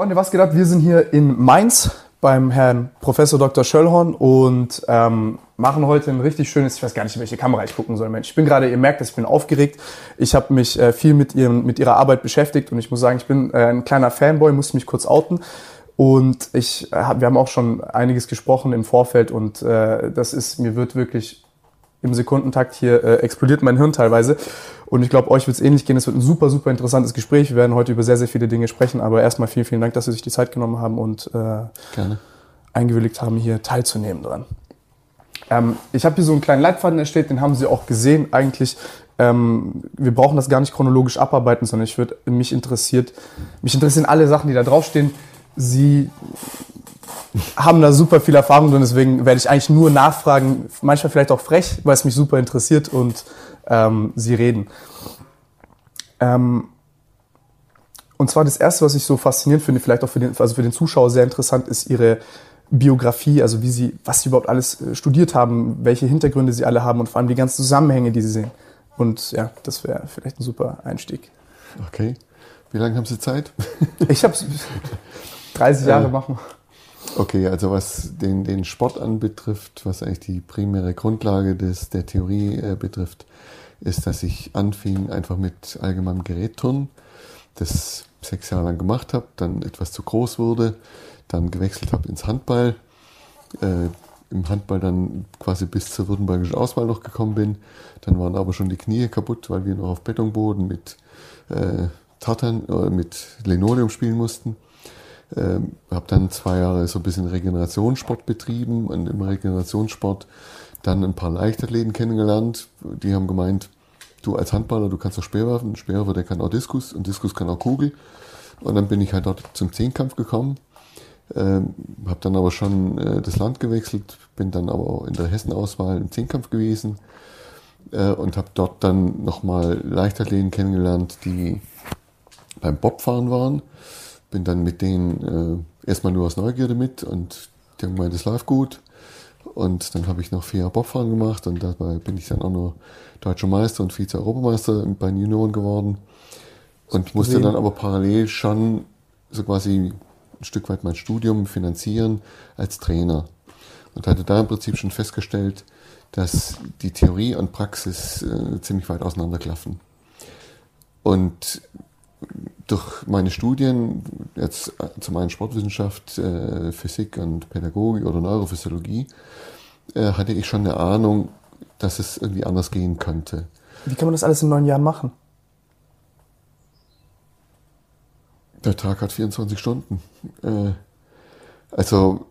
Freunde, was geht ab? Wir sind hier in Mainz beim Herrn Professor Dr. Schöllhorn und ähm, machen heute ein richtig schönes, ich weiß gar nicht, in welche Kamera ich gucken soll, Mensch. Ich bin gerade, ihr merkt, ich bin aufgeregt. Ich habe mich äh, viel mit, ihrem, mit ihrer Arbeit beschäftigt und ich muss sagen, ich bin äh, ein kleiner Fanboy, muss mich kurz outen. Und ich, äh, wir haben auch schon einiges gesprochen im Vorfeld und äh, das ist, mir wird wirklich im Sekundentakt hier äh, explodiert mein Hirn teilweise. Und ich glaube, euch wird es ähnlich gehen. Es wird ein super, super interessantes Gespräch. Wir werden heute über sehr, sehr viele Dinge sprechen. Aber erstmal vielen, vielen Dank, dass Sie sich die Zeit genommen haben und äh, Gerne. eingewilligt haben, hier teilzunehmen dran. Ähm, ich habe hier so einen kleinen Leitfaden erstellt, den haben Sie auch gesehen. Eigentlich, ähm, wir brauchen das gar nicht chronologisch abarbeiten, sondern ich würde mich interessiert, mich interessieren alle Sachen, die da draufstehen. Sie haben da super viel Erfahrung drin, deswegen werde ich eigentlich nur nachfragen, manchmal vielleicht auch frech, weil es mich super interessiert und ähm, sie reden. Ähm, und zwar das Erste, was ich so faszinierend finde, vielleicht auch für den, also für den Zuschauer sehr interessant, ist ihre Biografie, also wie sie, was sie überhaupt alles äh, studiert haben, welche Hintergründe sie alle haben und vor allem die ganzen Zusammenhänge, die sie sehen. Und ja, das wäre vielleicht ein super Einstieg. Okay. Wie lange haben Sie Zeit? ich habe 30 Jahre äh, machen. Okay, also was den, den Sport anbetrifft, was eigentlich die primäre Grundlage des, der Theorie äh, betrifft, ist, dass ich anfing einfach mit allgemeinem Gerätturnen, das sechs Jahre lang gemacht habe, dann etwas zu groß wurde, dann gewechselt habe ins Handball, äh, im Handball dann quasi bis zur württembergischen Auswahl noch gekommen bin. Dann waren aber schon die Knie kaputt, weil wir noch auf Betonboden mit äh, Tartan, äh, mit Linoleum spielen mussten. Ähm, habe dann zwei Jahre so ein bisschen Regenerationssport betrieben und im Regenerationssport dann ein paar Leichtathleten kennengelernt. Die haben gemeint, du als Handballer, du kannst doch Speer werfen. Speerwerfer, der kann auch Diskus und Diskus kann auch Kugel. Und dann bin ich halt dort zum Zehnkampf gekommen. Ähm, habe dann aber schon äh, das Land gewechselt, bin dann aber auch in der Hessenauswahl im Zehnkampf gewesen äh, und habe dort dann nochmal Leichtathleten kennengelernt, die beim Bobfahren waren bin dann mit denen äh, erstmal nur aus Neugierde mit und die haben gemeint, es läuft gut. Und dann habe ich noch vier Jahre Bobfahren gemacht und dabei bin ich dann auch noch Deutscher Meister und Vize-Europameister bei den Junioren geworden. Und musste dann aber parallel schon so quasi ein Stück weit mein Studium finanzieren als Trainer. Und hatte da im Prinzip schon festgestellt, dass die Theorie und Praxis äh, ziemlich weit auseinanderklaffen. Und durch meine Studien, jetzt zum einen Sportwissenschaft, äh, Physik und Pädagogik oder Neurophysiologie, äh, hatte ich schon eine Ahnung, dass es irgendwie anders gehen könnte. Wie kann man das alles in neun Jahren machen? Der Tag hat 24 Stunden. Äh, also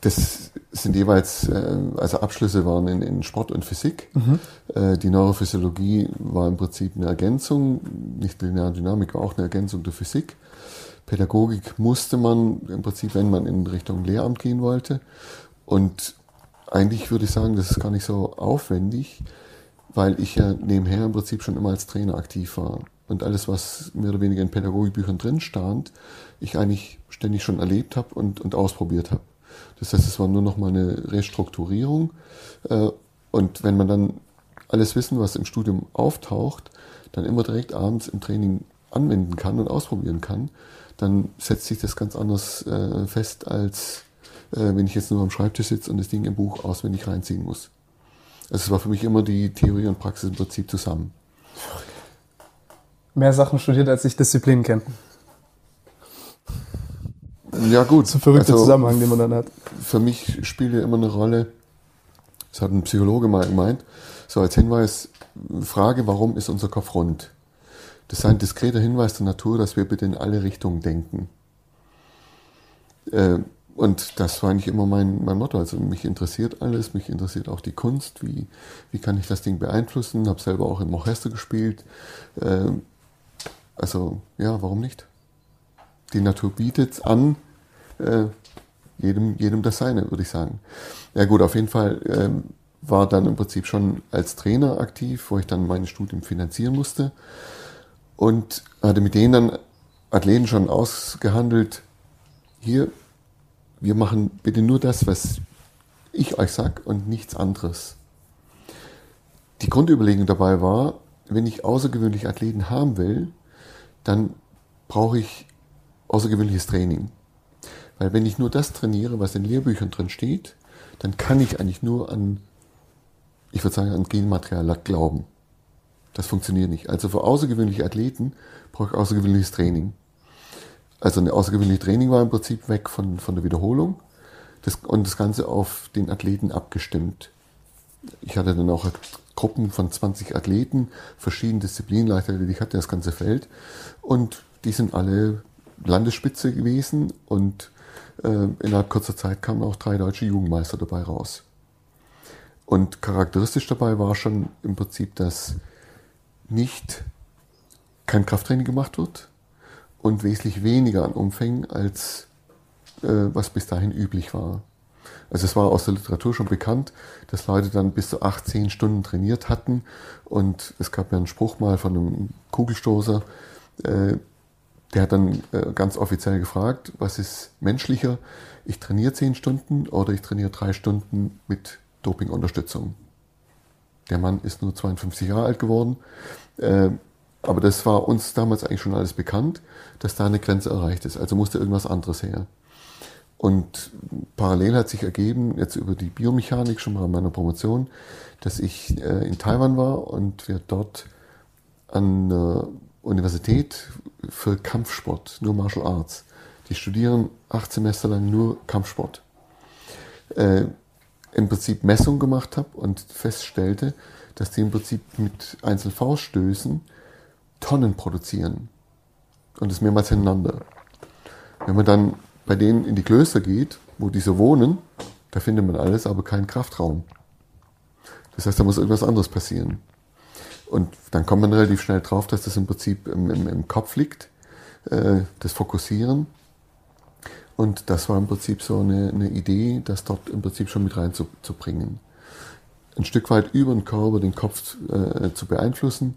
das sind jeweils, äh, also Abschlüsse waren in, in Sport und Physik. Mhm. Äh, die Neurophysiologie war im Prinzip eine Ergänzung, nicht lineare Dynamik war auch eine Ergänzung der Physik. Pädagogik musste man im Prinzip, wenn man in Richtung Lehramt gehen wollte. Und eigentlich würde ich sagen, das ist gar nicht so aufwendig, weil ich ja nebenher im Prinzip schon immer als Trainer aktiv war. Und alles, was mehr oder weniger in Pädagogikbüchern drin stand, ich eigentlich ständig schon erlebt habe und, und ausprobiert habe. Das heißt, es war nur noch mal eine Restrukturierung. Äh, und wenn man dann alles Wissen, was im Studium auftaucht, dann immer direkt abends im Training anwenden kann und ausprobieren kann, dann setzt sich das ganz anders äh, fest, als äh, wenn ich jetzt nur am Schreibtisch sitze und das Ding im Buch auswendig reinziehen muss. Also es war für mich immer die Theorie und Praxis im Prinzip zusammen. Mehr Sachen studiert, als ich Disziplinen kenne. Ja, gut. Das ist ein verrückter also, Zusammenhang, den man dann hat. Für mich spielt ja immer eine Rolle, das hat ein Psychologe mal gemeint, so als Hinweis, Frage, warum ist unser Kopf rund? Das ist ein diskreter Hinweis der Natur, dass wir bitte in alle Richtungen denken. Äh, und das war eigentlich immer mein, mein Motto. Also mich interessiert alles, mich interessiert auch die Kunst. Wie, wie kann ich das Ding beeinflussen? Habe selber auch im Orchester gespielt. Äh, also ja, warum nicht? Die Natur bietet es an, äh, jedem, jedem das seine, würde ich sagen. Ja gut, auf jeden Fall ähm, war dann im Prinzip schon als Trainer aktiv, wo ich dann meine Studium finanzieren musste und hatte mit denen dann Athleten schon ausgehandelt, hier, wir machen bitte nur das, was ich euch sag und nichts anderes. Die Grundüberlegung dabei war, wenn ich außergewöhnliche Athleten haben will, dann brauche ich außergewöhnliches Training. Weil wenn ich nur das trainiere, was in Lehrbüchern drin steht, dann kann ich eigentlich nur an, ich würde sagen, an Genmaterial glauben. Das funktioniert nicht. Also für außergewöhnliche Athleten brauche ich außergewöhnliches Training. Also eine außergewöhnliche Training war im Prinzip weg von, von der Wiederholung das, und das Ganze auf den Athleten abgestimmt. Ich hatte dann auch Gruppen von 20 Athleten, verschiedene Disziplinen, Leichtathletik hatte das ganze Feld und die sind alle Landesspitze gewesen und innerhalb kurzer Zeit kamen auch drei deutsche Jugendmeister dabei raus. Und charakteristisch dabei war schon im Prinzip, dass nicht kein Krafttraining gemacht wird und wesentlich weniger an Umfängen als äh, was bis dahin üblich war. Also es war aus der Literatur schon bekannt, dass Leute dann bis zu 18 Stunden trainiert hatten. Und es gab ja einen Spruch mal von einem Kugelstoßer, äh, der hat dann äh, ganz offiziell gefragt, was ist menschlicher? Ich trainiere 10 Stunden oder ich trainiere 3 Stunden mit Dopingunterstützung. Der Mann ist nur 52 Jahre alt geworden. Äh, aber das war uns damals eigentlich schon alles bekannt, dass da eine Grenze erreicht ist. Also musste irgendwas anderes her. Und parallel hat sich ergeben, jetzt über die Biomechanik schon mal in meiner Promotion, dass ich äh, in Taiwan war und wir dort an der Universität für Kampfsport, nur Martial Arts. Die studieren acht Semester lang nur Kampfsport. Äh, Im Prinzip Messung gemacht habe und feststellte, dass die im Prinzip mit Einzelfausstößen Tonnen produzieren. Und das mehrmals hintereinander. Wenn man dann bei denen in die Klöster geht, wo diese wohnen, da findet man alles, aber keinen Kraftraum. Das heißt, da muss irgendwas anderes passieren. Und dann kommt man relativ schnell drauf, dass das im Prinzip im, im, im Kopf liegt, äh, das Fokussieren. Und das war im Prinzip so eine, eine Idee, das dort im Prinzip schon mit reinzubringen. Ein Stück weit über den Körper den Kopf äh, zu beeinflussen,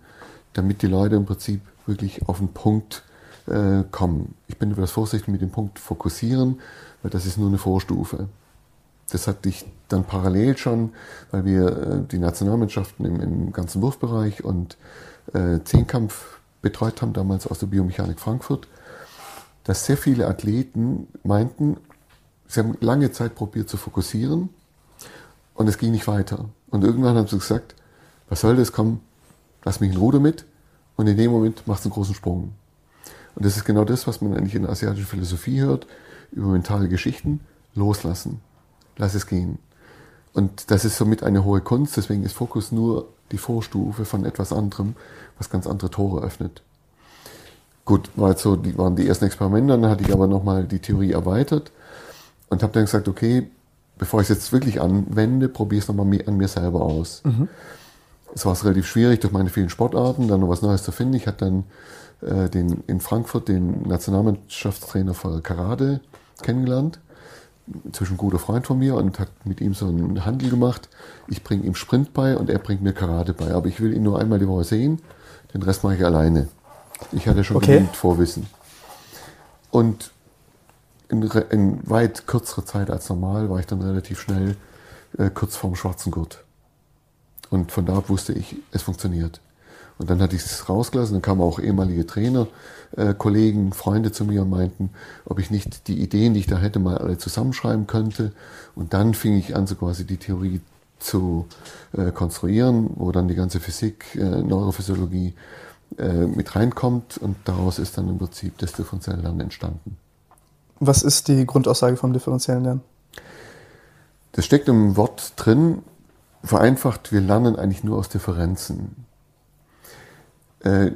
damit die Leute im Prinzip wirklich auf den Punkt äh, kommen. Ich bin etwas vorsichtig mit dem Punkt fokussieren, weil das ist nur eine Vorstufe. Das hatte ich dann parallel schon, weil wir äh, die Nationalmannschaften im, im ganzen Wurfbereich und äh, Zehnkampf betreut haben, damals aus der Biomechanik Frankfurt, dass sehr viele Athleten meinten, sie haben lange Zeit probiert zu fokussieren und es ging nicht weiter. Und irgendwann haben sie gesagt, was soll das, komm, lass mich in Ruder mit. Und in dem Moment macht es einen großen Sprung. Und das ist genau das, was man eigentlich in der asiatischen Philosophie hört, über mentale Geschichten, loslassen. Lass es gehen. Und das ist somit eine hohe Kunst, deswegen ist Fokus nur die Vorstufe von etwas anderem, was ganz andere Tore öffnet. Gut, war jetzt so, die waren die ersten Experimente, dann hatte ich aber nochmal die Theorie erweitert und habe dann gesagt, okay, bevor ich es jetzt wirklich anwende, probiere es nochmal an mir selber aus. Mhm. Es war relativ schwierig durch meine vielen Sportarten, dann noch was Neues zu finden. Ich hatte dann äh, den, in Frankfurt den Nationalmannschaftstrainer für Karate kennengelernt. Inzwischen ein guter Freund von mir und hat mit ihm so einen Handel gemacht. Ich bringe ihm Sprint bei und er bringt mir Karate bei. Aber ich will ihn nur einmal die Woche sehen, den Rest mache ich alleine. Ich hatte schon okay. genügend Vorwissen. Und in, in, weit kürzerer Zeit als normal war ich dann relativ schnell äh, kurz vorm schwarzen Gurt. Und von da ab wusste ich, es funktioniert. Und dann hatte ich es rausgelassen. Dann kamen auch ehemalige Trainer, äh, Kollegen, Freunde zu mir und meinten, ob ich nicht die Ideen, die ich da hätte, mal alle zusammenschreiben könnte. Und dann fing ich an, so quasi die Theorie zu äh, konstruieren, wo dann die ganze Physik, äh, Neurophysiologie äh, mit reinkommt. Und daraus ist dann im Prinzip das differenzielle Lernen entstanden. Was ist die Grundaussage vom differenziellen Lernen? Das steckt im Wort drin, vereinfacht, wir lernen eigentlich nur aus Differenzen äh,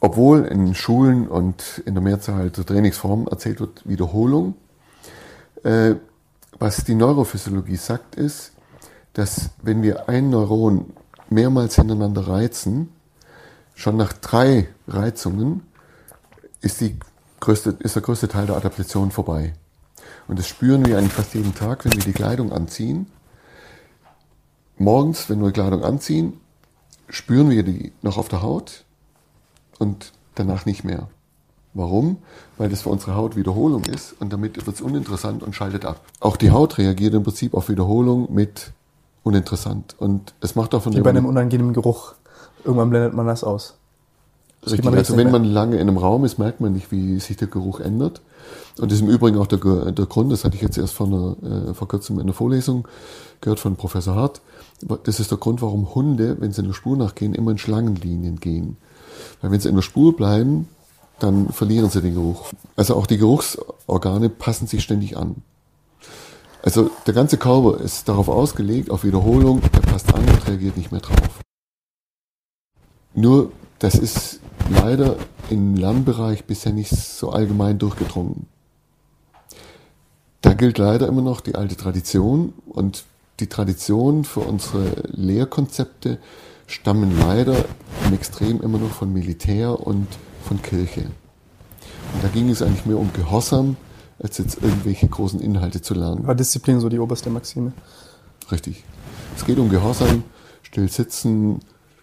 obwohl in Schulen und in der Mehrzahl zur Trainingsform erzählt wird, Wiederholung. Äh, was die Neurophysiologie sagt, ist, dass wenn wir ein Neuron mehrmals hintereinander reizen, schon nach drei Reizungen ist, die größte, ist der größte Teil der Adaptation vorbei. Und das spüren wir eigentlich fast jeden Tag, wenn wir die Kleidung anziehen. Morgens, wenn wir die Kleidung anziehen, spüren wir die noch auf der Haut und danach nicht mehr. Warum? Weil das für unsere Haut Wiederholung ist und damit wird es uninteressant und schaltet ab. Auch die Haut reagiert im Prinzip auf Wiederholung mit uninteressant. Und es macht auch von Wie bei einem unangenehmen Geruch. Irgendwann blendet man das aus. Richtig, also wenn man lange in einem Raum ist, merkt man nicht, wie sich der Geruch ändert. Und das ist im Übrigen auch der, der Grund, das hatte ich jetzt erst vor, einer, äh, vor kurzem in einer Vorlesung gehört von Professor Hart. Das ist der Grund, warum Hunde, wenn sie in der Spur nachgehen, immer in Schlangenlinien gehen. Weil wenn sie in der Spur bleiben, dann verlieren sie den Geruch. Also auch die Geruchsorgane passen sich ständig an. Also der ganze Körper ist darauf ausgelegt, auf Wiederholung, er passt an und reagiert nicht mehr drauf. Nur, das ist leider im Lernbereich bisher nicht so allgemein durchgedrungen. Da gilt leider immer noch die alte Tradition und die Tradition für unsere Lehrkonzepte stammen leider im Extrem immer noch von Militär und von Kirche. Und da ging es eigentlich mehr um Gehorsam, als jetzt irgendwelche großen Inhalte zu lernen. War Disziplin so die oberste Maxime? Richtig. Es geht um Gehorsam, still sitzen,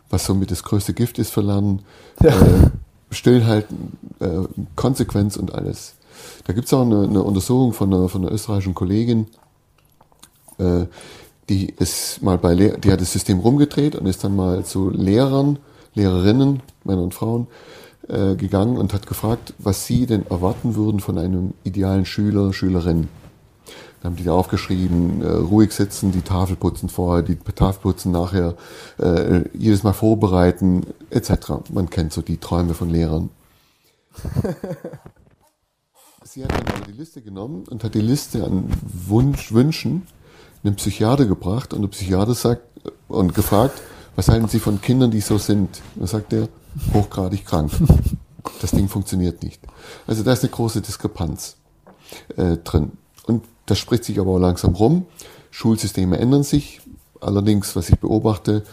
was somit das größte Gift ist für Lernen, ja. äh, stillhalten, äh, Konsequenz und alles. Da gibt es auch eine, eine, Untersuchung von einer, von einer österreichischen Kollegin, äh, die ist mal bei Lehr die hat das System rumgedreht und ist dann mal zu Lehrern, Lehrerinnen, Männer und Frauen, äh, gegangen und hat gefragt, was sie denn erwarten würden von einem idealen Schüler, Schülerin. Dann haben die da aufgeschrieben, äh, ruhig sitzen, die Tafel putzen vorher, die Tafel putzen nachher, äh, jedes Mal vorbereiten, etc. Man kennt so die Träume von Lehrern. sie hat dann die Liste genommen und hat die Liste an Wunsch, Wünschen einem Psychiater gebracht und der Psychiater sagt und gefragt, was halten Sie von Kindern, die so sind? Da sagt er, hochgradig krank. Das Ding funktioniert nicht. Also da ist eine große Diskrepanz äh, drin. Und das spricht sich aber auch langsam rum. Schulsysteme ändern sich. Allerdings, was ich beobachte,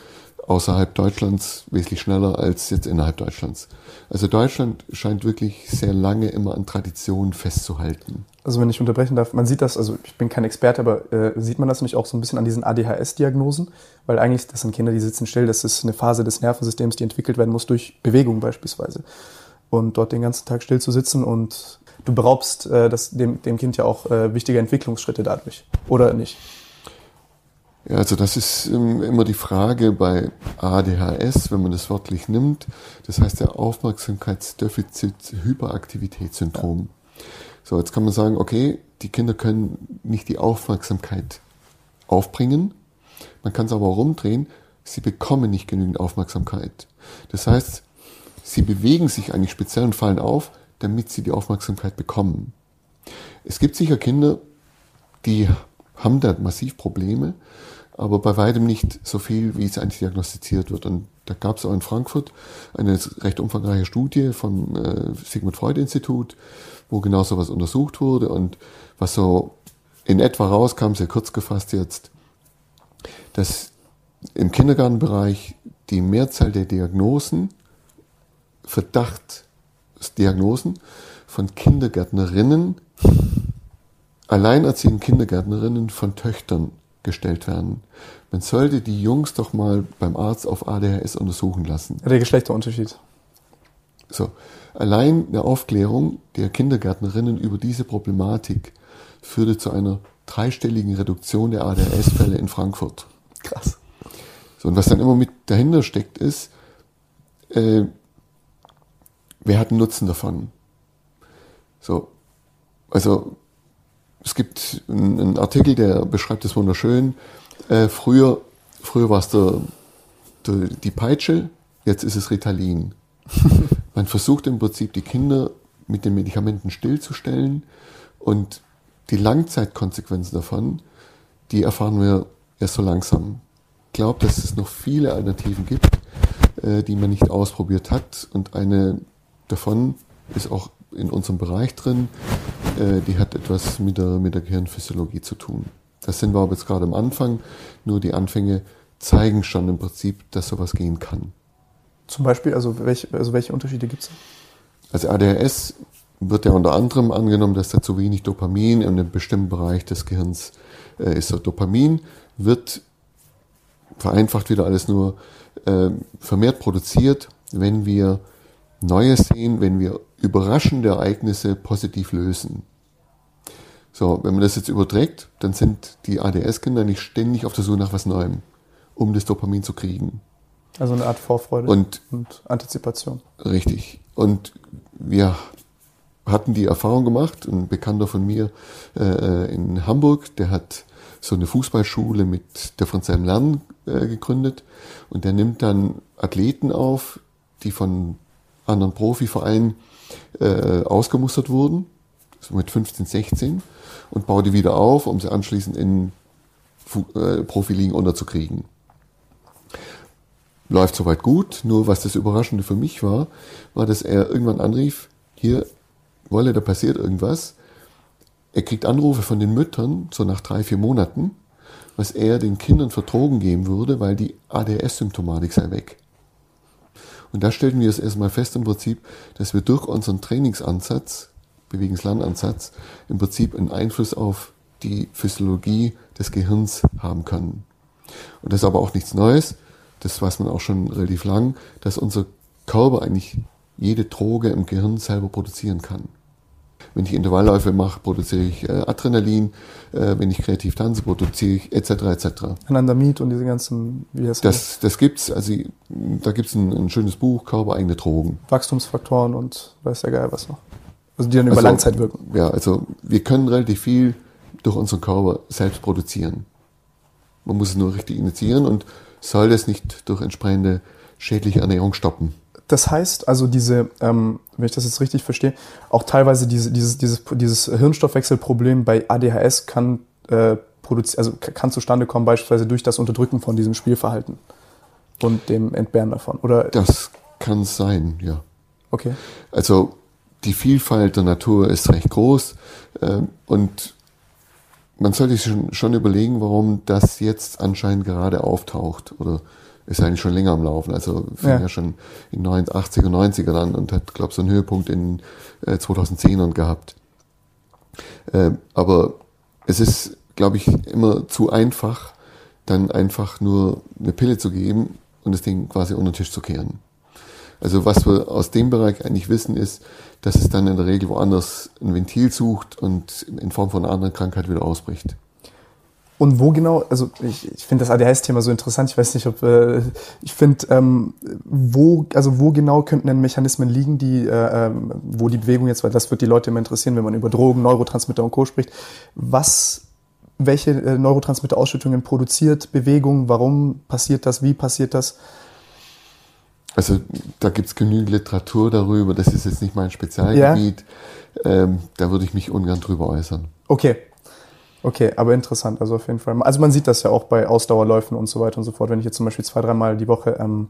außerhalb Deutschlands wesentlich schneller als jetzt innerhalb Deutschlands. Also Deutschland scheint wirklich sehr lange immer an Traditionen festzuhalten. Also wenn ich unterbrechen darf, man sieht das, also ich bin kein Experte, aber äh, sieht man das nicht auch so ein bisschen an diesen ADHS-Diagnosen? Weil eigentlich, das sind Kinder, die sitzen still, das ist eine Phase des Nervensystems, die entwickelt werden muss durch Bewegung beispielsweise. Und dort den ganzen Tag still zu sitzen und du beraubst äh, das, dem, dem Kind ja auch äh, wichtige Entwicklungsschritte dadurch, oder nicht? Ja, also das ist ähm, immer die Frage bei ADHS, wenn man das wörtlich nimmt. Das heißt der Aufmerksamkeitsdefizit-Hyperaktivitätssyndrom. So, jetzt kann man sagen, okay, die Kinder können nicht die Aufmerksamkeit aufbringen. Man kann es aber auch rumdrehen. Sie bekommen nicht genügend Aufmerksamkeit. Das heißt, sie bewegen sich eigentlich speziell und fallen auf, damit sie die Aufmerksamkeit bekommen. Es gibt sicher Kinder, die haben da massiv Probleme aber bei weitem nicht so viel, wie es eigentlich diagnostiziert wird. Und da gab es auch in Frankfurt eine recht umfangreiche Studie vom äh, Sigmund Freud Institut, wo genau so was untersucht wurde und was so in etwa rauskam, sehr kurz gefasst jetzt, dass im Kindergartenbereich die Mehrzahl der Diagnosen, Verdachtsdiagnosen von Kindergärtnerinnen, alleinerziehenden Kindergärtnerinnen von Töchtern gestellt werden. Man sollte die Jungs doch mal beim Arzt auf ADHS untersuchen lassen. Der Geschlechterunterschied. So. Allein eine Aufklärung der Kindergärtnerinnen über diese Problematik führte zu einer dreistelligen Reduktion der ADHS-Fälle in Frankfurt. Krass. So, und was dann immer mit dahinter steckt, ist, äh, wer hat einen Nutzen davon? So, also es gibt einen Artikel, der beschreibt das wunderschön. Äh, früher, früher war es der, der, die Peitsche, jetzt ist es Ritalin. Man versucht im Prinzip die Kinder mit den Medikamenten stillzustellen und die Langzeitkonsequenzen davon, die erfahren wir erst so langsam. Ich glaube, dass es noch viele Alternativen gibt, äh, die man nicht ausprobiert hat und eine davon ist auch in unserem Bereich drin, äh, die hat etwas mit der, mit der Gehirnphysiologie zu tun. Das sind wir aber jetzt gerade am Anfang, nur die Anfänge zeigen schon im Prinzip, dass sowas gehen kann. Zum Beispiel, also welche, also welche Unterschiede gibt es? Also ADHS wird ja unter anderem angenommen, dass da zu wenig Dopamin in einem bestimmten Bereich des Gehirns äh, ist. So Dopamin wird vereinfacht wieder alles nur äh, vermehrt produziert, wenn wir Neues sehen, wenn wir überraschende Ereignisse positiv lösen. So, wenn man das jetzt überträgt, dann sind die ADS-Kinder nicht ständig auf der Suche nach was Neuem, um das Dopamin zu kriegen. Also eine Art Vorfreude Und und Antizipation. Richtig. Und wir hatten die Erfahrung gemacht, ein Bekannter von mir äh, in Hamburg, der hat so eine Fußballschule mit differenziellem Lernen äh, gegründet und der nimmt dann Athleten auf, die von anderen Profivereinen äh, ausgemustert wurden, so mit 15, 16 und baut die wieder auf, um sie anschließend in Fu äh, Profiligen unterzukriegen läuft soweit gut. Nur was das Überraschende für mich war, war, dass er irgendwann anrief, hier, Wolle, da passiert irgendwas. Er kriegt Anrufe von den Müttern, so nach drei, vier Monaten, was er den Kindern für Drogen geben würde, weil die ADS-Symptomatik sei weg. Und da stellten wir es erstmal fest im Prinzip, dass wir durch unseren Trainingsansatz, Bewegungslernansatz, im Prinzip einen Einfluss auf die Physiologie des Gehirns haben können. Und das ist aber auch nichts Neues. Das weiß man auch schon relativ lang, dass unser Körper eigentlich jede Droge im Gehirn selber produzieren kann. Wenn ich Intervallläufe mache, produziere ich äh, Adrenalin. Äh, wenn ich kreativ tanze, produziere ich etc. etc. Anandamid und diese ganzen, wie heißt Das, das gibt's. Also da gibt's ein, ein schönes Buch, körpereigene Drogen. Wachstumsfaktoren und weiß der Geil was noch. Also die dann über Also, Langzeit wirken. Ja, also wir können relativ viel durch unseren Körper selbst produzieren. Man muss es nur richtig initiieren und soll das nicht durch entsprechende schädliche Ernährung stoppen. Das heißt also diese, ähm, wenn ich das jetzt richtig verstehe, auch teilweise diese, dieses, dieses, dieses Hirnstoffwechselproblem bei ADHS kann, äh, also kann zustande kommen, beispielsweise durch das Unterdrücken von diesem Spielverhalten und dem Entbehren davon. Oder Das kann sein, ja. okay. Also die Vielfalt der Natur ist recht groß ähm, und man sollte sich schon, schon überlegen, warum das jetzt anscheinend gerade auftaucht oder ist eigentlich schon länger am Laufen. Also fing Ja. ja, schon in den 80er, 90er an und hat, glaube ich, so einen Höhepunkt in äh, 2010ern gehabt. Ähm, aber es ist, glaube ich, immer zu einfach, dann einfach nur eine Pille zu geben und das Ding quasi unter den Tisch zu kehren. Also was wir aus dem Bereich eigentlich wissen, ist, dass es dann in der Regel woanders ein Ventil sucht und in Form von einer anderen Krankheit wieder ausbricht. Und wo genau, also ich, ich finde das ADHS-Thema so interessant, ich weiß nicht, ob, äh, ich finde, ähm, wo, also wo genau könnten denn Mechanismen liegen, die, äh, ähm, wo die Bewegung jetzt, weil das wird die Leute immer interessieren, wenn man über Drogen, Neurotransmitter und Co. spricht, was, welche äh, Neurotransmitter-Ausschüttungen produziert Bewegung, warum passiert das, wie passiert das? Also da gibt's genügend Literatur darüber, das ist jetzt nicht mein Spezialgebiet. Ähm, da würde ich mich ungern drüber äußern. Okay. Okay, aber interessant, also auf jeden Fall. Also man sieht das ja auch bei Ausdauerläufen und so weiter und so fort. Wenn ich jetzt zum Beispiel zwei, dreimal die Woche ähm,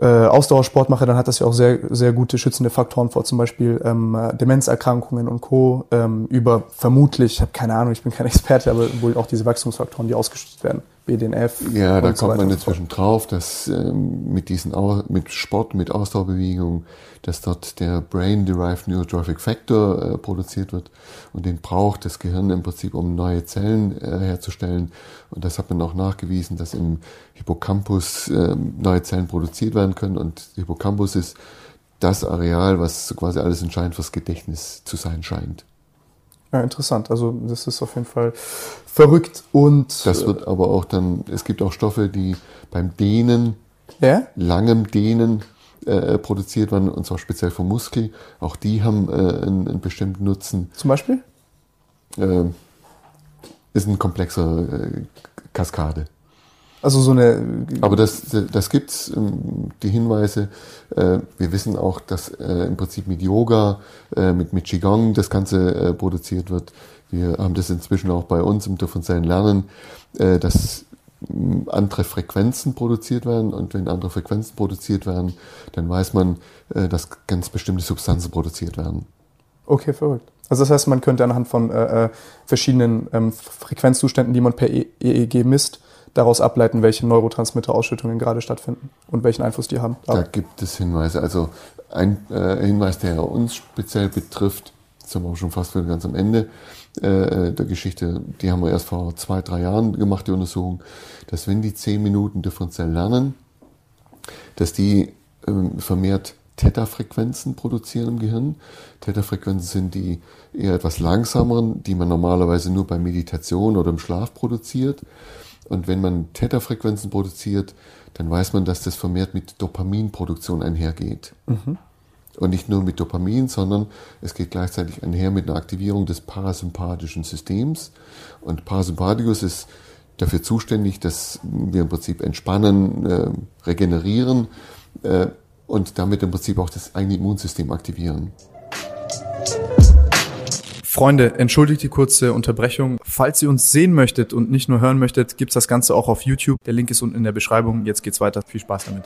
äh, Ausdauersport mache, dann hat das ja auch sehr, sehr gute schützende Faktoren vor, zum Beispiel ähm, äh, Demenzerkrankungen und Co. Ähm, über vermutlich, ich habe keine Ahnung, ich bin kein Experte, aber wohl auch diese Wachstumsfaktoren, die ausgeschüttet werden, BDNF. Ja, da so kommt man so inzwischen drauf, dass ähm, mit diesen Au mit Sport, mit Ausdauerbewegung, dass dort der Brain-Derived Neurotrophic Factor äh, produziert wird und den braucht das Gehirn im Prinzip, um neue Zellen äh, herzustellen. Und das hat man auch nachgewiesen, dass im Hippocampus ähm, neue Zellen produziert werden können und Hippocampus ist das Areal, was so quasi alles entscheidend fürs Gedächtnis zu sein scheint. Ja, interessant. Also das ist auf jeden Fall verrückt und Das wird aber auch dann, es gibt auch Stoffe, die beim Dehnen ja? langem Dehnen äh, produziert werden, und zwar speziell vom Muskel. Auch die haben äh, einen, einen bestimmten Nutzen. zum Beispiel? Äh, ist ein komplexer äh, Kaskade. Also so eine Aber das, das gibt's, ähm, die Hinweise. Äh, wir wissen auch, dass äh, im Prinzip mit Yoga, äh, mit, mit Qigong das Ganze produziert wird. Wir haben das inzwischen auch bei uns im differenziellen Lernen, äh, dass andere Frequenzen produziert werden. Und wenn andere Frequenzen produziert werden, dann weiß man, dass ganz bestimmte Substanzen produziert werden. Okay, verrückt. Also das heißt, man könnte anhand von äh, verschiedenen ähm, Frequenzzuständen, die man per EEG misst, daraus ableiten, welche Neurotransmitterausschüttungen gerade stattfinden und welchen Einfluss die haben. Da Aber, gibt es Hinweise. Also ein äh, Hinweis, der uns speziell betrifft, sind wir schon fast wieder ganz am Ende äh, der Geschichte, die haben wir erst vor zwei, drei Jahren gemacht, die Untersuchung, dass wenn die zehn Minuten differenziell lernen, dass die ähm, vermehrt Theta-Frequenzen produzieren im Gehirn. Theta-Frequenzen sind die eher etwas langsameren, die man normalerweise nur bei Meditation oder im Schlaf produziert. Und wenn man Theta-Frequenzen produziert, dann weiß man, dass das vermehrt mit Dopaminproduktion einhergeht. Mhm. Und nicht nur mit Dopamin, sondern es geht gleichzeitig einher mit einer Aktivierung des parasympathischen Systems. Und Parasympathikus ist dafür zuständig, dass wir im Prinzip entspannen, äh, regenerieren äh, und damit im Prinzip auch das eigene Immunsystem aktivieren. Freunde, entschuldigt die kurze Unterbrechung. Falls ihr uns sehen möchtet und nicht nur hören möchtet, gibt's das Ganze auch auf YouTube. Der Link ist unten in der Beschreibung. Jetzt geht's weiter. Viel Spaß damit.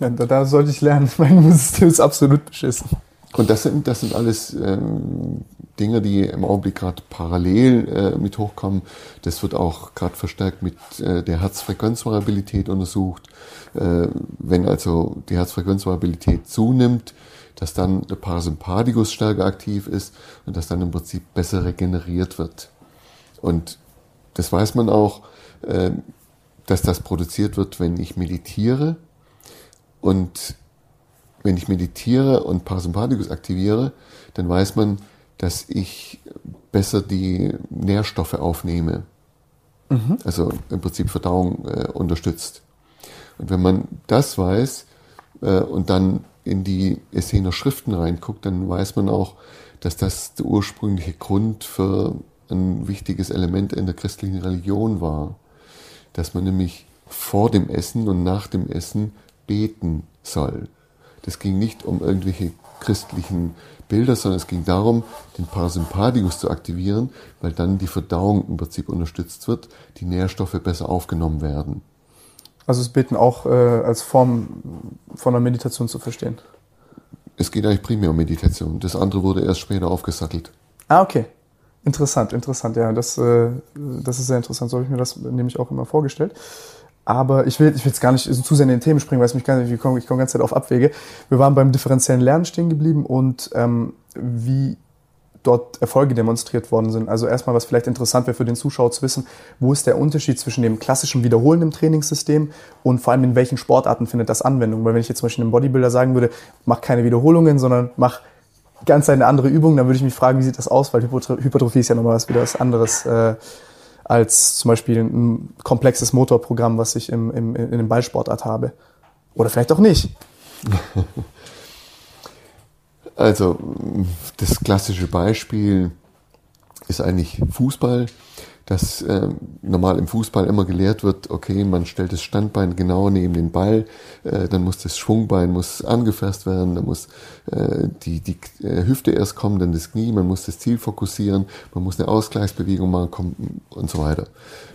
Ja, da, da sollte ich lernen. Mein Immunsystem ist absolut beschissen. Und das sind, das sind alles ähm, Dinge, die im Augenblick gerade parallel äh, mit hochkommen. Das wird auch gerade verstärkt mit äh, der Herzfrequenzvariabilität untersucht. Äh, wenn also die Herzfrequenzvariabilität zunimmt, dass dann der Parasympathikus stärker aktiv ist und dass dann im Prinzip besser regeneriert wird. Und das weiß man auch, äh, dass das produziert wird, wenn ich meditiere. Und wenn ich meditiere und Parasympathikus aktiviere, dann weiß man, dass ich besser die Nährstoffe aufnehme. Mhm. Also im Prinzip Verdauung äh, unterstützt. Und wenn man das weiß äh, und dann in die Essener Schriften reinguckt, dann weiß man auch, dass das der ursprüngliche Grund für ein wichtiges Element in der christlichen Religion war. Dass man nämlich vor dem Essen und nach dem Essen beten soll. Das ging nicht um irgendwelche christlichen Bilder, sondern es ging darum, den Parasympathikus zu aktivieren, weil dann die Verdauung im Prinzip unterstützt wird, die Nährstoffe besser aufgenommen werden. Also das Beten auch äh, als Form von einer Meditation zu verstehen. Es geht eigentlich primär um Meditation. Das andere wurde erst später aufgesattelt. Ah, okay. Interessant, interessant. Ja, das, äh, das ist sehr interessant. So habe ich mir das nämlich auch immer vorgestellt. Aber ich will, ich will jetzt gar nicht zu sehr in den Themen springen, weil es mich gar nicht, ich komme, ich komme ganz Zeit auf Abwege. Wir waren beim differenziellen Lernen stehen geblieben und ähm, wie dort Erfolge demonstriert worden sind. Also erstmal, was vielleicht interessant wäre für den Zuschauer zu wissen, wo ist der Unterschied zwischen dem klassischen Wiederholen im Trainingssystem und vor allem in welchen Sportarten findet das Anwendung? Weil wenn ich jetzt zum Beispiel einem Bodybuilder sagen würde, mach keine Wiederholungen, sondern mach ganz eine andere Übung, dann würde ich mich fragen, wie sieht das aus? Weil Hypertrophie ist ja nochmal was wieder was anderes äh, als zum Beispiel ein komplexes Motorprogramm, was ich im, im, in einem Ballsportart habe. Oder vielleicht auch nicht. Also das klassische Beispiel ist eigentlich Fußball, dass äh, normal im Fußball immer gelehrt wird, okay, man stellt das Standbein genau neben den Ball, äh, dann muss das Schwungbein muss angefasst werden, dann muss äh, die, die äh, Hüfte erst kommen, dann das Knie, man muss das Ziel fokussieren, man muss eine Ausgleichsbewegung machen und so weiter.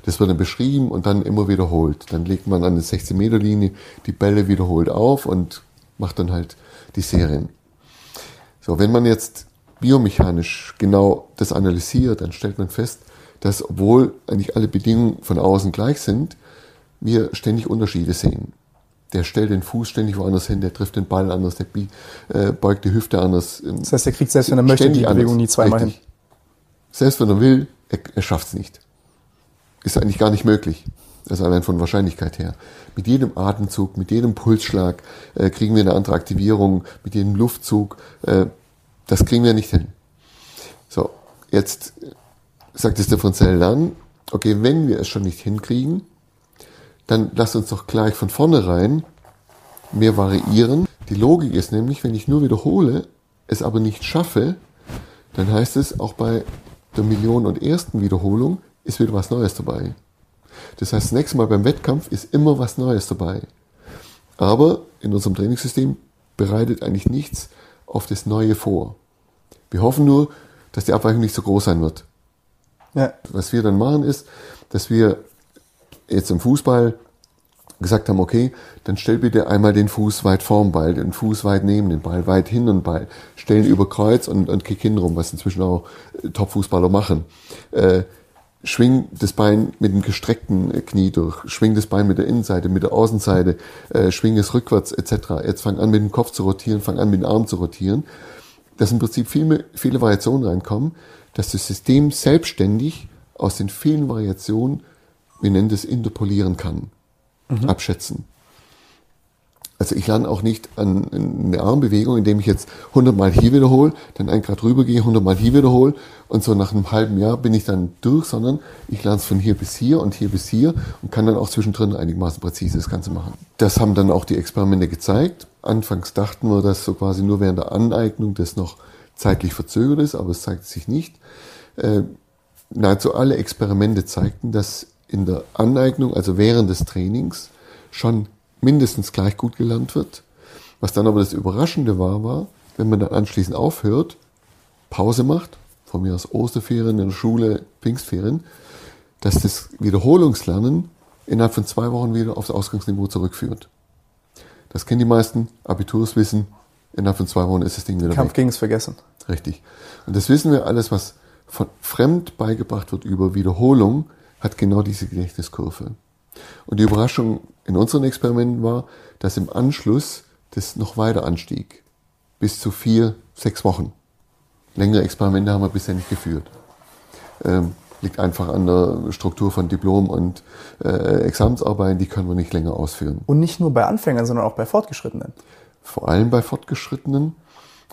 Das wird dann beschrieben und dann immer wiederholt. Dann legt man an der 16-Meter-Linie die Bälle wiederholt auf und macht dann halt die Serien. So, wenn man jetzt biomechanisch genau das analysiert, dann stellt man fest, dass obwohl eigentlich alle Bedingungen von außen gleich sind, wir ständig Unterschiede sehen. Der stellt den Fuß ständig woanders hin, der trifft den Ball anders, der äh, beugt die Hüfte anders. Das heißt, er kriegt selbst, wenn er möchte, die Bewegung nie zweimal Richtig. hin. Selbst wenn er will, er, er schafft es nicht. Ist eigentlich gar nicht möglich. Also allein von Wahrscheinlichkeit her. Mit jedem Atemzug, mit jedem Pulsschlag äh, kriegen wir eine andere Aktivierung, mit jedem Luftzug. Äh, das kriegen wir nicht hin. So, jetzt sagt das Differentiell Lernen, okay, wenn wir es schon nicht hinkriegen, dann lasst uns doch gleich von vornherein mehr variieren. Die Logik ist nämlich, wenn ich nur wiederhole, es aber nicht schaffe, dann heißt es auch bei der Million und ersten Wiederholung ist wieder was Neues dabei. Das heißt, das nächste Mal beim Wettkampf ist immer was Neues dabei. Aber in unserem Trainingssystem bereitet eigentlich nichts auf das Neue vor. Wir hoffen nur, dass die Abweichung nicht so groß sein wird. Ja. Was wir dann machen ist, dass wir jetzt im Fußball gesagt haben, okay, dann stell bitte einmal den Fuß weit vorm Ball, den Fuß weit neben den Ball, weit hin und Ball, stellen über Kreuz und, und kick hin rum, was inzwischen auch äh, Top-Fußballer machen. Äh, schwing das Bein mit dem gestreckten Knie durch, schwing das Bein mit der Innenseite, mit der Außenseite, äh, schwing es rückwärts etc. Jetzt fang an mit dem Kopf zu rotieren, fang an mit dem Arm zu rotieren dass im Prinzip viele, viele Variationen reinkommen, dass das System selbstständig aus den vielen Variationen, wir nennen das interpolieren kann, mhm. abschätzen. Also ich lerne auch nicht an eine Armbewegung, indem ich jetzt 100 Mal hier wiederhole, dann ein Grad rübergehe, 100 Mal hier wiederhole und so nach einem halben Jahr bin ich dann durch, sondern ich lerne es von hier bis hier und hier bis hier und kann dann auch zwischendrin einigermaßen präzise das Ganze machen. Das haben dann auch die Experimente gezeigt. Anfangs dachten wir, dass so quasi nur während der Aneignung das noch zeitlich verzögert ist, aber es zeigt sich nicht. Äh, nahezu alle Experimente zeigten, dass in der Aneignung, also während des Trainings, schon mindestens gleich gut gelernt wird. Was dann aber das Überraschende war, war, wenn man dann anschließend aufhört, Pause macht, von mir aus Osterferien in der Schule, Pfingstferien, dass das Wiederholungslernen innerhalb von zwei Wochen wieder aufs Ausgangsniveau zurückführt. Das kennen die meisten, Abiturswissen, innerhalb von zwei Wochen ist das Ding wieder Kampf weg. gegen es Vergessen. Richtig. Und das wissen wir, alles, was von fremd beigebracht wird über Wiederholung, hat genau diese Gedächtniskurve. Und die Überraschung in unseren Experimenten war, dass im Anschluss das noch weiter anstieg. Bis zu vier, sechs Wochen. Längere Experimente haben wir bisher nicht geführt. Ähm, liegt einfach an der Struktur von Diplom- und äh, Examensarbeiten, die können wir nicht länger ausführen. Und nicht nur bei Anfängern, sondern auch bei Fortgeschrittenen. Vor allem bei Fortgeschrittenen.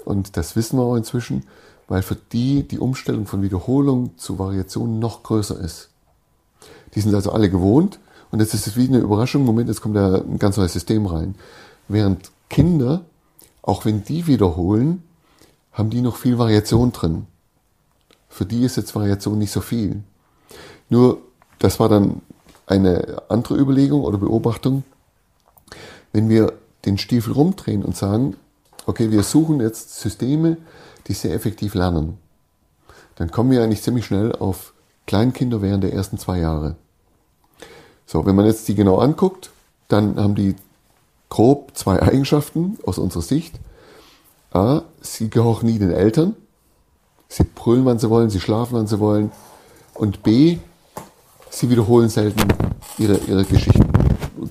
Und das wissen wir auch inzwischen, weil für die die Umstellung von Wiederholung zu Variation noch größer ist. Die sind also alle gewohnt, und jetzt ist es wie eine Überraschung, Moment, jetzt kommt da ein ganz neues System rein. Während Kinder, auch wenn die wiederholen, haben die noch viel Variation drin. Für die ist jetzt Variation nicht so viel. Nur, das war dann eine andere Überlegung oder Beobachtung. Wenn wir den Stiefel rumdrehen und sagen, okay, wir suchen jetzt Systeme, die sehr effektiv lernen, dann kommen wir eigentlich ziemlich schnell auf Kleinkinder während der ersten zwei Jahre. So, wenn man jetzt die genau anguckt, dann haben die grob zwei Eigenschaften aus unserer Sicht. A, sie gehorchen nie den Eltern. Sie brüllen, wann sie wollen, sie schlafen, wann sie wollen. Und B, sie wiederholen selten ihre, ihre Geschichten.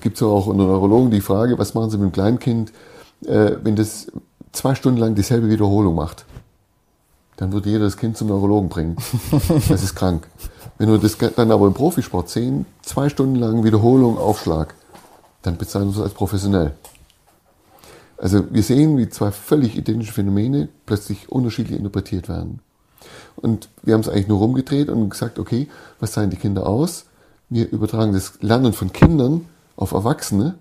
Gibt es auch unter Neurologen die Frage, was machen sie mit dem Kleinkind, äh, wenn das zwei Stunden lang dieselbe Wiederholung macht? Dann wird jeder das Kind zum Neurologen bringen. Das ist krank. Wenn wir das dann aber im Profisport sehen, zwei Stunden lang Wiederholung, Aufschlag, dann bezeichnen wir es als professionell. Also wir sehen, wie zwei völlig identische Phänomene plötzlich unterschiedlich interpretiert werden. Und wir haben es eigentlich nur rumgedreht und gesagt, okay, was zeigen die Kinder aus? Wir übertragen das Lernen von Kindern auf Erwachsene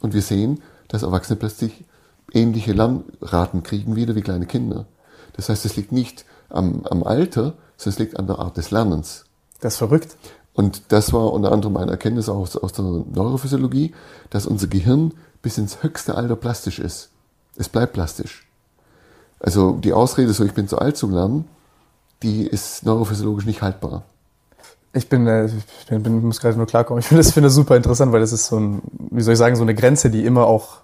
und wir sehen, dass Erwachsene plötzlich ähnliche Lernraten kriegen wieder wie kleine Kinder. Das heißt, es liegt nicht am, am Alter, sondern es liegt an der Art des Lernens. Das ist verrückt. Und das war unter anderem eine Erkenntnis aus, aus der Neurophysiologie, dass unser Gehirn bis ins höchste Alter plastisch ist. Es bleibt plastisch. Also die Ausrede, so ich bin zu alt zum Lernen, die ist neurophysiologisch nicht haltbar. Ich bin, äh, ich bin, bin muss gerade nur klarkommen. Ich finde das, finde das super interessant, weil das ist so ein, wie soll ich sagen, so eine Grenze, die immer auch,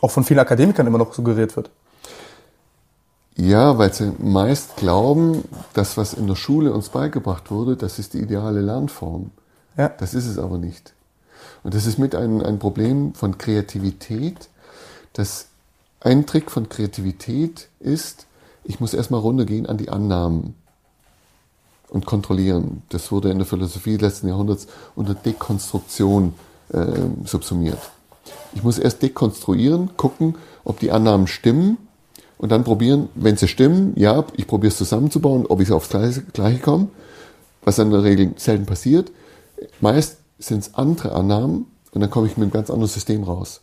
auch von vielen Akademikern immer noch suggeriert wird. Ja, weil sie meist glauben, das, was in der Schule uns beigebracht wurde, das ist die ideale Lernform. Ja. Das ist es aber nicht. Und das ist mit ein, ein Problem von Kreativität, dass ein Trick von Kreativität ist, ich muss erstmal runtergehen an die Annahmen und kontrollieren. Das wurde in der Philosophie des letzten Jahrhunderts unter Dekonstruktion äh, subsumiert. Ich muss erst dekonstruieren, gucken, ob die Annahmen stimmen und dann probieren, wenn sie stimmen, ja, ich probiere es zusammenzubauen, ob ich aufs Gleiche, Gleiche komme, was in der Regel selten passiert. Meist sind es andere Annahmen und dann komme ich mit einem ganz anderen System raus.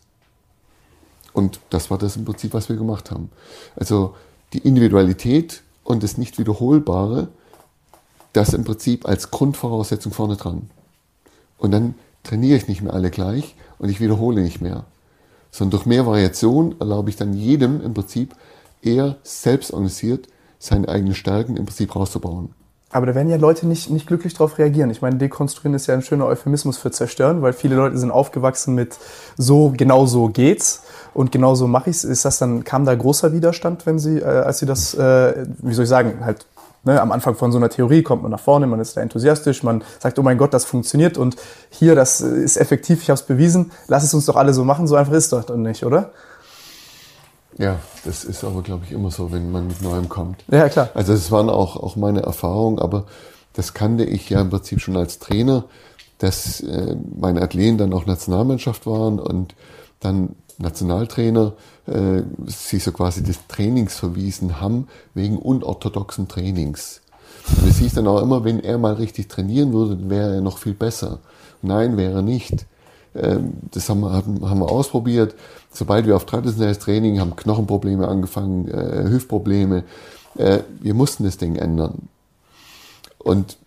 Und das war das im Prinzip, was wir gemacht haben. Also die Individualität und das Nicht-Wiederholbare, das im Prinzip als Grundvoraussetzung vorne dran. Und dann trainiere ich nicht mehr alle gleich und ich wiederhole nicht mehr. Sondern durch mehr Variation erlaube ich dann jedem im Prinzip eher selbst organisiert seine eigenen Stärken im Prinzip rauszubauen. Aber da werden ja Leute nicht, nicht glücklich darauf reagieren. Ich meine, dekonstruieren ist ja ein schöner Euphemismus für zerstören, weil viele Leute sind aufgewachsen mit so, genau so geht's und genau so mache ich's. Ist das dann, kam da großer Widerstand, wenn sie, äh, als sie das, äh, wie soll ich sagen, halt Ne, am Anfang von so einer Theorie kommt man nach vorne, man ist da enthusiastisch, man sagt, oh mein Gott, das funktioniert und hier, das ist effektiv, ich habe es bewiesen, lass es uns doch alle so machen, so einfach ist doch nicht, oder? Ja, das ist aber, glaube ich, immer so, wenn man mit Neuem kommt. Ja, klar. Also das waren auch, auch meine Erfahrungen, aber das kannte ich ja im Prinzip schon als Trainer, dass äh, meine Athleten dann auch Nationalmannschaft waren und dann Nationaltrainer äh, sich so quasi des Trainings verwiesen haben wegen unorthodoxen Trainings. Und es hieß dann auch immer, wenn er mal richtig trainieren würde, wäre er noch viel besser. Nein, wäre er nicht. Ähm, das haben wir, haben wir ausprobiert. Sobald wir auf traditionelles Training haben Knochenprobleme angefangen, äh, Hüftprobleme. Äh, wir mussten das Ding ändern. Und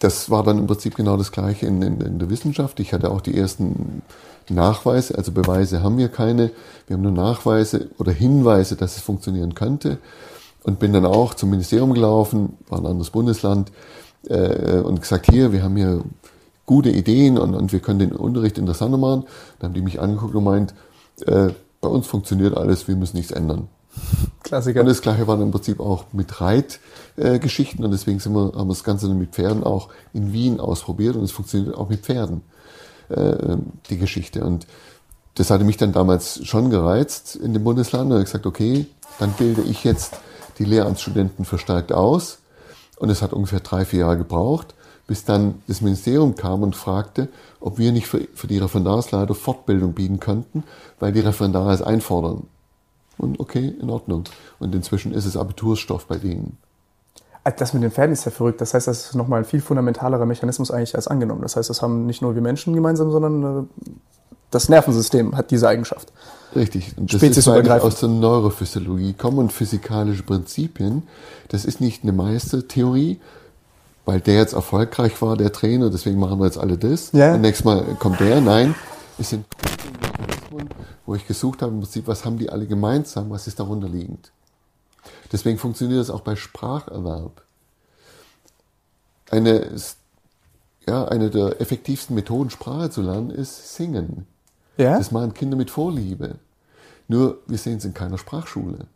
das war dann im Prinzip genau das Gleiche in, in, in, der Wissenschaft. Ich hatte auch die ersten Nachweise, also Beweise haben wir keine. Wir haben nur Nachweise oder Hinweise, dass es funktionieren könnte. Und bin dann auch zum Ministerium gelaufen, war ein anderes Bundesland, äh, und gesagt, hier, wir haben hier gute Ideen und, und wir können den Unterricht interessanter machen. Dann haben die mich angeguckt und meint, äh, bei uns funktioniert alles, wir müssen nichts ändern. Klassiker. Und das gleiche war im Prinzip auch mit Reitgeschichten äh, und deswegen sind wir, haben wir das Ganze dann mit Pferden auch in Wien ausprobiert und es funktioniert auch mit Pferden, äh, die Geschichte. Und das hatte mich dann damals schon gereizt in dem Bundesland und ich gesagt, okay, dann bilde ich jetzt die Lehramtsstudenten verstärkt aus. Und es hat ungefähr drei, vier Jahre gebraucht, bis dann das Ministerium kam und fragte, ob wir nicht für, für die Referendarsleiter Fortbildung bieten könnten, weil die Referendare es einfordern. Und okay, in Ordnung. Und inzwischen ist es Abiturstoff bei denen. Äh, das mit den Pferden ist ja verrückt. Das heißt, das ist nochmal ein viel fundamentalerer Mechanismus eigentlich als angenommen. Das heißt, das haben nicht nur wir Menschen gemeinsam, sondern äh, das Nervensystem hat diese Eigenschaft. Richtig. Und das ist aus der Neurophysiologie kommen und physikalische Prinzipien. Das ist nicht eine Meistertheorie, weil der jetzt erfolgreich war, der Trainer, deswegen machen wir jetzt alle das. Ja. Und nächstes Mal kommt der. Nein, es sind wo ich gesucht habe, im Prinzip, was haben die alle gemeinsam, was ist darunter liegend. Deswegen funktioniert das auch bei Spracherwerb. Eine, ja, eine der effektivsten Methoden, Sprache zu lernen, ist Singen. Ja? Das machen Kinder mit Vorliebe. Nur, wir sehen es in keiner Sprachschule.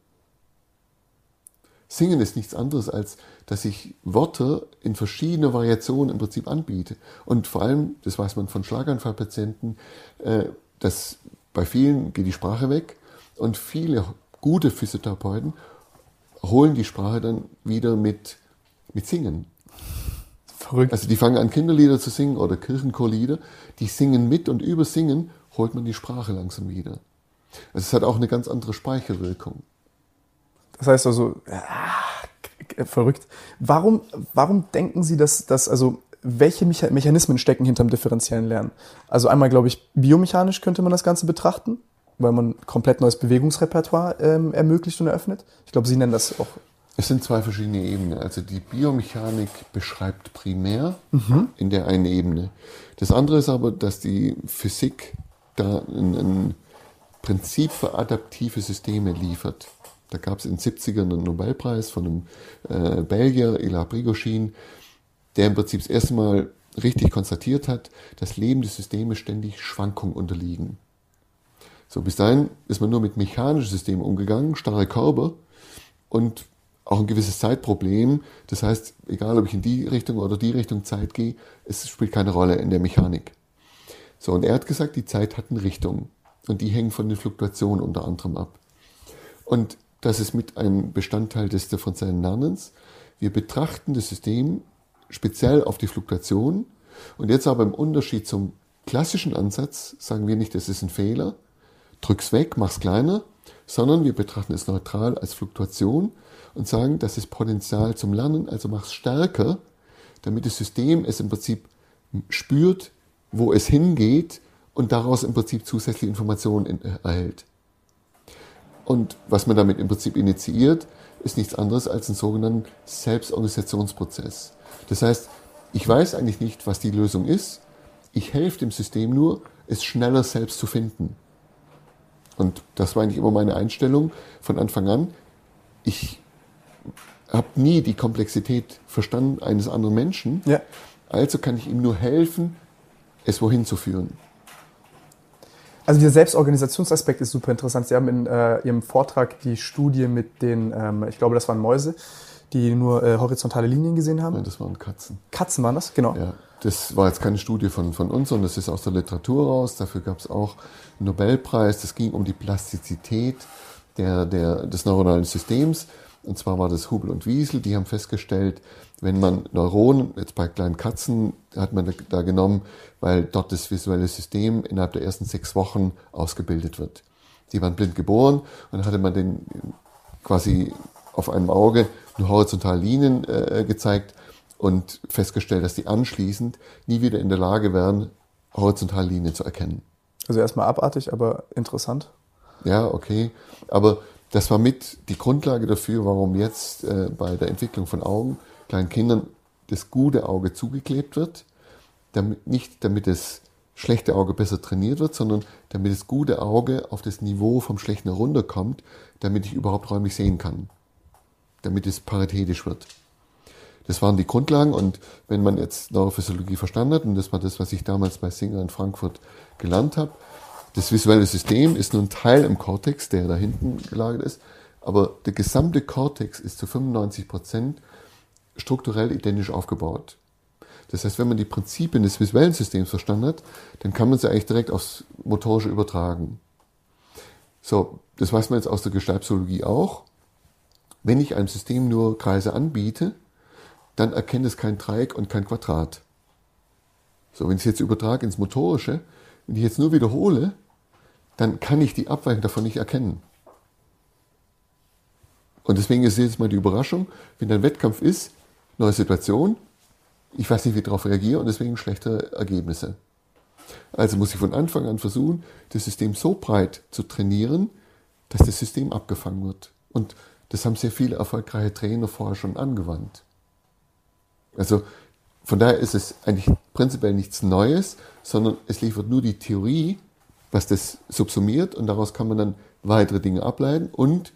Singen ist nichts anderes, als dass ich Worte in verschiedene Variationen im Prinzip anbiete. Und vor allem, das weiß man von Schlaganfallpatienten, äh, dass bei vielen geht die Sprache weg und viele gute Physiotherapeuten holen die Sprache dann wieder mit, mit Singen. Verrückt. Also die fangen an, Kinderlieder zu singen oder Kirchenchorlieder, die singen mit und über Singen holt man die Sprache langsam wieder. Also es hat auch eine ganz andere Speicherwirkung. Das heißt also, ah, verrückt. Warum, warum denken Sie, dass, dass also welche Mechanismen stecken hinterm differenziellen Lernen? Also einmal, glaube ich, biomechanisch könnte man das Ganze betrachten, weil man komplett neues Bewegungsrepertoire ähm, ermöglicht und eröffnet. Ich glaube, Sie nennen das auch. Es sind zwei verschiedene Ebenen. Also die Biomechanik beschreibt primär mhm. in der einen Ebene. Das andere ist aber, dass die Physik da ein, ein Prinzip für adaptive Systeme liefert. Da gab es in den 70ern einen Nobelpreis von einem äh, Belgier, Ila Prigoshin, der im Prinzip das erste Mal richtig konstatiert hat, dass lebende Systeme ständig Schwankungen unterliegen. So, bis dahin ist man nur mit mechanischen Systemen umgegangen, starre Körper und auch ein gewisses Zeitproblem. Das heißt, egal ob ich in die Richtung oder die Richtung Zeit gehe, es spielt keine Rolle in der Mechanik. So, und er hat gesagt, die Zeit hat eine Richtung. Und die hängen von den Fluktuationen unter anderem ab. Und das ist mit ein Bestandteil des differenziellen Lernens. Wir betrachten das System speziell auf die Fluktuation. Und jetzt aber im Unterschied zum klassischen Ansatz sagen wir nicht, das ist ein Fehler, drück's weg, mach's kleiner, sondern wir betrachten es neutral als Fluktuation und sagen, das ist Potenzial zum Lernen, also mach's stärker, damit das System es im Prinzip spürt, wo es hingeht und daraus im Prinzip zusätzliche Informationen erhält. Und was man damit im Prinzip initiiert, ist nichts anderes als einen sogenannten Selbstorganisationsprozess. Das heißt, ich weiß eigentlich nicht, was die Lösung ist. Ich helfe dem System nur, es schneller selbst zu finden. Und das war eigentlich immer meine Einstellung von Anfang an. Ich habe nie die Komplexität verstanden eines anderen Menschen. Ja. Also kann ich ihm nur helfen, es wohin zu führen. Also dieser Selbstorganisationsaspekt ist super interessant. Sie haben in äh, Ihrem Vortrag die Studie mit den, ähm, ich glaube, das waren Mäuse, die nur äh, horizontale Linien gesehen haben. Nein, das waren Katzen. Katzen waren das, genau. Ja, das war jetzt keine Studie von, von uns, sondern das ist aus der Literatur raus. Dafür gab es auch einen Nobelpreis. Das ging um die Plastizität der, der, des neuronalen Systems. Und zwar war das Hubel und Wiesel, die haben festgestellt, wenn man Neuronen, jetzt bei kleinen Katzen hat man da genommen, weil dort das visuelle System innerhalb der ersten sechs Wochen ausgebildet wird. Die waren blind geboren und dann hatte man den quasi auf einem Auge nur horizontale Linien äh, gezeigt und festgestellt, dass die anschließend nie wieder in der Lage wären, horizontale Linien zu erkennen. Also erstmal abartig, aber interessant. Ja, okay. Aber das war mit die Grundlage dafür, warum jetzt äh, bei der Entwicklung von Augen kleinen Kindern das gute Auge zugeklebt wird. Damit, nicht damit das schlechte Auge besser trainiert wird, sondern damit das gute Auge auf das Niveau vom schlechten herunterkommt, damit ich überhaupt räumlich sehen kann. Damit es paritätisch wird. Das waren die Grundlagen und wenn man jetzt Neurophysiologie verstanden hat, und das war das, was ich damals bei Singer in Frankfurt gelernt habe, das visuelle System ist nur ein Teil im Kortex, der da hinten gelagert ist, aber der gesamte Kortex ist zu 95 Prozent strukturell identisch aufgebaut. Das heißt, wenn man die Prinzipien des visuellen Systems verstanden hat, dann kann man sie eigentlich direkt aufs Motorische übertragen. So, das weiß man jetzt aus der Gestaltpsychologie auch. Wenn ich einem System nur Kreise anbiete, dann erkennt es kein Dreieck und kein Quadrat. So, wenn ich es jetzt übertrage ins Motorische, wenn ich jetzt nur wiederhole, dann kann ich die Abweichung davon nicht erkennen. Und deswegen ist jetzt mal die Überraschung, wenn ein Wettkampf ist, neue Situation, ich weiß nicht, wie ich darauf reagiere und deswegen schlechte Ergebnisse. Also muss ich von Anfang an versuchen, das System so breit zu trainieren, dass das System abgefangen wird. Und das haben sehr viele erfolgreiche Trainer vorher schon angewandt. Also von daher ist es eigentlich prinzipiell nichts Neues, sondern es liefert nur die Theorie, was das subsumiert und daraus kann man dann weitere Dinge ableiten und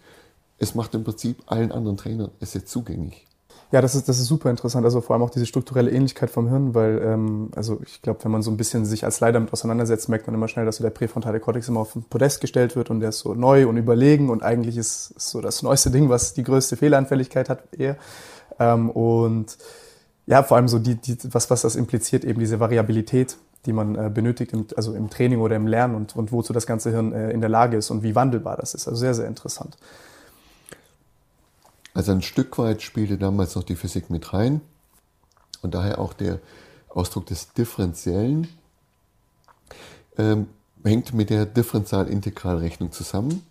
es macht im Prinzip allen anderen Trainern es jetzt zugänglich. Ja, das ist, das ist super interessant. Also vor allem auch diese strukturelle Ähnlichkeit vom Hirn, weil, ähm, also ich glaube, wenn man so ein bisschen sich als Leiter damit auseinandersetzt, merkt man immer schnell, dass so der präfrontale Kortex immer auf den Podest gestellt wird und der ist so neu und überlegen und eigentlich ist, ist so das neueste Ding, was die größte Fehleranfälligkeit hat eher. Ähm, und ja, vor allem so die, die, was, was das impliziert, eben diese Variabilität, die man äh, benötigt, im, also im Training oder im Lernen und, und wozu das ganze Hirn äh, in der Lage ist und wie wandelbar das ist. Also sehr, sehr interessant. Also ein Stück weit spielte damals noch die Physik mit rein und daher auch der Ausdruck des Differenziellen ähm, hängt mit der Differential-Integralrechnung zusammen,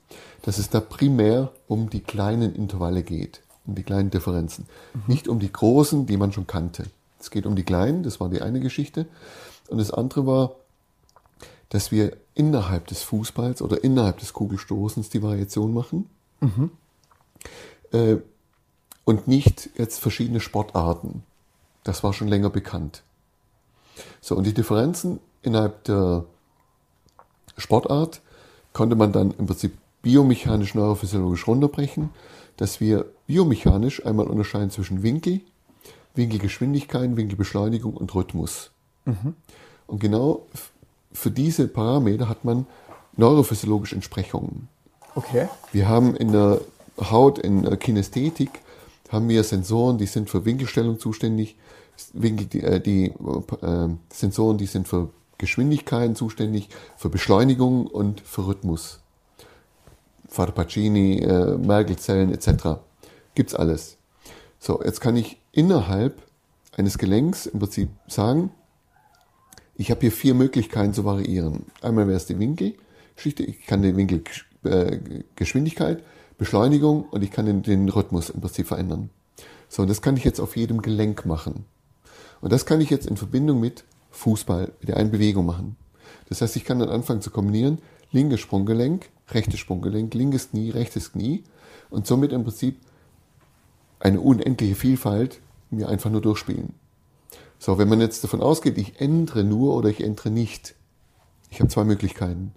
dass es da primär um die kleinen Intervalle geht, um die kleinen Differenzen, mhm. nicht um die großen, die man schon kannte. Es geht um die kleinen, das war die eine Geschichte. Und das andere war, dass wir innerhalb des Fußballs oder innerhalb des Kugelstoßens die Variation machen. Mhm. Äh, und nicht jetzt verschiedene Sportarten. Das war schon länger bekannt. So, und die Differenzen innerhalb der Sportart konnte man dann im Prinzip biomechanisch, neurophysiologisch runterbrechen, dass wir biomechanisch einmal unterscheiden zwischen Winkel, Winkelgeschwindigkeit, Winkelbeschleunigung und Rhythmus. Mhm. Und genau für diese Parameter hat man neurophysiologische Entsprechungen. Okay. Wir haben in der Haut, in der Kinästhetik, haben wir Sensoren, die sind für Winkelstellung zuständig, Winkel, die, äh, die äh, Sensoren, die sind für Geschwindigkeiten zuständig, für Beschleunigung und für Rhythmus. Vater Pacini, äh, Mergelzellen etc. Gibt's alles. So, jetzt kann ich innerhalb eines Gelenks im Prinzip sagen, ich habe hier vier Möglichkeiten zu variieren. Einmal wäre es die Winkelgeschichte, ich kann den Winkel äh, Beschleunigung und ich kann den, den Rhythmus im Prinzip verändern. So, und das kann ich jetzt auf jedem Gelenk machen. Und das kann ich jetzt in Verbindung mit Fußball, mit der einen Bewegung machen. Das heißt, ich kann dann anfangen zu kombinieren, linkes Sprunggelenk, rechtes Sprunggelenk, linkes Knie, rechtes Knie und somit im Prinzip eine unendliche Vielfalt mir einfach nur durchspielen. So, wenn man jetzt davon ausgeht, ich ändere nur oder ich ändere nicht. Ich habe zwei Möglichkeiten.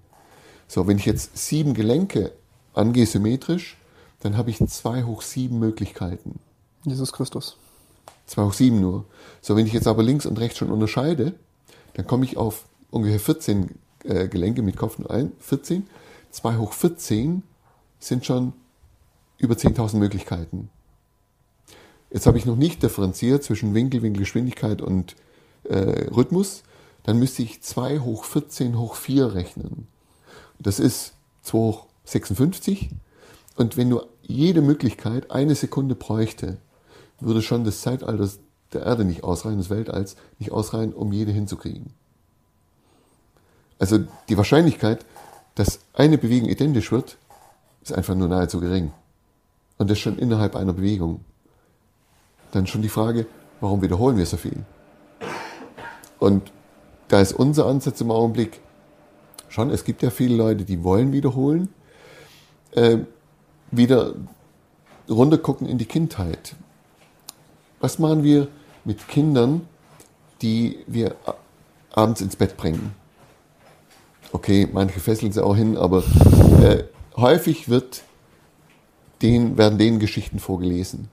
So, wenn ich jetzt sieben Gelenke angehe symmetrisch, dann habe ich zwei hoch sieben Möglichkeiten. Jesus Christus. Zwei hoch sieben nur. So, wenn ich jetzt aber links und rechts schon unterscheide, dann komme ich auf ungefähr 14 äh, Gelenke mit Kopf nur ein. 14. Zwei hoch 14 sind schon über 10.000 Möglichkeiten. Jetzt habe ich noch nicht differenziert zwischen Winkel, Winkelgeschwindigkeit und äh, Rhythmus. Dann müsste ich 2 hoch 14 hoch 4 rechnen. Das ist 2 hoch 56. Und wenn nur jede Möglichkeit eine Sekunde bräuchte, würde schon das Zeitalter der Erde nicht ausreichen, des Weltalls nicht ausreichen, um jede hinzukriegen. Also die Wahrscheinlichkeit, dass eine Bewegung identisch wird, ist einfach nur nahezu gering. Und das schon innerhalb einer Bewegung. Dann schon die Frage, warum wiederholen wir so viel? Und da ist unser Ansatz im Augenblick schon, es gibt ja viele Leute, die wollen wiederholen, äh, wieder runtergucken in die Kindheit. Was machen wir mit Kindern, die wir abends ins Bett bringen? Okay, manche fesseln sie auch hin, aber äh, häufig wird den, werden denen Geschichten vorgelesen.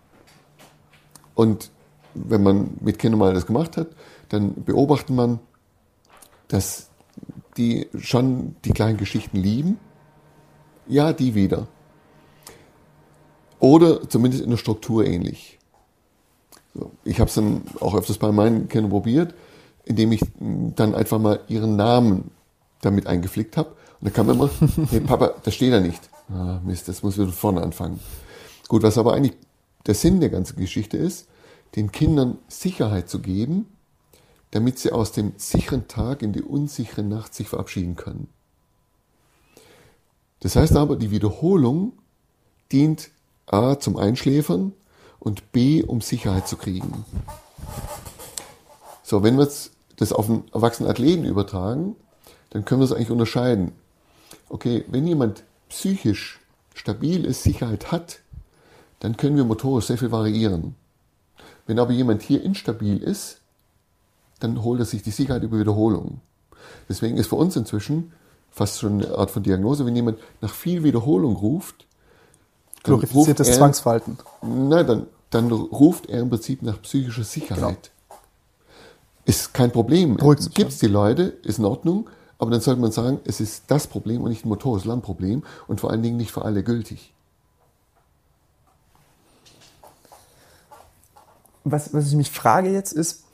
Und wenn man mit Kindern mal das gemacht hat, dann beobachtet man, dass die schon die kleinen Geschichten lieben. Ja, die wieder. Oder zumindest in der Struktur ähnlich. Ich habe es dann auch öfters bei meinen Kindern probiert, indem ich dann einfach mal ihren Namen damit eingeflickt habe. Und dann kam immer, hey Papa, das steht da nicht. Ah, Mist, das muss wieder vorne anfangen. Gut, was aber eigentlich der Sinn der ganzen Geschichte ist, den Kindern Sicherheit zu geben, damit sie aus dem sicheren Tag in die unsichere Nacht sich verabschieden können. Das heißt aber, die Wiederholung dient A zum Einschläfern und B um Sicherheit zu kriegen. So, wenn wir das auf einen erwachsenen Athleten übertragen, dann können wir es eigentlich unterscheiden. Okay, wenn jemand psychisch stabil ist, Sicherheit hat, dann können wir motorisch sehr viel variieren. Wenn aber jemand hier instabil ist, dann holt er sich die Sicherheit über Wiederholung. Deswegen ist für uns inzwischen fast schon eine Art von Diagnose, wenn jemand nach viel Wiederholung ruft, glorifiziertes Zwangsverhalten. Nein, dann, dann ruft er im Prinzip nach psychischer Sicherheit. Genau. Ist kein Problem. Gibt es die Leute, ist in Ordnung, aber dann sollte man sagen, es ist das Problem und nicht ein motorisches Lernproblem und vor allen Dingen nicht für alle gültig. Was, was ich mich frage jetzt ist,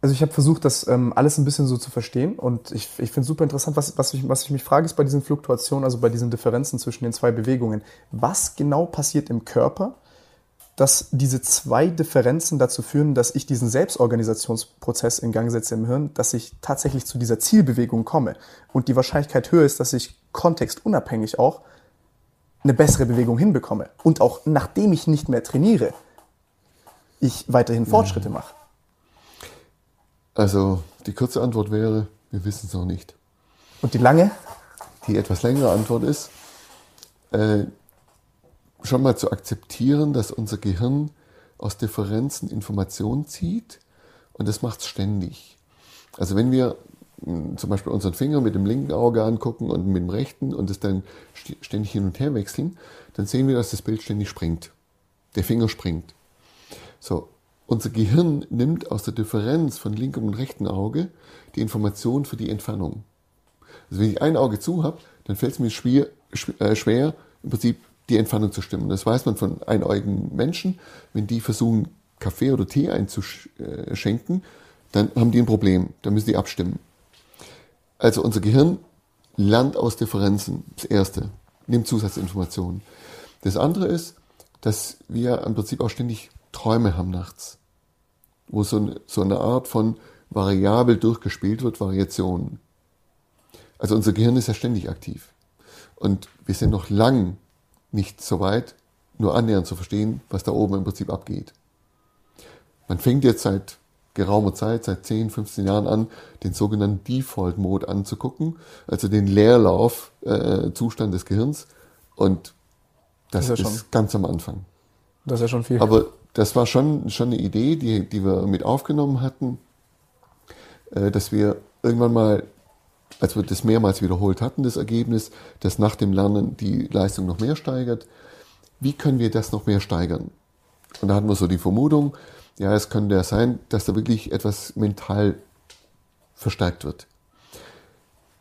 also ich habe versucht, das ähm, alles ein bisschen so zu verstehen und ich, ich finde es super interessant, was, was, ich, was ich mich frage, ist bei diesen Fluktuationen, also bei diesen Differenzen zwischen den zwei Bewegungen, was genau passiert im Körper, dass diese zwei Differenzen dazu führen, dass ich diesen Selbstorganisationsprozess in Gang setze im Hirn, dass ich tatsächlich zu dieser Zielbewegung komme und die Wahrscheinlichkeit höher ist, dass ich kontextunabhängig auch eine bessere Bewegung hinbekomme und auch nachdem ich nicht mehr trainiere, ich weiterhin Fortschritte mache. Also die kurze Antwort wäre, wir wissen es noch nicht. Und die lange? Die etwas längere Antwort ist, äh, schon mal zu akzeptieren, dass unser Gehirn aus Differenzen Informationen zieht und das macht es ständig. Also wenn wir hm, zum Beispiel unseren Finger mit dem linken Auge angucken und mit dem rechten und es dann ständig hin und her wechseln, dann sehen wir, dass das Bild ständig springt. Der Finger springt. So, unser Gehirn nimmt aus der Differenz von linkem und rechtem Auge die Information für die Entfernung. Also wenn ich ein Auge zu habe, dann fällt es mir schwer, äh, schwer, im Prinzip die Entfernung zu stimmen. Das weiß man von einäugigen Menschen. Wenn die versuchen, Kaffee oder Tee einzuschenken, dann haben die ein Problem. Dann müssen die abstimmen. Also unser Gehirn lernt aus Differenzen. Das Erste. Nimmt Zusatzinformationen. Das andere ist, dass wir im Prinzip auch ständig Träume haben nachts wo so eine, so eine Art von variabel durchgespielt wird, Variationen. Also unser Gehirn ist ja ständig aktiv. Und wir sind noch lang nicht so weit, nur annähernd zu verstehen, was da oben im Prinzip abgeht. Man fängt jetzt seit geraumer Zeit, seit 10, 15 Jahren an, den sogenannten Default Mode anzugucken, also den Leerlauf-Zustand äh, des Gehirns. Und das, das ist, ja ist ganz am Anfang. Das ist ja schon viel. Aber das war schon, schon eine Idee, die, die wir mit aufgenommen hatten, äh, dass wir irgendwann mal, als wir das mehrmals wiederholt hatten, das Ergebnis, dass nach dem Lernen die Leistung noch mehr steigert, wie können wir das noch mehr steigern? Und da hatten wir so die Vermutung, ja, es könnte ja sein, dass da wirklich etwas mental verstärkt wird.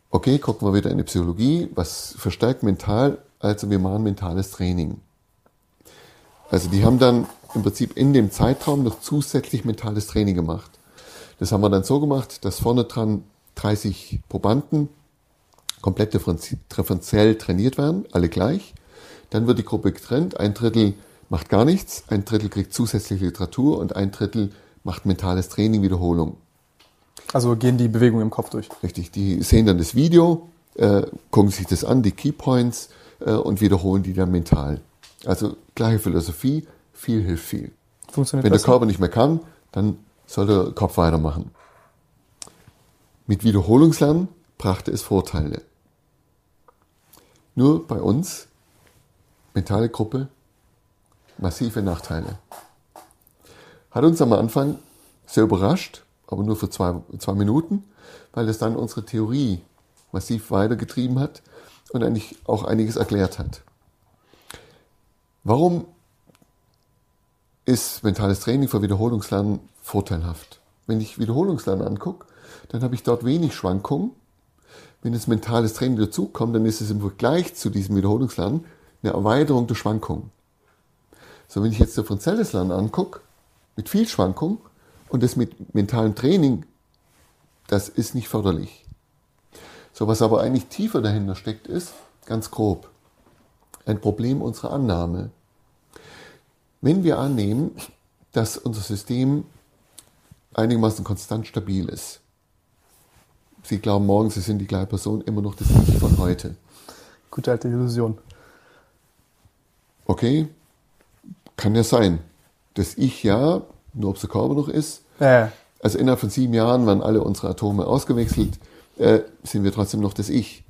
Okay, gucken wir wieder in die Psychologie, was verstärkt mental, also wir machen mentales Training. Also die haben dann im Prinzip in dem Zeitraum noch zusätzlich mentales Training gemacht. Das haben wir dann so gemacht, dass vorne dran 30 Probanden komplett differenziell trainiert werden, alle gleich. Dann wird die Gruppe getrennt. Ein Drittel macht gar nichts, ein Drittel kriegt zusätzliche Literatur und ein Drittel macht mentales Training, Wiederholung. Also gehen die Bewegungen im Kopf durch. Richtig, die sehen dann das Video, äh, gucken sich das an, die Keypoints äh, und wiederholen die dann mental. Also gleiche Philosophie, viel hilft viel. Funktioniert Wenn der Körper nicht mehr kann, dann soll der Kopf weitermachen. Mit Wiederholungslernen brachte es Vorteile. Nur bei uns, mentale Gruppe, massive Nachteile. Hat uns am Anfang sehr überrascht, aber nur für zwei, zwei Minuten, weil es dann unsere Theorie massiv weitergetrieben hat und eigentlich auch einiges erklärt hat. Warum ist mentales Training für Wiederholungslernen vorteilhaft? Wenn ich Wiederholungslernen angucke, dann habe ich dort wenig Schwankungen. Wenn das mentales Training dazukommt, dann ist es im Vergleich zu diesem Wiederholungslernen eine Erweiterung der Schwankungen. So, wenn ich jetzt der Fonzelles Lernen angucke, mit viel Schwankung und das mit mentalem Training, das ist nicht förderlich. So, was aber eigentlich tiefer dahinter steckt, ist, ganz grob, ein Problem unserer Annahme. Wenn wir annehmen, dass unser System einigermaßen konstant stabil ist, Sie glauben morgen, Sie sind die gleiche Person, immer noch das Ich von heute. Gute alte Illusion. Okay, kann ja sein. Das Ich ja, nur ob es der Körper noch ist. Äh. Also innerhalb von sieben Jahren waren alle unsere Atome ausgewechselt, äh, sind wir trotzdem noch das Ich.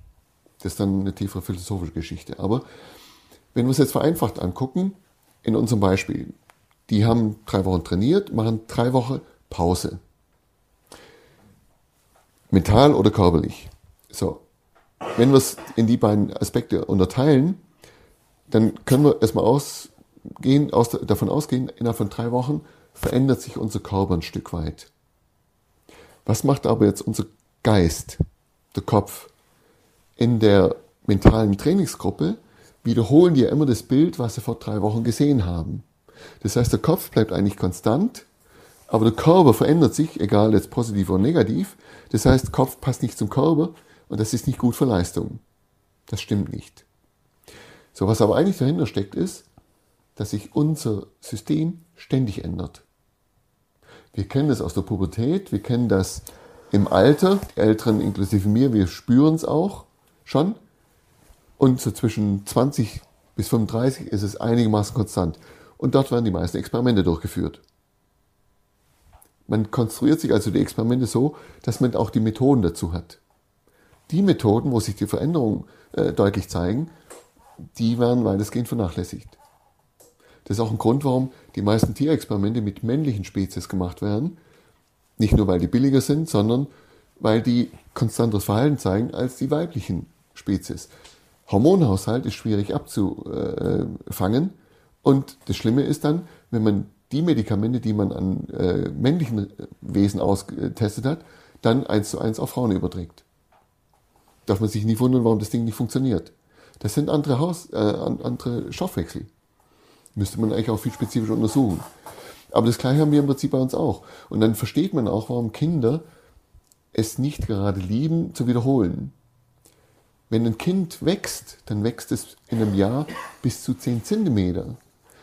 Das ist dann eine tiefere philosophische Geschichte. Aber wenn wir es jetzt vereinfacht angucken, in unserem Beispiel, die haben drei Wochen trainiert, machen drei Wochen Pause. Mental oder körperlich. So. Wenn wir es in die beiden Aspekte unterteilen, dann können wir erstmal aus, gehen, aus, davon ausgehen, innerhalb von drei Wochen verändert sich unser Körper ein Stück weit. Was macht aber jetzt unser Geist, der Kopf? In der mentalen Trainingsgruppe wiederholen die ja immer das Bild, was sie vor drei Wochen gesehen haben. Das heißt, der Kopf bleibt eigentlich konstant, aber der Körper verändert sich, egal jetzt positiv oder negativ. Das heißt, Kopf passt nicht zum Körper und das ist nicht gut für Leistung. Das stimmt nicht. So, was aber eigentlich dahinter steckt, ist, dass sich unser System ständig ändert. Wir kennen das aus der Pubertät, wir kennen das im Alter, die Älteren inklusive mir, wir spüren es auch schon. Und so zwischen 20 bis 35 ist es einigermaßen konstant. Und dort werden die meisten Experimente durchgeführt. Man konstruiert sich also die Experimente so, dass man auch die Methoden dazu hat. Die Methoden, wo sich die Veränderungen äh, deutlich zeigen, die werden weitestgehend vernachlässigt. Das ist auch ein Grund, warum die meisten Tierexperimente mit männlichen Spezies gemacht werden. Nicht nur, weil die billiger sind, sondern weil die konstanteres Verhalten zeigen als die weiblichen Spezies. Hormonhaushalt ist schwierig abzufangen. Und das Schlimme ist dann, wenn man die Medikamente, die man an äh, männlichen Wesen ausgetestet hat, dann eins zu eins auf Frauen überträgt. Darf man sich nicht wundern, warum das Ding nicht funktioniert. Das sind andere, Haus, äh, andere Stoffwechsel. Müsste man eigentlich auch viel spezifischer untersuchen. Aber das Gleiche haben wir im Prinzip bei uns auch. Und dann versteht man auch, warum Kinder es nicht gerade lieben, zu wiederholen. Wenn ein Kind wächst, dann wächst es in einem Jahr bis zu 10 Zentimeter.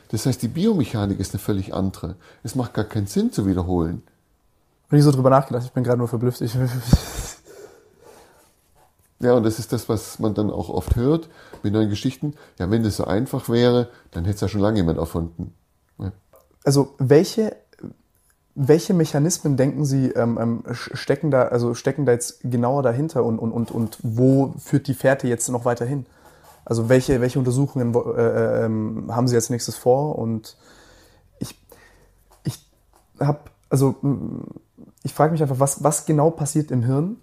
Das heißt, die Biomechanik ist eine völlig andere. Es macht gar keinen Sinn zu wiederholen. Wenn ich so drüber nachgedacht, ich bin gerade nur verblüfft. Ja, und das ist das, was man dann auch oft hört mit neuen Geschichten. Ja, wenn das so einfach wäre, dann hätte es ja schon lange jemand erfunden. Ja. Also welche, welche Mechanismen denken Sie ähm, ähm stecken da, also stecken da jetzt genauer dahinter und, und, und, und wo führt die Fährte jetzt noch weiter hin? Also welche, welche Untersuchungen äh, äh, ähm, haben Sie als nächstes vor? Und ich, ich habe, also ich frage mich einfach, was, was genau passiert im Hirn,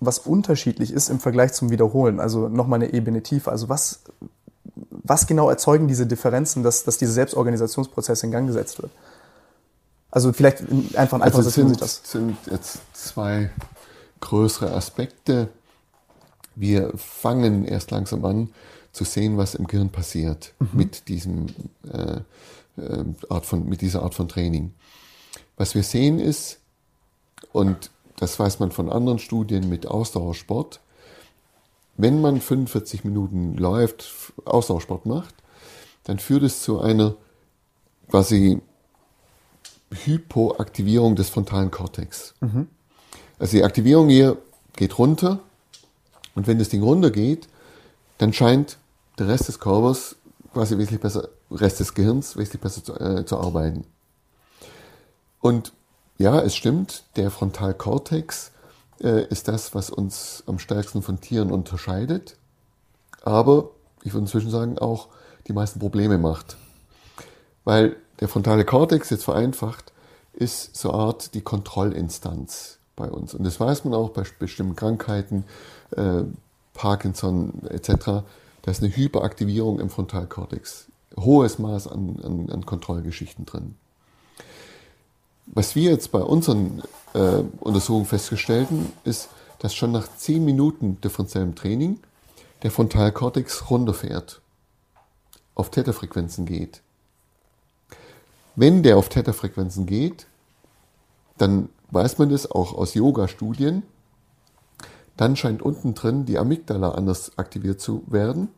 was unterschiedlich ist im Vergleich zum Wiederholen, also nochmal eine Ebene tiefer. Also was, was genau erzeugen diese Differenzen, dass, dass dieser Selbstorganisationsprozess in Gang gesetzt wird? Also vielleicht einfach ein also einfaches sind, das. sind jetzt zwei größere Aspekte. Wir fangen erst langsam an zu sehen, was im Gehirn passiert mhm. mit diesem äh, äh, Art von mit dieser Art von Training. Was wir sehen ist und das weiß man von anderen Studien mit Ausdauersport, wenn man 45 Minuten läuft, Ausdauersport macht, dann führt es zu einer quasi Hypoaktivierung des frontalen Kortex. Mhm. Also die Aktivierung hier geht runter und wenn das Ding runter geht, dann scheint der Rest des Körpers quasi wesentlich besser, Rest des Gehirns wesentlich besser zu, äh, zu arbeiten. Und ja, es stimmt, der Frontalkortex äh, ist das, was uns am stärksten von Tieren unterscheidet, aber ich würde inzwischen sagen, auch die meisten Probleme macht. Weil der frontale Kortex, jetzt vereinfacht, ist so Art die Kontrollinstanz bei uns. Und das weiß man auch bei bestimmten Krankheiten, äh, Parkinson etc. Da ist eine Hyperaktivierung im Frontalkortex. Hohes Maß an, an, an Kontrollgeschichten drin. Was wir jetzt bei unseren äh, Untersuchungen festgestellten, ist, dass schon nach 10 Minuten differenziellem Training der Frontalkortex runterfährt, auf Theta-Frequenzen geht. Wenn der auf Theta-Frequenzen geht, dann weiß man das auch aus Yoga-Studien, dann scheint unten drin die Amygdala anders aktiviert zu werden.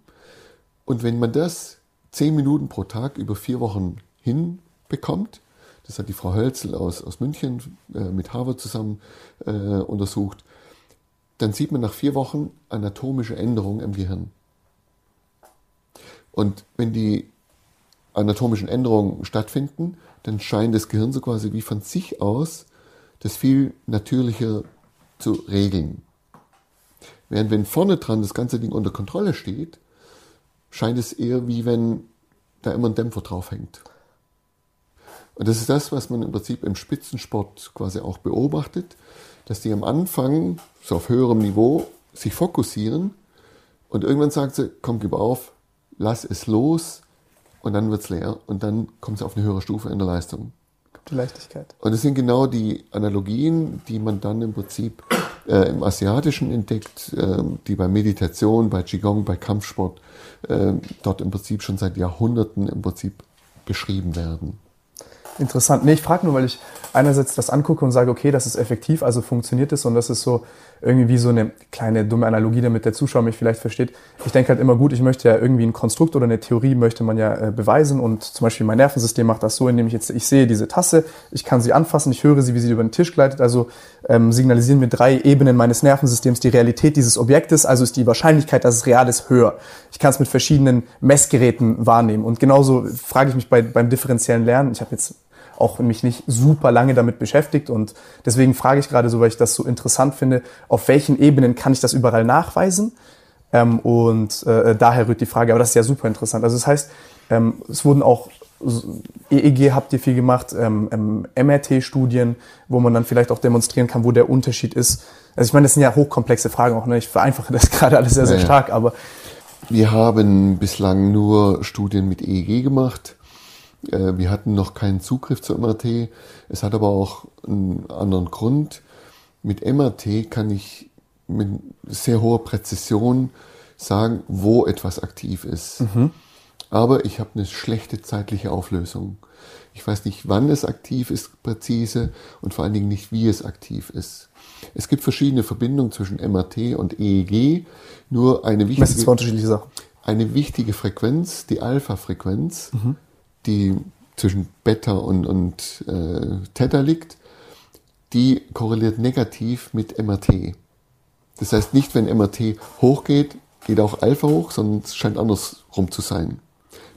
Und wenn man das 10 Minuten pro Tag über vier Wochen hinbekommt, das hat die Frau Hölzel aus, aus München äh, mit Harvard zusammen äh, untersucht, dann sieht man nach vier Wochen anatomische Änderungen im Gehirn. Und wenn die anatomischen Änderungen stattfinden, dann scheint das Gehirn so quasi wie von sich aus das viel natürlicher zu regeln. Während wenn vorne dran das ganze Ding unter Kontrolle steht, scheint es eher wie wenn da immer ein Dämpfer drauf hängt. Und das ist das, was man im Prinzip im Spitzensport quasi auch beobachtet, dass die am Anfang, so auf höherem Niveau, sich fokussieren und irgendwann sagt sie, komm, gib auf, lass es los und dann wird's leer und dann kommt sie auf eine höhere Stufe in der Leistung. Die Leichtigkeit. Und das sind genau die Analogien, die man dann im Prinzip äh, im Asiatischen entdeckt, äh, die bei Meditation, bei Qigong, bei Kampfsport äh, dort im Prinzip schon seit Jahrhunderten im Prinzip beschrieben werden. Interessant. Nee, ich frage nur, weil ich einerseits das angucke und sage, okay, das ist effektiv, also funktioniert es und das ist so irgendwie wie so eine kleine dumme Analogie, damit der Zuschauer mich vielleicht versteht. Ich denke halt immer gut, ich möchte ja irgendwie ein Konstrukt oder eine Theorie möchte man ja äh, beweisen und zum Beispiel mein Nervensystem macht das so, indem ich jetzt, ich sehe diese Tasse, ich kann sie anfassen, ich höre sie, wie sie über den Tisch gleitet, also ähm, signalisieren mir drei Ebenen meines Nervensystems die Realität dieses Objektes, also ist die Wahrscheinlichkeit, dass es real ist, höher. Ich kann es mit verschiedenen Messgeräten wahrnehmen und genauso frage ich mich bei, beim differenziellen Lernen, ich habe jetzt auch mich nicht super lange damit beschäftigt und deswegen frage ich gerade so, weil ich das so interessant finde, auf welchen Ebenen kann ich das überall nachweisen? Ähm, und äh, daher rührt die Frage, aber das ist ja super interessant. Also das heißt, ähm, es wurden auch EEG habt ihr viel gemacht, ähm, MRT-Studien, wo man dann vielleicht auch demonstrieren kann, wo der Unterschied ist. Also ich meine, das sind ja hochkomplexe Fragen auch, ne? ich vereinfache das gerade alles sehr, sehr ja, stark, aber... Wir haben bislang nur Studien mit EEG gemacht. Äh, wir hatten noch keinen Zugriff zur MRT. Es hat aber auch einen anderen Grund. Mit MRT kann ich mit sehr hoher Präzision sagen, wo etwas aktiv ist. Mhm. Aber ich habe eine schlechte zeitliche Auflösung. Ich weiß nicht, wann es aktiv ist, präzise, und vor allen Dingen nicht, wie es aktiv ist. Es gibt verschiedene Verbindungen zwischen MRT und EEG. Nur eine wichtige, eine wichtige Frequenz, die Alpha-Frequenz, mhm die zwischen Beta und, und äh, Theta liegt, die korreliert negativ mit MRT. Das heißt, nicht wenn MRT hochgeht, geht auch Alpha hoch, sondern es scheint andersrum zu sein.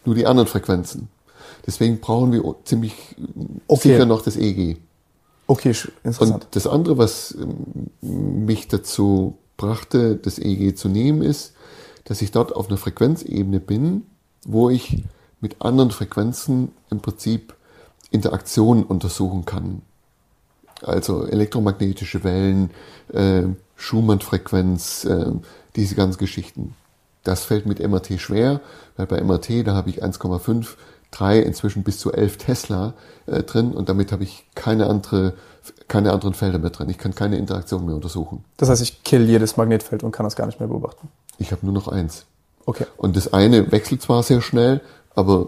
Nur die anderen Frequenzen. Deswegen brauchen wir ziemlich okay. sicher noch das EEG. Okay, interessant. Und das andere, was ähm, mich dazu brachte, das EEG zu nehmen, ist, dass ich dort auf einer Frequenzebene bin, wo ich mit anderen Frequenzen im Prinzip Interaktionen untersuchen kann. Also elektromagnetische Wellen, äh, Schumann-Frequenz, äh, diese ganzen Geschichten. Das fällt mit MRT schwer, weil bei MRT, da habe ich 1,5, 3, inzwischen bis zu 11 Tesla äh, drin und damit habe ich keine, andere, keine anderen Felder mehr drin. Ich kann keine Interaktion mehr untersuchen. Das heißt, ich kill jedes Magnetfeld und kann das gar nicht mehr beobachten? Ich habe nur noch eins. Okay. Und das eine wechselt zwar sehr schnell, aber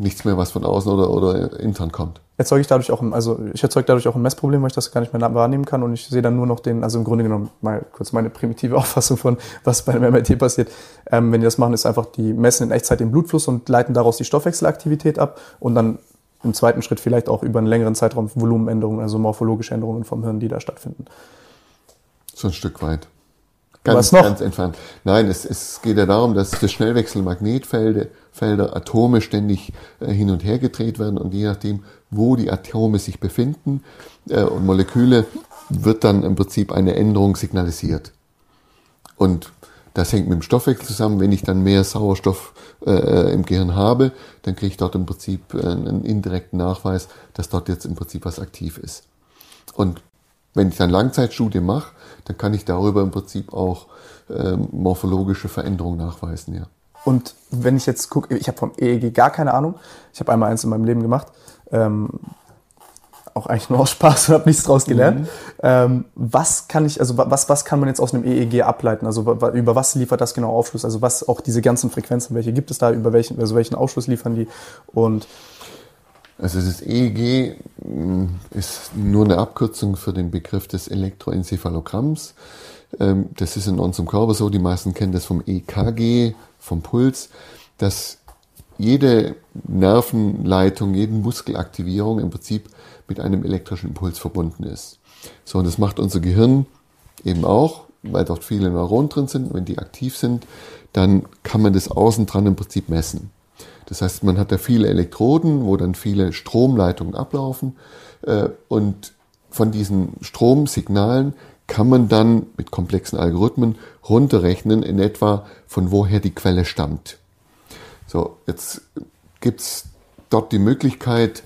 nichts mehr, was von außen oder, oder intern kommt. Erzeuge ich dadurch auch, also ich erzeuge dadurch auch ein Messproblem, weil ich das gar nicht mehr wahrnehmen kann und ich sehe dann nur noch den, also im Grunde genommen mal kurz meine primitive Auffassung von, was bei einem MRT passiert. Ähm, wenn die das machen, ist einfach, die messen in Echtzeit den Blutfluss und leiten daraus die Stoffwechselaktivität ab und dann im zweiten Schritt vielleicht auch über einen längeren Zeitraum Volumenänderungen, also morphologische Änderungen vom Hirn, die da stattfinden. So ein Stück weit. Was Ganz, noch? ganz entfernt. Nein, es, es geht ja darum, dass für Schnellwechselmagnetfelder Felder Atome ständig äh, hin und her gedreht werden und je nachdem, wo die Atome sich befinden äh, und Moleküle, wird dann im Prinzip eine Änderung signalisiert. Und das hängt mit dem Stoffwechsel zusammen. Wenn ich dann mehr Sauerstoff äh, im Gehirn habe, dann kriege ich dort im Prinzip äh, einen indirekten Nachweis, dass dort jetzt im Prinzip was aktiv ist. Und wenn ich dann Langzeitstudie mache, dann kann ich darüber im Prinzip auch ähm, morphologische Veränderungen nachweisen, ja. Und wenn ich jetzt gucke, ich habe vom EEG gar keine Ahnung. Ich habe einmal eins in meinem Leben gemacht. Ähm, auch eigentlich nur aus Spaß und habe nichts draus gelernt. Mhm. Ähm, was kann ich, also was, was kann man jetzt aus einem EEG ableiten? Also über was liefert das genau Aufschluss? Also was auch diese ganzen Frequenzen, welche gibt es da, über welchen, also welchen Aufschluss liefern die? Und also das EEG mm, ist nur eine Abkürzung für den Begriff des Elektroenzephalogramms. Ähm, das ist in unserem Körper so, die meisten kennen das vom EKG, vom Puls, dass jede Nervenleitung, jede Muskelaktivierung im Prinzip mit einem elektrischen Impuls verbunden ist. So, und das macht unser Gehirn eben auch, weil dort viele Neuronen drin sind. Wenn die aktiv sind, dann kann man das außen dran im Prinzip messen. Das heißt, man hat da viele Elektroden, wo dann viele Stromleitungen ablaufen äh, und von diesen Stromsignalen kann man dann mit komplexen Algorithmen runterrechnen in etwa, von woher die Quelle stammt. So, jetzt gibt's dort die Möglichkeit,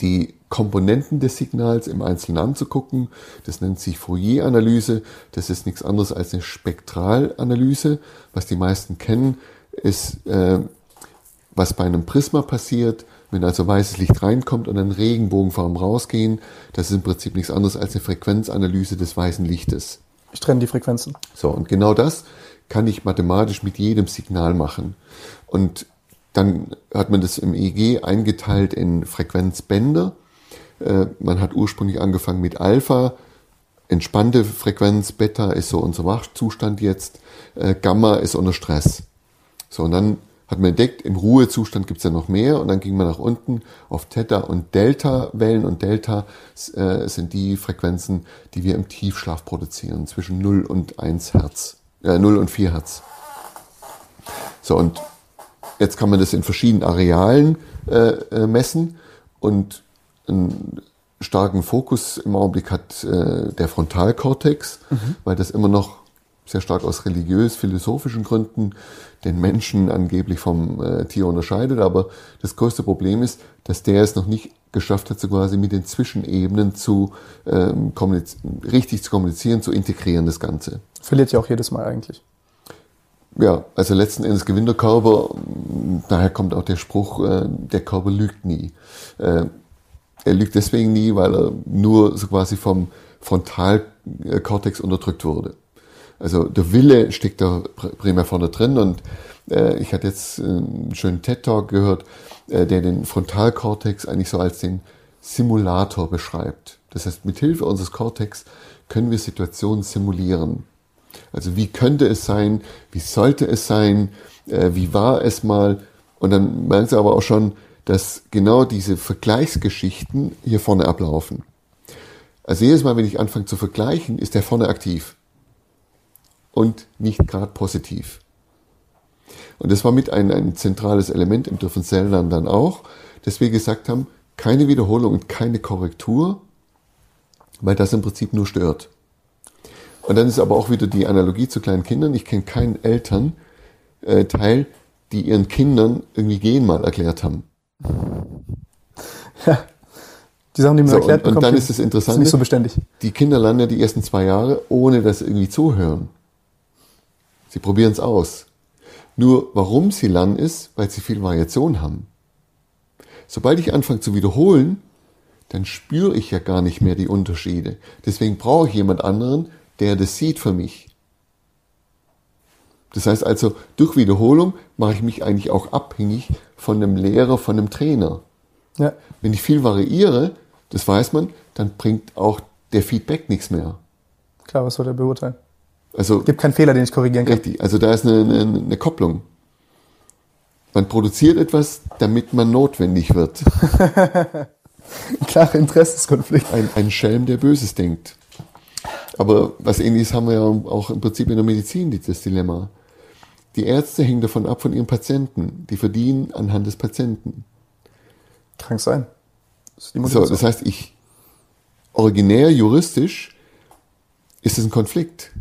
die Komponenten des Signals im Einzelnen anzugucken. Das nennt sich Fourier-Analyse. Das ist nichts anderes als eine Spektralanalyse. Was die meisten kennen, ist, äh, was bei einem Prisma passiert, wenn also weißes Licht reinkommt und dann Regenbogenform rausgehen. Das ist im Prinzip nichts anderes als eine Frequenzanalyse des weißen Lichtes. Ich trenne die Frequenzen. So, und genau das kann ich mathematisch mit jedem Signal machen. Und dann hat man das im EEG eingeteilt in Frequenzbänder. Äh, man hat ursprünglich angefangen mit Alpha, entspannte Frequenz, Beta ist so unser Wachzustand jetzt, äh, Gamma ist unter Stress. So, und dann hat man entdeckt, im Ruhezustand gibt es ja noch mehr und dann ging man nach unten auf Theta und Delta Wellen und Delta äh, sind die Frequenzen, die wir im Tiefschlaf produzieren, zwischen 0 und 1 Hertz, äh, 0 und 4 Hertz. So, und Jetzt kann man das in verschiedenen Arealen äh, äh, messen und einen starken Fokus im Augenblick hat äh, der Frontalkortex, mhm. weil das immer noch sehr stark aus religiös-philosophischen Gründen den Menschen angeblich vom äh, Tier unterscheidet. Aber das größte Problem ist, dass der es noch nicht geschafft hat, so quasi mit den Zwischenebenen zu ähm, richtig zu kommunizieren, zu integrieren, das Ganze. Verliert ja auch jedes Mal eigentlich. Ja, also letzten Endes gewinnt der Körper, daher kommt auch der Spruch, äh, der Körper lügt nie. Äh, er lügt deswegen nie, weil er nur so quasi vom Frontalkortex unterdrückt wurde. Also der Wille steckt da primär vorne drin und äh, ich hatte jetzt einen schönen TED-Talk gehört, der den Frontalkortex eigentlich so als den Simulator beschreibt. Das heißt, mit Hilfe unseres Kortex können wir Situationen simulieren. Also wie könnte es sein, wie sollte es sein, äh, wie war es mal. Und dann merken Sie aber auch schon, dass genau diese Vergleichsgeschichten hier vorne ablaufen. Also jedes Mal, wenn ich anfange zu vergleichen, ist der vorne aktiv und nicht gerade positiv. Und das war mit ein, ein zentrales Element im Dürfen Sellern dann auch, dass wir gesagt haben, keine Wiederholung und keine Korrektur, weil das im Prinzip nur stört. Und dann ist aber auch wieder die Analogie zu kleinen Kindern. Ich kenne keinen Elternteil, äh, die ihren Kindern irgendwie Gehen mal erklärt haben. Ja. Die Sachen, die man so, erklärt und, und dann ist das Interessante, ist nicht so beständig. Die Kinder lernen ja die ersten zwei Jahre, ohne dass sie irgendwie zuhören. Sie probieren es aus. Nur warum sie lernen ist, weil sie viel Variation haben. Sobald ich anfange zu wiederholen, dann spüre ich ja gar nicht mehr die Unterschiede. Deswegen brauche ich jemand anderen, der das sieht für mich. Das heißt also, durch Wiederholung mache ich mich eigentlich auch abhängig von einem Lehrer, von einem Trainer. Ja. Wenn ich viel variiere, das weiß man, dann bringt auch der Feedback nichts mehr. Klar, was soll der beurteilen? Also Gibt keinen Fehler, den ich korrigieren kann. richtig, also da ist eine, eine, eine Kopplung. Man produziert etwas, damit man notwendig wird. Klarer Interessenskonflikt. Ein, ein Schelm, der Böses denkt. Aber was ähnliches haben wir ja auch im Prinzip in der Medizin, dieses Dilemma. Die Ärzte hängen davon ab von ihren Patienten. Die verdienen anhand des Patienten. Krank sein. Das ist So, das heißt, ich originär juristisch ist es ein Konflikt.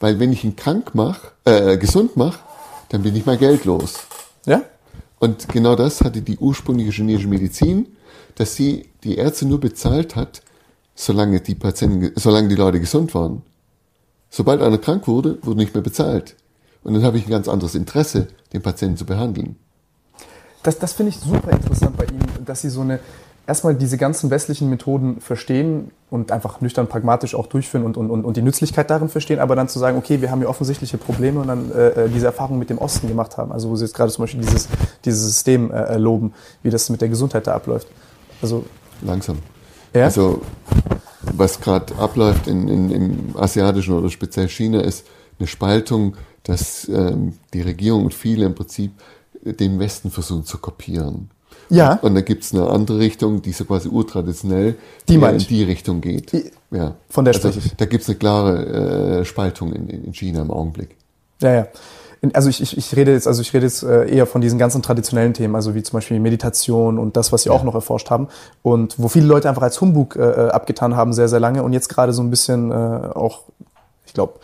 Weil wenn ich ihn krank mache, äh, gesund mache, dann bin ich mal geldlos. ja? Und genau das hatte die ursprüngliche chinesische Medizin, dass sie die Ärzte nur bezahlt hat, solange die Patienten, solange die Leute gesund waren. Sobald einer krank wurde, wurde nicht mehr bezahlt. Und dann habe ich ein ganz anderes Interesse, den Patienten zu behandeln. Das, das finde ich super interessant bei Ihnen, dass Sie so eine, erstmal diese ganzen westlichen Methoden verstehen und einfach nüchtern pragmatisch auch durchführen und, und, und, die Nützlichkeit darin verstehen, aber dann zu sagen, okay, wir haben hier offensichtliche Probleme und dann äh, äh, diese Erfahrung mit dem Osten gemacht haben. Also wo Sie jetzt gerade zum Beispiel dieses, dieses System äh, äh, loben, wie das mit der Gesundheit da abläuft. Also, Langsam. ja? Also was gerade abläuft in, in, im asiatischen oder speziell China ist eine Spaltung, dass ähm, die Regierung und viele im Prinzip den Westen versuchen zu kopieren. Ja, Und da gibt's eine andere Richtung, die so quasi urtraditionell Die meine in die Richtung geht. Die- ja. von der also, spreche ich. Da gibt's eine klare äh, Spaltung in, in China im Augenblick. Ja, ja. Also ich, ich, ich rede jetzt, also ich rede jetzt äh, eher von diesen ganzen traditionellen Themen, also wie zum Beispiel Meditation und das, was Sie auch noch erforscht haben und wo viele Leute einfach als Humbug äh, äh, abgetan haben sehr, sehr lange und jetzt gerade so ein bisschen äh, auch, ich glaube,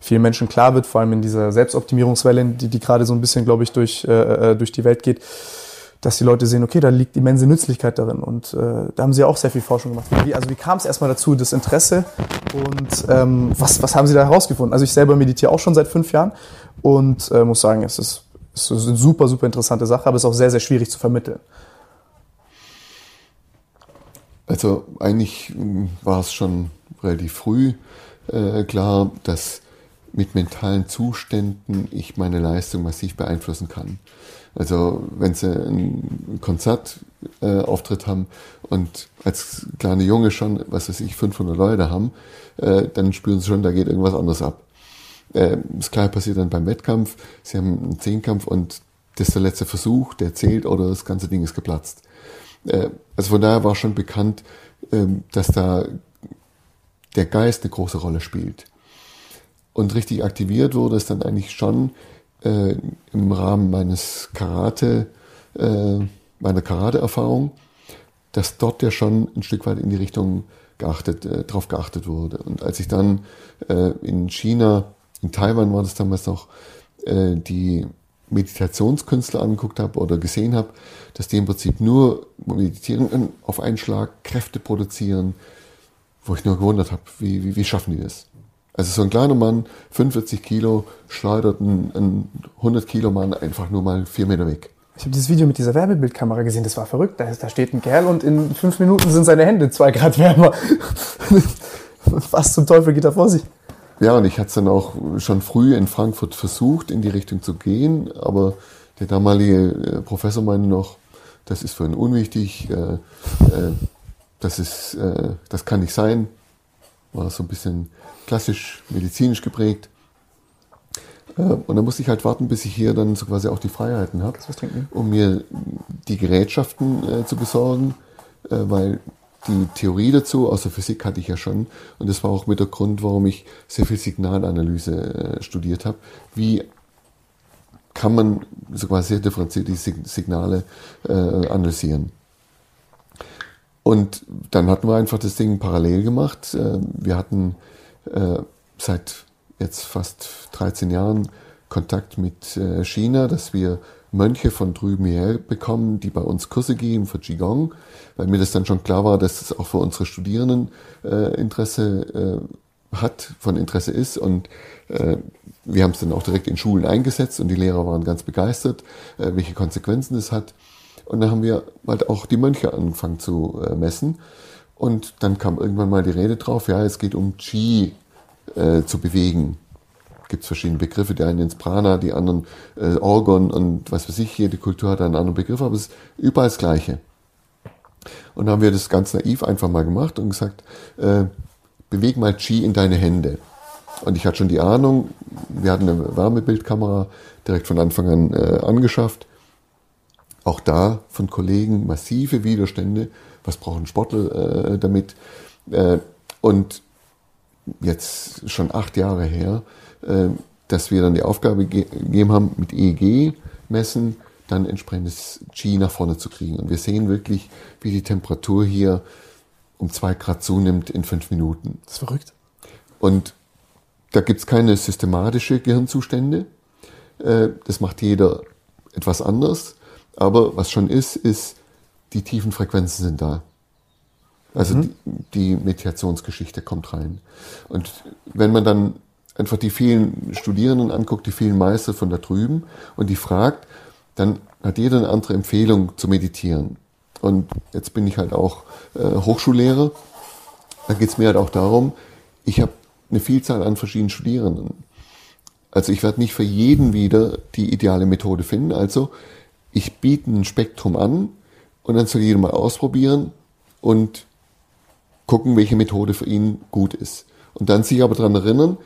vielen Menschen klar wird, vor allem in dieser Selbstoptimierungswelle, die, die gerade so ein bisschen, glaube ich, durch, äh, äh, durch die Welt geht, dass die Leute sehen, okay, da liegt immense Nützlichkeit darin. Und äh, da haben Sie ja auch sehr viel Forschung gemacht. Wie, also wie kam es erstmal dazu, das Interesse und ähm, was, was haben Sie da herausgefunden? Also ich selber meditiere auch schon seit fünf Jahren und äh, muss sagen, es ist, es ist eine super, super interessante Sache, aber es ist auch sehr, sehr schwierig zu vermitteln. Also eigentlich mh, war es schon relativ früh äh, klar, dass mit mentalen Zuständen ich meine Leistung massiv beeinflussen kann. Also wenn sie einen Konzertauftritt äh, Auftritt haben und als kleine Junge schon, was weiß ich, 500 Leute haben, äh, dann spüren sie schon, da geht irgendwas anderes ab. Äh, das gleiche passiert dann beim Wettkampf. Sie haben einen Zehnkampf und das ist der letzte Versuch, der zählt oder das ganze Ding ist geplatzt. Äh, also von daher war schon bekannt, ähm, dass da der Geist eine große Rolle spielt. Und richtig aktiviert wurde es dann eigentlich schon äh, im Rahmen meines Karate, äh, meiner Karate-Erfahrung, dass dort ja schon ein Stück weit in die Richtung geachtet, äh, drauf geachtet wurde. Und als ich dann äh, in China, in Taiwan war das damals noch, äh, die Meditationskünstler angeguckt habe oder gesehen habe, dass die im Prinzip nur meditieren und auf einen Schlag Kräfte produzieren, wo ich nur gewundert habe, wie, wie, wie schaffen die das? Also so ein kleiner Mann, 45 Kilo, schleudert einen, einen 100 Kilo Mann einfach nur mal vier Meter weg. Ich habe dieses Video mit dieser Werbebildkamera gesehen, das war verrückt. Da, ist- da steht ein Kerl und in fünf Minuten sind seine Hände zwei Grad wärmer. Was zum Teufel geht da vor sich? Ja, und ich hatte es dann auch schon früh in Frankfurt versucht, in die Richtung zu gehen, aber der damalige äh, Professor meinte noch, das ist für ihn unwichtig, äh, äh, das, ist, äh, das kann nicht sein. War so ein bisschen klassisch medizinisch geprägt. Äh, und dann musste ich halt warten, bis ich hier dann so quasi auch die Freiheiten habe, um mir die Gerätschaften äh, zu besorgen, äh, weil die Theorie dazu aus der Physik hatte ich ja schon und das war auch mit der Grund, warum ich sehr viel Signalanalyse äh, studiert habe. Wie kann man sogar sehr differenziert die Sig- Signale äh, analysieren? Und dann hatten wir einfach das Ding parallel gemacht. Äh, Wir hatten äh, seit jetzt fast 13 Jahren Kontakt mit äh, China, dass wir Mönche von drüben her bekommen, die bei uns Kurse geben für Qigong, weil mir das dann schon klar war, dass es auch für unsere Studierenden äh, Interesse äh, hat, von Interesse ist und äh, wir haben es dann auch direkt in Schulen eingesetzt und die Lehrer waren ganz begeistert, äh, welche Konsequenzen es hat. Und dann haben wir halt auch die Mönche angefangen zu äh, messen. Und dann kam irgendwann mal die Rede drauf, ja, es geht um Qi äh, zu bewegen. gibt es verschiedene Begriffe, die einen ins Prana, die anderen äh, Orgon und was weiß ich, jede Kultur hat einen anderen Begriff, aber es ist überall das Gleiche. Und dann haben wir das ganz naiv einfach mal gemacht und gesagt, äh, beweg mal Qi in deine Hände. Und ich hatte schon die Ahnung, wir hatten eine Wärmebildkamera direkt von Anfang an äh, angeschafft. Auch da von Kollegen massive Widerstände. Was brauchen Sportler äh, damit? Äh, und jetzt schon acht Jahre her, äh, dass wir dann die Aufgabe gegeben haben, mit EEG messen, dann entsprechendes Qi nach vorne zu kriegen. Und wir sehen wirklich, wie die Temperatur hier um zwei Grad zunimmt in fünf Minuten. Das ist verrückt. Und da gibt es keine systematische Gehirnzustände. Äh, das macht jeder etwas anders. Aber was schon ist, ist, die tiefen Frequenzen sind da. Also mhm. die, die Meditationsgeschichte kommt rein. Und wenn man dann einfach die vielen Studierenden anguckt, die vielen Meister von da drüben und die fragt, dann hat jeder eine andere Empfehlung zu meditieren. Und jetzt bin ich halt auch äh, Hochschullehrer. Da geht es mir halt auch darum, ich habe eine Vielzahl an verschiedenen Studierenden. Also ich werde nicht für jeden wieder die ideale Methode finden. Also ich biete ein Spektrum an und dann soll jeder mal ausprobieren und gucken, welche Methode für ihn gut ist. Und dann sich aber daran erinnern,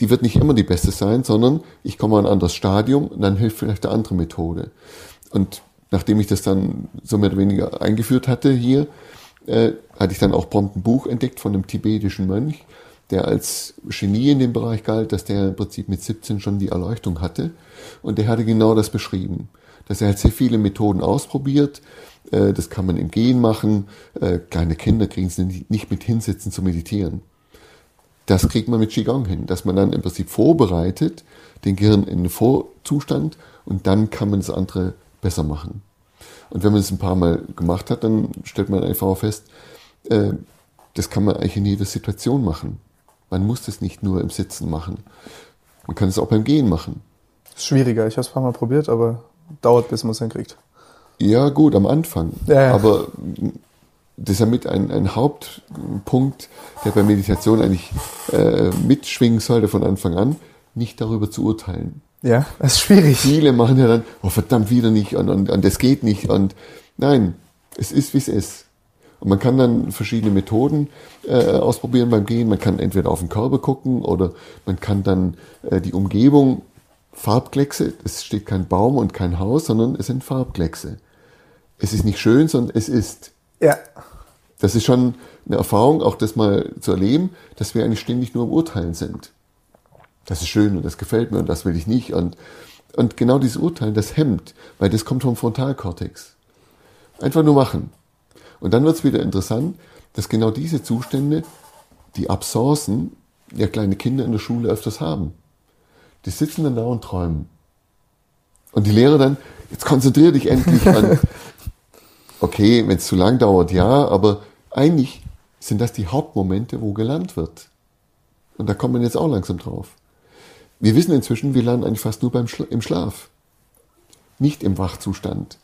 die wird nicht immer die beste sein, sondern ich komme an ein anderes Stadium und dann hilft vielleicht eine andere Methode. Und nachdem ich das dann so mehr oder weniger eingeführt hatte hier, äh, hatte ich dann auch prompt ein Buch entdeckt von einem tibetischen Mönch, der als Genie in dem Bereich galt, dass der im Prinzip mit 17 schon die Erleuchtung hatte. Und der hatte genau das beschrieben, dass er halt sehr viele Methoden ausprobiert. Äh, das kann man im Gehen machen. Äh, kleine Kinder kriegen es nicht mit hinsetzen zu meditieren. Das kriegt man mit Qigong hin, dass man dann im Prinzip vorbereitet, den Gehirn in den Vorzustand und dann kann man das andere besser machen. Und wenn man es ein paar Mal gemacht hat, dann stellt man einfach auch fest, äh, das kann man eigentlich in jeder Situation machen. Man muss das nicht nur im Sitzen machen. Man kann es auch beim Gehen machen. Ist schwieriger. Ich habe es ein paar Mal probiert, aber dauert, bis man es hinkriegt. Ja, gut, am Anfang. Ja. Aber das ist ja mit ein, ein Hauptpunkt, der bei Meditation eigentlich äh, mitschwingen sollte von Anfang an, nicht darüber zu urteilen. Ja, das ist schwierig. Viele machen ja dann, oh verdammt, wieder nicht und, und, und das geht nicht. Und nein, es ist, wie es ist. Und man kann dann verschiedene Methoden äh, ausprobieren beim Gehen. Man kann entweder auf den Körper gucken oder man kann dann äh, die Umgebung, Farbkleckse, es steht kein Baum und kein Haus, sondern es sind Farbkleckse. Es ist nicht schön, sondern es ist. Ja. Das ist schon eine Erfahrung, auch das mal zu erleben, dass wir eigentlich ständig nur im Urteilen sind. Das ist schön und das gefällt mir und das will ich nicht. Und, und genau dieses Urteilen, das hemmt, weil das kommt vom Frontalkortex. Einfach nur machen. Und dann wird es wieder interessant, dass genau diese Zustände, die Absorcen, ja kleine Kinder in der Schule öfters haben. Die sitzen dann da und träumen. Und die Lehrer dann, jetzt konzentrier dich endlich an. Okay, wenn es zu lang dauert, ja, aber eigentlich sind das die Hauptmomente, wo gelernt wird. Und da kommt man jetzt auch langsam drauf. Wir wissen inzwischen, wir lernen eigentlich fast nur beim Schla im Schlaf. Nicht im Wachzustand.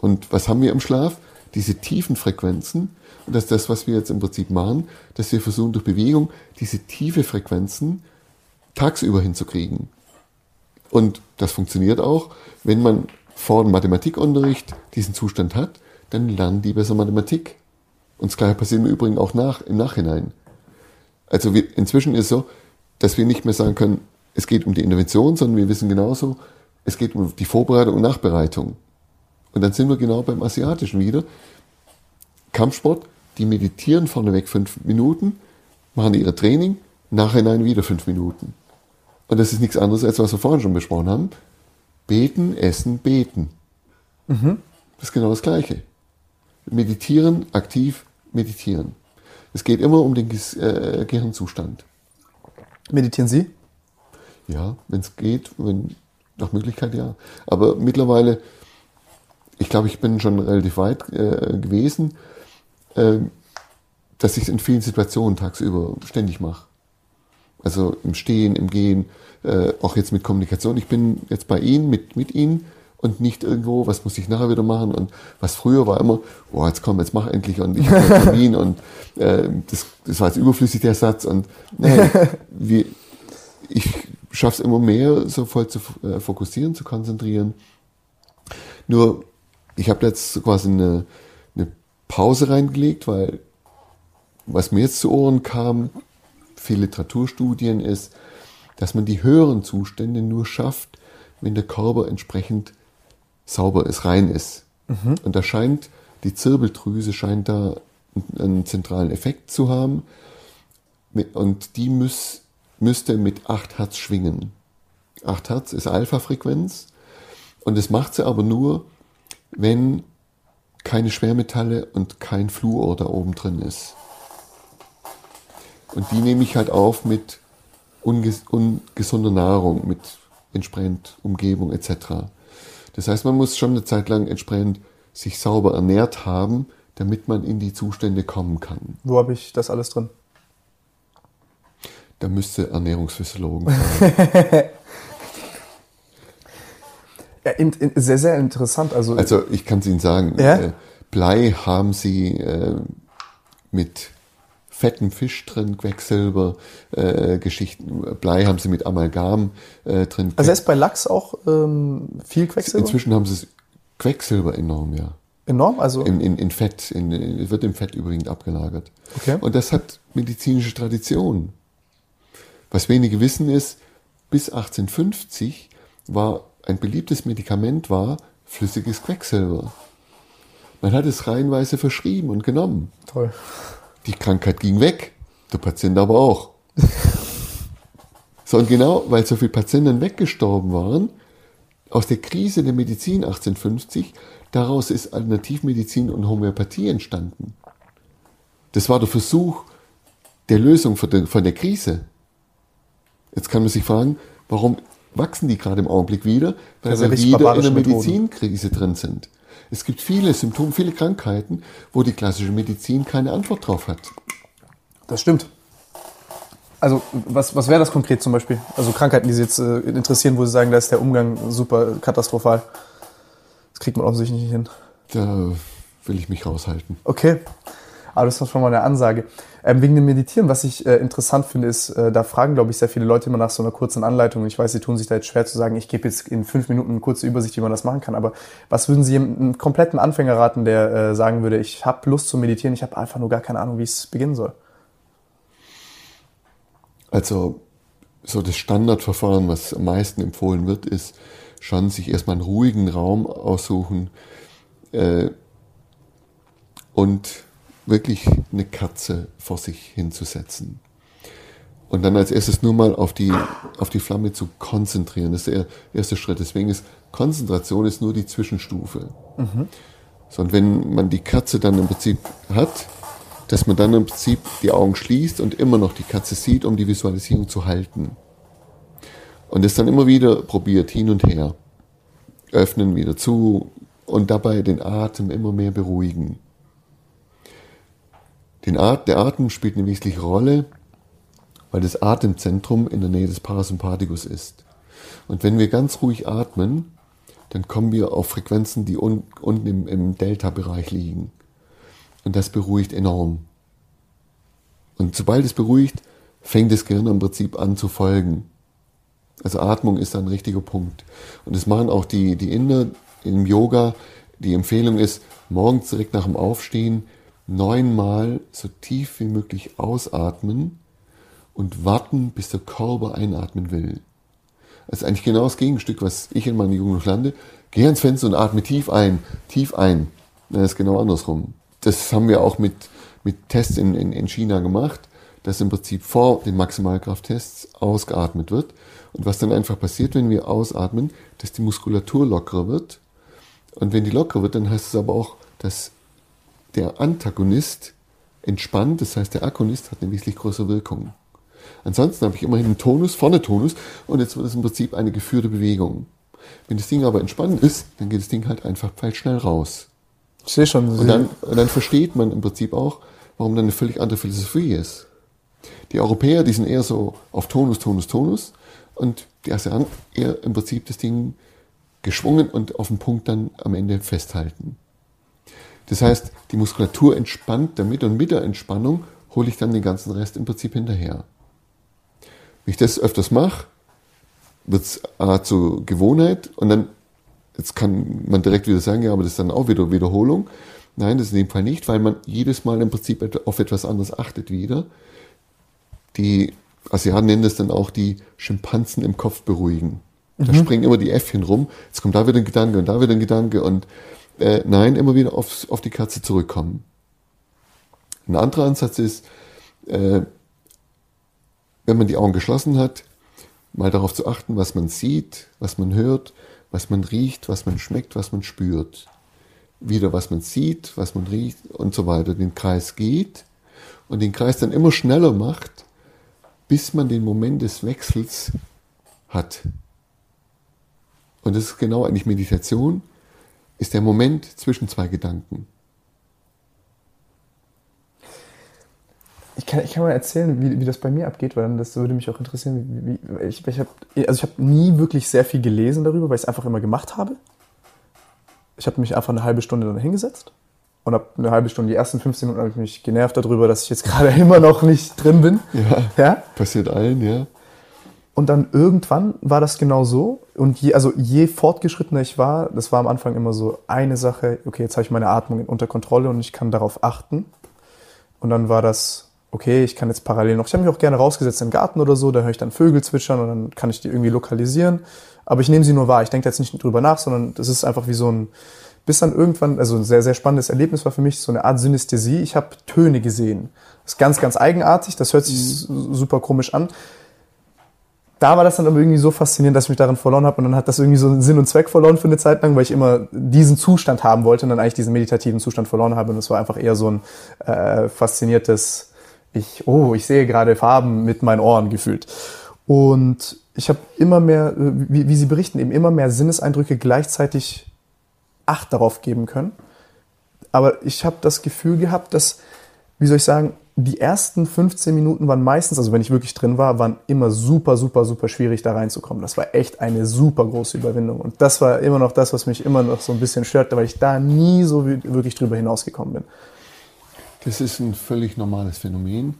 Und was haben wir im Schlaf? Diese tiefen Frequenzen. Und das ist das, was wir jetzt im Prinzip machen, dass wir versuchen durch Bewegung diese tiefe Frequenzen tagsüber hinzukriegen. Und das funktioniert auch, wenn man vor dem Mathematikunterricht diesen Zustand hat, dann lernen die besser Mathematik. Und das gleiche passiert im Übrigen auch nach, im Nachhinein. Also wir, inzwischen ist es so, dass wir nicht mehr sagen können, es geht um die Intervention, sondern wir wissen genauso, es geht um die Vorbereitung und Nachbereitung. Und dann sind wir genau beim Asiatischen wieder. Kampfsport, die meditieren vorneweg fünf Minuten, machen ihre Training, nachhinein wieder fünf Minuten. Und das ist nichts anderes, als was wir vorhin schon besprochen haben. Beten, essen, beten. Mhm. Das ist genau das Gleiche. Meditieren, aktiv meditieren. Es geht immer um den äh, Gehirnzustand. Meditieren Sie? Ja, wenn es geht, wenn nach Möglichkeit ja. Aber mittlerweile, ich glaube, ich bin schon relativ weit äh, gewesen, äh, dass ich es in vielen Situationen tagsüber ständig mache. Also im Stehen, im Gehen, äh, auch jetzt mit Kommunikation. Ich bin jetzt bei Ihnen, mit, mit Ihnen und nicht irgendwo, was muss ich nachher wieder machen und was früher war immer, oh, jetzt komm, jetzt mach endlich und ich habe einen Termin und äh, das, das war jetzt überflüssig der Satz und nee, wie, ich schaffe es immer mehr, so voll zu äh, fokussieren, zu konzentrieren. Nur, ich habe jetzt quasi eine, eine Pause reingelegt, weil was mir jetzt zu Ohren kam, viele Literaturstudien ist, dass man die höheren Zustände nur schafft, wenn der Körper entsprechend sauber ist, rein ist. Mhm. Und da scheint, die Zirbeldrüse scheint da einen zentralen Effekt zu haben. Und die muss, müsste mit 8 Hertz schwingen. 8 Hertz ist Alpha-Frequenz. Und das macht sie aber nur, wenn keine Schwermetalle und kein Fluor da oben drin ist. Und die nehme ich halt auf mit unges ungesunder Nahrung, mit entsprechend Umgebung etc. Das heißt, man muss schon eine Zeit lang entsprechend sich sauber ernährt haben, damit man in die Zustände kommen kann. Wo habe ich das alles drin? Da müsste Ernährungsphysiologen sein. ja, in, in, sehr, sehr interessant. Also, also ich kann es Ihnen sagen, ja? äh, Blei haben Sie äh, mit fetten Fisch drin, Quecksilber, äh, Geschichten. Blei haben sie mit Amalgam äh, drin. Also ist bei Lachs auch ähm, viel Quecksilber? Inzwischen haben sie Quecksilber enorm, ja. Enorm? Also in, in, in Fett, in, in, wird im Fett übrigens abgelagert. Okay. Und das hat medizinische Tradition. Was wenige wissen ist, bis 1850 war ein beliebtes Medikament war flüssiges Quecksilber. Man hat es reihenweise verschrieben und genommen. Toll. Die Krankheit ging weg, der Patient aber auch. so, und genau, weil so viele Patienten weggestorben waren, aus der Krise der Medizin 1850, daraus ist Alternativmedizin und Homöopathie entstanden. Das war der Versuch der Lösung von der, von der Krise. Jetzt kann man sich fragen, warum wachsen die gerade im Augenblick wieder? Weil wir wieder in der Medizinkrise drin sind. Es gibt viele Symptome, viele Krankheiten, wo die klassische Medizin keine Antwort drauf hat. Das stimmt. Also was, was wäre das konkret zum Beispiel? Also Krankheiten, die Sie jetzt äh, interessieren, wo Sie sagen, da ist der Umgang super katastrophal. Das kriegt man offensichtlich nicht hin. Da will ich mich raushalten. Okay. Aber das war schon mal eine Ansage. Ähm, wegen dem Meditieren, was ich äh, interessant finde, ist, äh, da fragen, glaube ich, sehr viele Leute immer nach so einer kurzen Anleitung. Ich weiß, sie tun sich da jetzt schwer zu sagen, ich gebe jetzt in fünf Minuten eine kurze Übersicht, wie man das machen kann. Aber was würden Sie einem kompletten Anfänger raten, der äh, sagen würde, ich habe Lust zu meditieren, ich habe einfach nur gar keine Ahnung, wie es beginnen soll? Also so das Standardverfahren, was am meisten empfohlen wird, ist schon sich erstmal einen ruhigen Raum aussuchen äh, und wirklich eine Kerze vor sich hinzusetzen. Und dann als erstes nur mal auf die, auf die Flamme zu konzentrieren. Das ist der erste Schritt. Deswegen ist Konzentration ist nur die Zwischenstufe. Mhm. So, und wenn man die Kerze dann im Prinzip hat, dass man dann im Prinzip die Augen schließt und immer noch die Katze sieht, um die Visualisierung zu halten. Und es dann immer wieder probiert, hin und her. Öffnen, wieder zu und dabei den Atem immer mehr beruhigen. Den At der Atem spielt eine wesentliche Rolle, weil das Atemzentrum in der Nähe des Parasympathikus ist. Und wenn wir ganz ruhig atmen, dann kommen wir auf Frequenzen, die un unten im, im Delta-Bereich liegen. Und das beruhigt enorm. Und sobald es beruhigt, fängt das Gehirn im Prinzip an zu folgen. Also Atmung ist ein richtiger Punkt. Und das machen auch die, die Inder im Yoga. Die Empfehlung ist, morgens direkt nach dem Aufstehen neunmal so tief wie möglich ausatmen und warten, bis der Körper einatmen will. Das ist eigentlich genau das Gegenstück, was ich in meiner Jugend noch lande. Geh ans Fenster und atme tief ein, tief ein. Das ist genau andersrum. Das haben wir auch mit, mit Tests in, in, in China gemacht, dass im Prinzip vor den Maximalkrafttests ausgeatmet wird. Und was dann einfach passiert, wenn wir ausatmen, dass die Muskulatur lockerer wird. Und wenn die lockerer wird, dann heißt es aber auch, dass der Antagonist entspannt, das heißt der Agonist hat eine wesentlich größere Wirkung. Ansonsten habe ich immerhin einen Tonus, vorne Tonus und jetzt wird es im Prinzip eine geführte Bewegung. Wenn das Ding aber entspannt ist, dann geht das Ding halt einfach schnell raus. Ich sehe schon. Und dann, und dann versteht man im Prinzip auch, warum dann eine völlig andere Philosophie ist. Die Europäer, die sind eher so auf Tonus, Tonus, Tonus und die ASEAN eher im Prinzip das Ding geschwungen und auf den Punkt dann am Ende festhalten. Das heißt, die Muskulatur entspannt damit und mit der Entspannung hole ich dann den ganzen Rest im Prinzip hinterher. Wenn ich das öfters mache, wird es zur Gewohnheit und dann, jetzt kann man direkt wieder sagen, ja, aber das ist dann auch wieder Wiederholung. Nein, das ist in dem Fall nicht, weil man jedes Mal im Prinzip auf etwas anderes achtet wieder. Die Asiaten nennen das dann auch die Schimpansen im Kopf beruhigen. Da mhm. springen immer die Äffchen rum. Jetzt kommt da wieder ein Gedanke und da wieder ein Gedanke und äh, nein, immer wieder aufs, auf die Katze zurückkommen. Ein anderer Ansatz ist, äh, wenn man die Augen geschlossen hat, mal darauf zu achten, was man sieht, was man hört, was man riecht, was man schmeckt, was man spürt. Wieder, was man sieht, was man riecht und so weiter. Den Kreis geht und den Kreis dann immer schneller macht, bis man den Moment des Wechsels hat. Und das ist genau eigentlich Meditation, ist der Moment zwischen zwei Gedanken. Ich kann, ich kann mal erzählen, wie, wie das bei mir abgeht, weil das würde mich auch interessieren. Wie, ich ich habe also ich hab nie wirklich sehr viel gelesen darüber, weil ich es einfach immer gemacht habe. Ich habe mich einfach eine halbe Stunde dann hingesetzt und habe eine halbe Stunde, die ersten 15 Minuten habe ich mich genervt darüber, dass ich jetzt gerade immer noch nicht drin bin. Ja, ja? Passiert allen, ja. Und dann irgendwann war das genau so. Und je, also je fortgeschrittener ich war, das war am Anfang immer so eine Sache, okay, jetzt habe ich meine Atmung unter Kontrolle und ich kann darauf achten. Und dann war das, okay, ich kann jetzt parallel noch, ich habe mich auch gerne rausgesetzt im Garten oder so, da höre ich dann Vögel zwitschern und dann kann ich die irgendwie lokalisieren. Aber ich nehme sie nur wahr, ich denke jetzt nicht drüber nach, sondern das ist einfach wie so ein, bis dann irgendwann, also ein sehr, sehr spannendes Erlebnis war für mich so eine Art Synästhesie. Ich habe Töne gesehen. Das ist ganz, ganz eigenartig, das hört sich mhm. super komisch an. Da war das dann aber irgendwie so faszinierend, dass ich mich darin verloren habe und dann hat das irgendwie so Sinn und Zweck verloren für eine Zeit lang, weil ich immer diesen Zustand haben wollte und dann eigentlich diesen meditativen Zustand verloren habe und es war einfach eher so ein äh, fasziniertes ich, oh, ich sehe gerade Farben mit meinen Ohren gefühlt. Und ich habe immer mehr, äh, wie, wie Sie berichten, eben immer mehr Sinneseindrücke gleichzeitig Acht darauf geben können. Aber ich habe das Gefühl gehabt, dass, wie soll ich sagen, die ersten 15 Minuten waren meistens, also wenn ich wirklich drin war, waren immer super, super, super schwierig da reinzukommen. Das war echt eine super große Überwindung. Und das war immer noch das, was mich immer noch so ein bisschen störte, weil ich da nie so wirklich drüber hinausgekommen bin. Das ist ein völlig normales Phänomen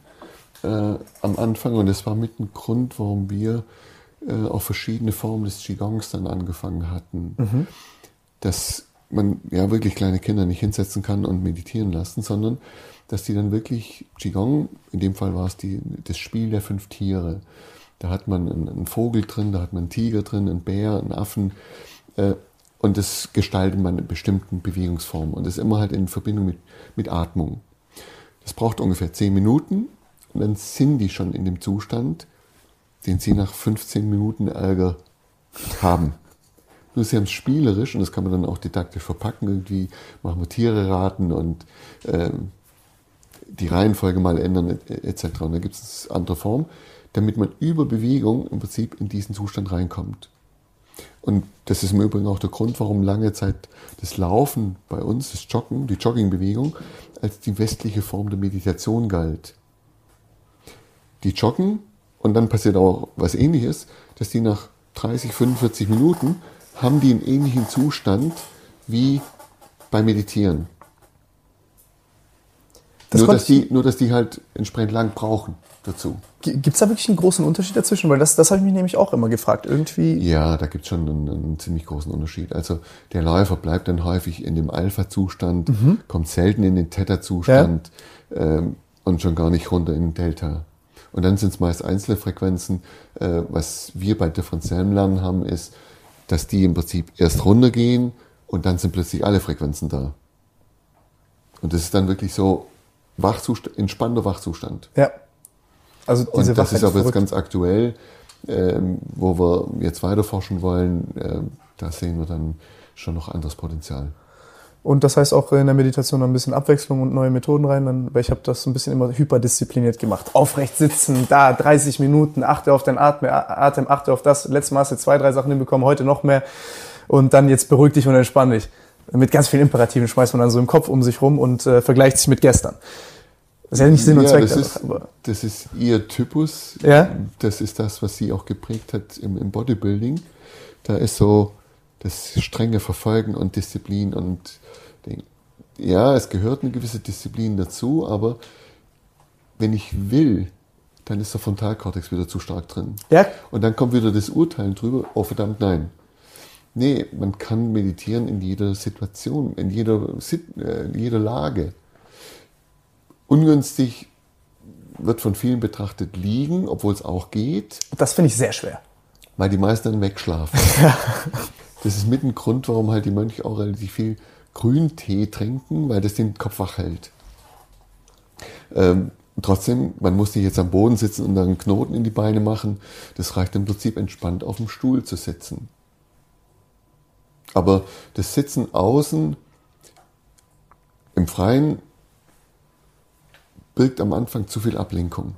äh, am Anfang und das war mit ein Grund, warum wir äh, auch verschiedene Formen des Qigongs dann angefangen hatten. Mhm. Dass man ja wirklich kleine Kinder nicht hinsetzen kann und meditieren lassen, sondern dass die dann wirklich Qigong, in dem Fall war es die, das Spiel der fünf Tiere. Da hat man einen, Vogel drin, da hat man einen Tiger drin, einen Bär, einen Affen. Äh, und das gestaltet man in bestimmten Bewegungsformen. Und das immer halt in Verbindung mit, mit Atmung. Das braucht ungefähr 10 Minuten und dann sind die schon in dem Zustand, den sie nach 15 Minuten Ärger haben. Nur sie haben es spielerisch und das kann man dann auch didaktisch verpacken. Irgendwie machen wir Tiere raten und ähm, die Reihenfolge mal ändern etc. Und da gibt es andere Formen, damit man über Bewegung im Prinzip in diesen Zustand reinkommt. Und das ist im Übrigen auch der Grund, warum lange Zeit das Laufen bei uns, das Joggen, die Joggingbewegung, als die westliche Form der Meditation galt. Die joggen und dann passiert auch was ähnliches, dass die nach 30, 45 Minuten haben die einen ähnlichen Zustand wie beim Meditieren. Das nur, dass die, nur, dass die halt entsprechend lang brauchen dazu. Gibt es da wirklich einen großen Unterschied dazwischen? Weil das, das habe ich mich nämlich auch immer gefragt. Irgendwie. Ja, da gibt es schon einen, einen, ziemlich großen Unterschied. Also der Läufer bleibt dann häufig in dem Alpha-Zustand, mhm. kommt selten in den Theta-Zustand ja. ähm, und schon gar nicht runter in den Delta. Und dann sind es meist einzelne Frequenzen. Äh, was wir bei differenziellem Lernen haben, ist, dass die im Prinzip erst runtergehen und dann sind plötzlich alle Frequenzen da. Und das ist dann wirklich so Wachzustand, entspannter Wachzustand. Ja. Also diese und das ist aber jetzt ganz aktuell, ähm, wo wir jetzt weiter forschen wollen. Äh, da sehen wir dann schon noch anderes Potenzial. Und das heißt auch in der Meditation ein bisschen Abwechslung und neue Methoden rein, dann, weil ich habe das ein bisschen immer hyperdiszipliniert gemacht. Aufrecht sitzen, da 30 Minuten, achte auf deinen Atem, Atem, achte auf das. Letztes Mal hast du zwei, drei Sachen hinbekommen, heute noch mehr. Und dann jetzt beruhig dich und entspann dich. Mit ganz vielen Imperativen schmeißt man dann so im Kopf um sich rum und äh, vergleicht sich mit gestern. Das ist ja nicht Sinn und ja, Zweck. Das ist, das ist ihr Typus. Ja? Das ist das, was sie auch geprägt hat im, im Bodybuilding. Da ist so das strenge Verfolgen und Disziplin und ja, es gehört eine gewisse Disziplin dazu, aber wenn ich will, dann ist der Frontalkortex wieder zu stark drin. Ja. Und dann kommt wieder das Urteilen drüber, oh verdammt, nein. Nee, man kann meditieren in jeder Situation, in jeder, äh, in jeder Lage. Ungünstig wird von vielen betrachtet liegen, obwohl es auch geht. Das finde ich sehr schwer. Weil die meisten dann wegschlafen. das ist mit ein Grund, warum halt die Mönche auch relativ viel Grüntee trinken, weil das den Kopf wach hält. Ähm, trotzdem, man muss nicht jetzt am Boden sitzen und dann einen Knoten in die Beine machen. Das reicht im Prinzip entspannt auf dem Stuhl zu sitzen. Aber das Sitzen außen im Freien birgt am Anfang zu viel Ablenkung.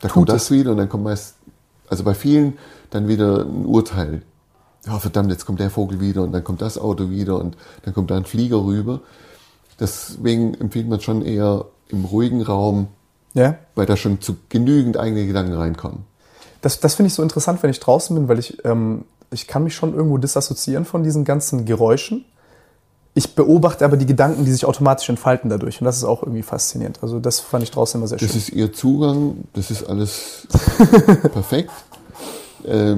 Da Tut kommt das es? wieder und dann kommt meist, also bei vielen dann wieder ein Urteil. Ja, verdammt, jetzt kommt der Vogel wieder und dann kommt das Auto wieder und dann kommt da ein Flieger rüber. Deswegen empfiehlt man schon eher im ruhigen Raum, ja. weil da schon zu genügend eigene Gedanken reinkommen. Das, das finde ich so interessant, wenn ich draußen bin, weil ich, ähm, ich kann mich schon irgendwo disassoziieren von diesen ganzen Geräuschen. Ich beobachte aber die Gedanken, die sich automatisch entfalten dadurch. Und das ist auch irgendwie faszinierend. Also das fand ich draußen immer sehr schön. Das ist ihr Zugang, das ist alles perfekt. Äh,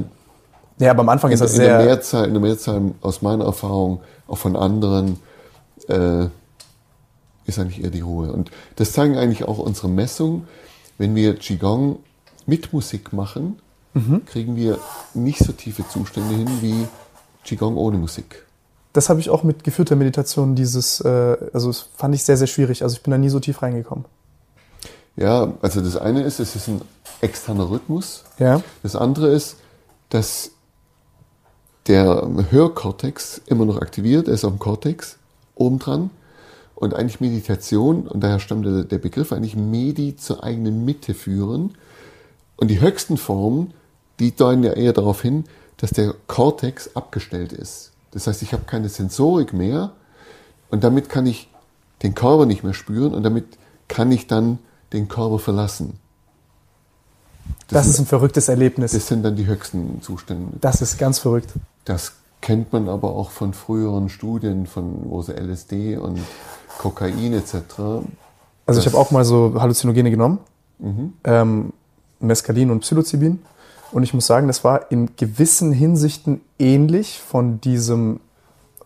ja, aber am Anfang ist das in sehr... Der Mehrzahl, in der Mehrzahl, aus meiner Erfahrung, auch von anderen, äh, ist eigentlich eher die Ruhe. Und das zeigen eigentlich auch unsere Messungen. Wenn wir Qigong mit Musik machen, mhm. kriegen wir nicht so tiefe Zustände hin wie Qigong ohne Musik. Das habe ich auch mit geführter Meditation, dieses, äh, also das fand ich sehr, sehr schwierig. Also ich bin da nie so tief reingekommen. Ja, also das eine ist, es ist ein externer Rhythmus. Ja. Das andere ist, dass der Hörkortex immer noch aktiviert, er ist am Kortex obendran. Und eigentlich Meditation, und daher stammt der, der Begriff eigentlich Medi zur eigenen Mitte führen. Und die höchsten Formen, die deuten ja eher darauf hin, dass der Kortex abgestellt ist. Das heißt, ich habe keine Sensorik mehr und damit kann ich den Körper nicht mehr spüren und damit kann ich dann den Körper verlassen. Das, das ist ein verrücktes Erlebnis. Das sind dann die höchsten Zustände. Das ist ganz verrückt. Das kennt man aber auch von früheren Studien, von wo sie LSD und Kokain etc. Also ich habe auch mal so Halluzinogene genommen, mhm. ähm, Mescalin und Psilocybin. Und ich muss sagen, das war in gewissen Hinsichten ähnlich von diesem,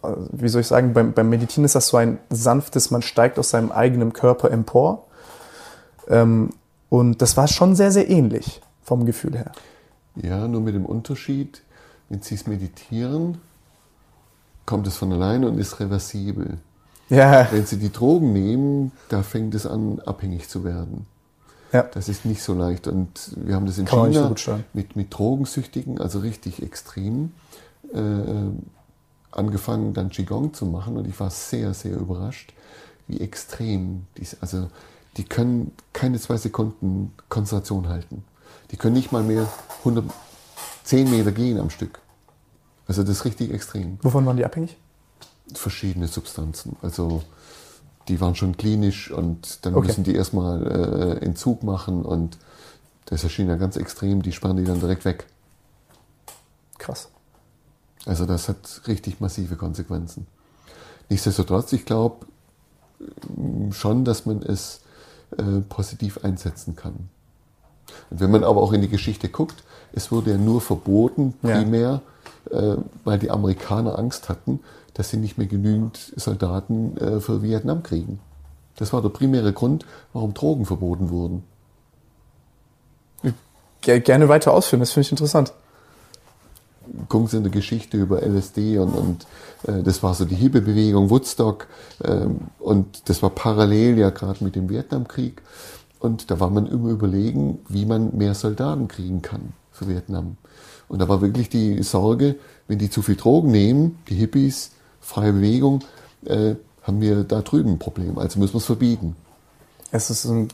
äh, wie soll ich sagen, beim, beim Meditieren ist das so ein sanftes, man steigt aus seinem eigenen Körper empor. Ähm, und das war schon sehr, sehr ähnlich vom Gefühl her. Ja, nur mit dem Unterschied, wenn Sie es meditieren, kommt es von alleine und ist reversibel. Ja. Wenn Sie die Drogen nehmen, da fängt es an, abhängig zu werden. Ja. Das ist nicht so leicht. Und wir haben das in Kann China so mit, mit Drogensüchtigen, also richtig extrem, äh, angefangen, dann Qigong zu machen. Und ich war sehr, sehr überrascht, wie extrem dies, also die können keine zwei Sekunden Konzentration halten. Die können nicht mal mehr 110 Meter gehen am Stück. Also das ist richtig extrem. Wovon waren die abhängig? Verschiedene Substanzen. Also die waren schon klinisch und dann okay. müssen die erstmal äh, Entzug machen und das erschien ja ganz extrem, die spannen die dann direkt weg. Krass. Also das hat richtig massive Konsequenzen. Nichtsdestotrotz, ich glaube schon, dass man es äh, positiv einsetzen kann. Und wenn man aber auch in die Geschichte guckt, es wurde ja nur verboten, primär, ja. Äh, weil die Amerikaner Angst hatten, dass sie nicht mehr genügend Soldaten äh, für Vietnam kriegen. Das war der primäre Grund, warum Drogen verboten wurden. Gerne weiter ausführen, das finde ich interessant. Gucken Sie in der Geschichte über LSD und, und äh, das war so die Hippie-Bewegung, Woodstock ähm, und das war parallel ja gerade mit dem Vietnamkrieg und da war man immer überlegen, wie man mehr Soldaten kriegen kann für Vietnam. Und da war wirklich die Sorge, wenn die zu viel Drogen nehmen, die Hippies, freie Bewegung, äh, haben wir da drüben ein Problem. Also müssen wir es verbieten. Es ist ein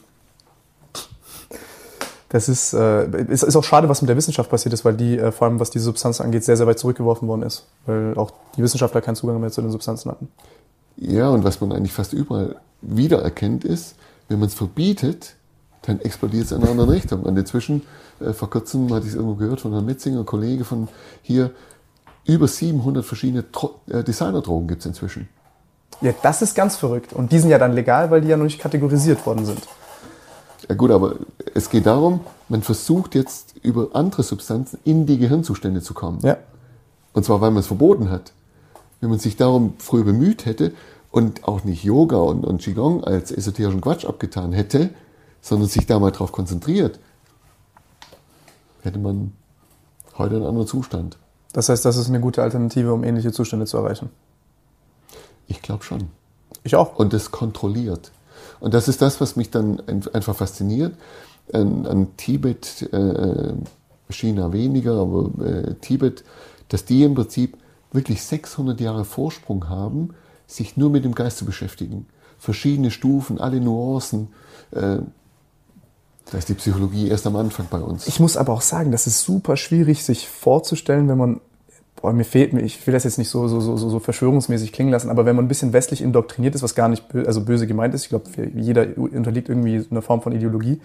das ist, äh, ist, ist auch schade, was mit der Wissenschaft passiert ist, weil die, äh, vor allem was diese Substanz angeht, sehr, sehr weit zurückgeworfen worden ist. Weil auch die Wissenschaftler keinen Zugang mehr zu den Substanzen hatten. Ja, und was man eigentlich fast überall wiedererkennt, ist, wenn man es verbietet, dann explodiert es in eine andere Richtung. Und inzwischen, äh, vor kurzem hatte ich es irgendwo gehört von einem Metzinger, Kollege von hier, über 700 verschiedene äh, Designerdrogen gibt es inzwischen. Ja, das ist ganz verrückt. Und die sind ja dann legal, weil die ja noch nicht kategorisiert worden sind. Ja gut, aber es geht darum, man versucht jetzt über andere Substanzen in die Gehirnzustände zu kommen. Ja. Und zwar, weil man es verboten hat. Wenn man sich darum früher bemüht hätte und auch nicht Yoga und, und Qigong als esoterischen Quatsch abgetan hätte, sondern sich da mal drauf konzentriert, hätte man heute einen anderen Zustand. Das heißt, das ist eine gute Alternative, um ähnliche Zustände zu erreichen. Ich glaube schon. Ich auch. Und das kontrolliert. Und das ist das, was mich dann einfach fasziniert. An, an Tibet, äh, China weniger, aber äh, Tibet, dass die im Prinzip wirklich 600 Jahre Vorsprung haben, sich nur mit dem Geist zu beschäftigen. Verschiedene Stufen, alle Nuancen. Äh, da ist die Psychologie erst am Anfang bei uns. Ich muss aber auch sagen, das ist super schwierig, sich vorzustellen, wenn man, boah, mir fehlt mir, ich will das jetzt nicht so, so, so, so verschwörungsmäßig klingen lassen, aber wenn man ein bisschen westlich indoktriniert ist, was gar nicht bö also böse gemeint ist, ich glaube, jeder unterliegt irgendwie einer Form von Ideologie.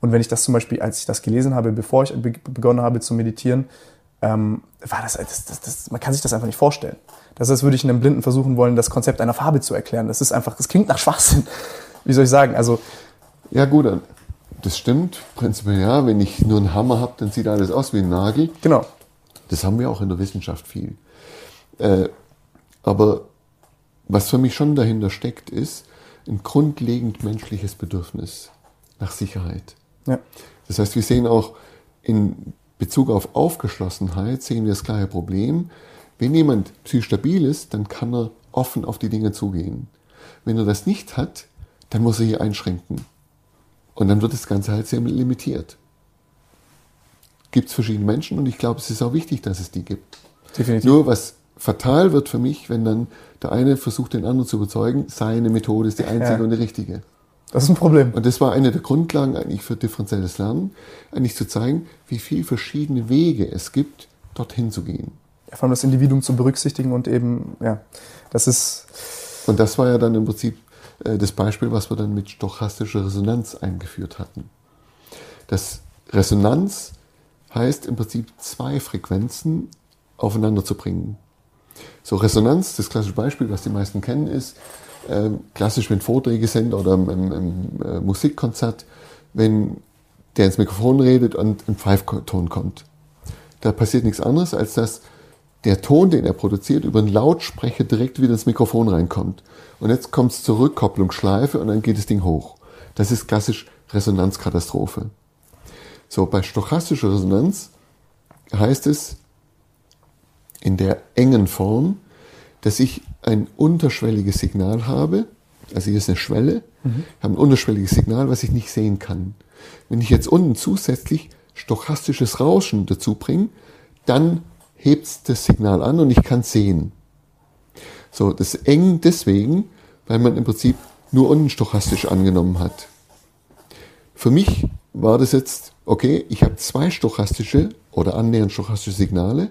Und wenn ich das zum Beispiel, als ich das gelesen habe, bevor ich begonnen habe zu meditieren, ähm, war das, das, das, das, man kann sich das einfach nicht vorstellen. Das ist, als würde ich einem Blinden versuchen wollen, das Konzept einer Farbe zu erklären. Das ist einfach, das klingt nach Schwachsinn. Wie soll ich sagen? Also, ja gut, das stimmt, prinzipiell ja. Wenn ich nur einen Hammer habe, dann sieht alles aus wie ein Nagel. Genau. Das haben wir auch in der Wissenschaft viel. Äh, aber was für mich schon dahinter steckt, ist ein grundlegend menschliches Bedürfnis nach Sicherheit. Ja. Das heißt, wir sehen auch in Bezug auf Aufgeschlossenheit, sehen wir das gleiche Problem. Wenn jemand psychisch stabil ist, dann kann er offen auf die Dinge zugehen. Wenn er das nicht hat, dann muss er hier einschränken. Und dann wird das Ganze halt sehr limitiert. Gibt es verschiedene Menschen und ich glaube, es ist auch wichtig, dass es die gibt. Definitiv. Nur was fatal wird für mich, wenn dann der eine versucht, den anderen zu überzeugen, seine Methode ist die einzige ja. und die richtige. Das ist ein Problem. Und das war eine der Grundlagen eigentlich für differenzielles Lernen, eigentlich zu zeigen, wie viele verschiedene Wege es gibt, dorthin zu gehen. Ja, vor allem das Individuum zu berücksichtigen und eben, ja, das ist. Und das war ja dann im Prinzip das Beispiel, was wir dann mit stochastischer Resonanz eingeführt hatten. Das Resonanz heißt im Prinzip zwei Frequenzen aufeinander zu bringen. So Resonanz, das klassische Beispiel, was die meisten kennen, ist äh, klassisch, wenn Vorträge sind oder im, im, im äh, Musikkonzert, wenn der ins Mikrofon redet und ein Pfeifton kommt. Da passiert nichts anderes, als dass der Ton, den er produziert, über einen Lautsprecher direkt wieder ins Mikrofon reinkommt. Und jetzt kommt es zur Rückkopplungsschleife und dann geht das Ding hoch. Das ist klassisch Resonanzkatastrophe. So, bei stochastischer Resonanz heißt es in der engen Form, dass ich ein unterschwelliges Signal habe. Also hier ist eine Schwelle. Mhm. Ich habe ein unterschwelliges Signal, was ich nicht sehen kann. Wenn ich jetzt unten zusätzlich stochastisches Rauschen dazu bringe, dann hebt das Signal an und ich kann sehen. So, das eng deswegen, weil man im Prinzip nur unten stochastisch angenommen hat. Für mich war das jetzt, okay, ich habe zwei stochastische oder annähernd stochastische Signale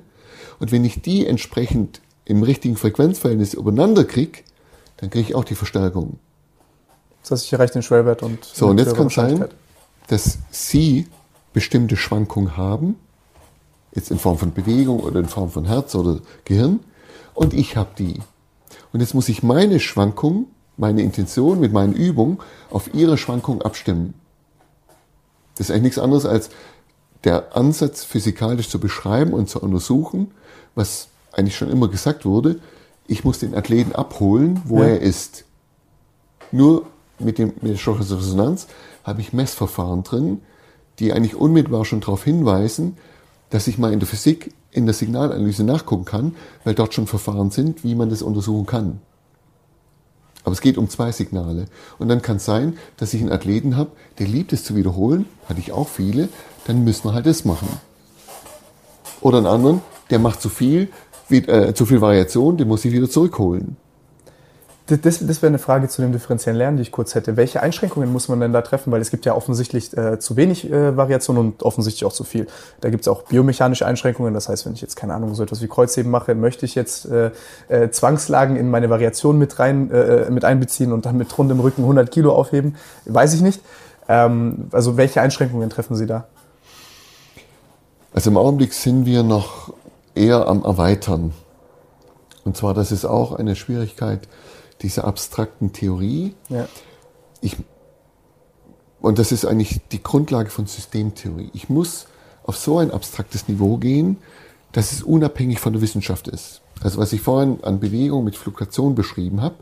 und wenn ich die entsprechend im richtigen Frequenzverhältnis übereinander kriege, dann kriege ich auch die Verstärkung. Das heißt, ich erreiche den Schwellwert und. So, und jetzt kann es sein, dass Sie bestimmte Schwankungen haben Jetzt in Form von Bewegung oder in Form von Herz oder Gehirn. Und ich habe die. Und jetzt muss ich meine Schwankung, meine Intention mit meinen Übungen auf ihre Schwankung abstimmen. Das ist eigentlich nichts anderes als der Ansatz physikalisch zu beschreiben und zu untersuchen, was eigentlich schon immer gesagt wurde. Ich muss den Athleten abholen, wo ja. er ist. Nur mit, dem, mit der stochastischen Resonanz habe ich Messverfahren drin, die eigentlich unmittelbar schon darauf hinweisen, dass ich mal in der Physik in der Signalanalyse nachgucken kann, weil dort schon Verfahren sind, wie man das untersuchen kann. Aber es geht um zwei Signale. Und dann kann es sein, dass ich einen Athleten habe, der liebt es zu wiederholen, hatte ich auch viele, dann müssen wir halt das machen. Oder einen anderen, der macht zu viel, äh, zu viel Variation, den muss ich wieder zurückholen. Das, das wäre eine Frage zu dem differenziellen Lernen, die ich kurz hätte. Welche Einschränkungen muss man denn da treffen? Weil es gibt ja offensichtlich äh, zu wenig äh, Variation und offensichtlich auch zu viel. Da gibt es auch biomechanische Einschränkungen. Das heißt, wenn ich jetzt keine Ahnung so etwas wie Kreuzheben mache, möchte ich jetzt äh, äh, Zwangslagen in meine Variation mit rein äh, mit einbeziehen und dann mit rundem Rücken 100 Kilo aufheben, weiß ich nicht. Ähm, also welche Einschränkungen treffen Sie da? Also im Augenblick sind wir noch eher am Erweitern. Und zwar, das ist auch eine Schwierigkeit dieser abstrakten Theorie. Ja. Ich Und das ist eigentlich die Grundlage von Systemtheorie. Ich muss auf so ein abstraktes Niveau gehen, dass es unabhängig von der Wissenschaft ist. Also was ich vorhin an Bewegung mit Fluktuation beschrieben habe,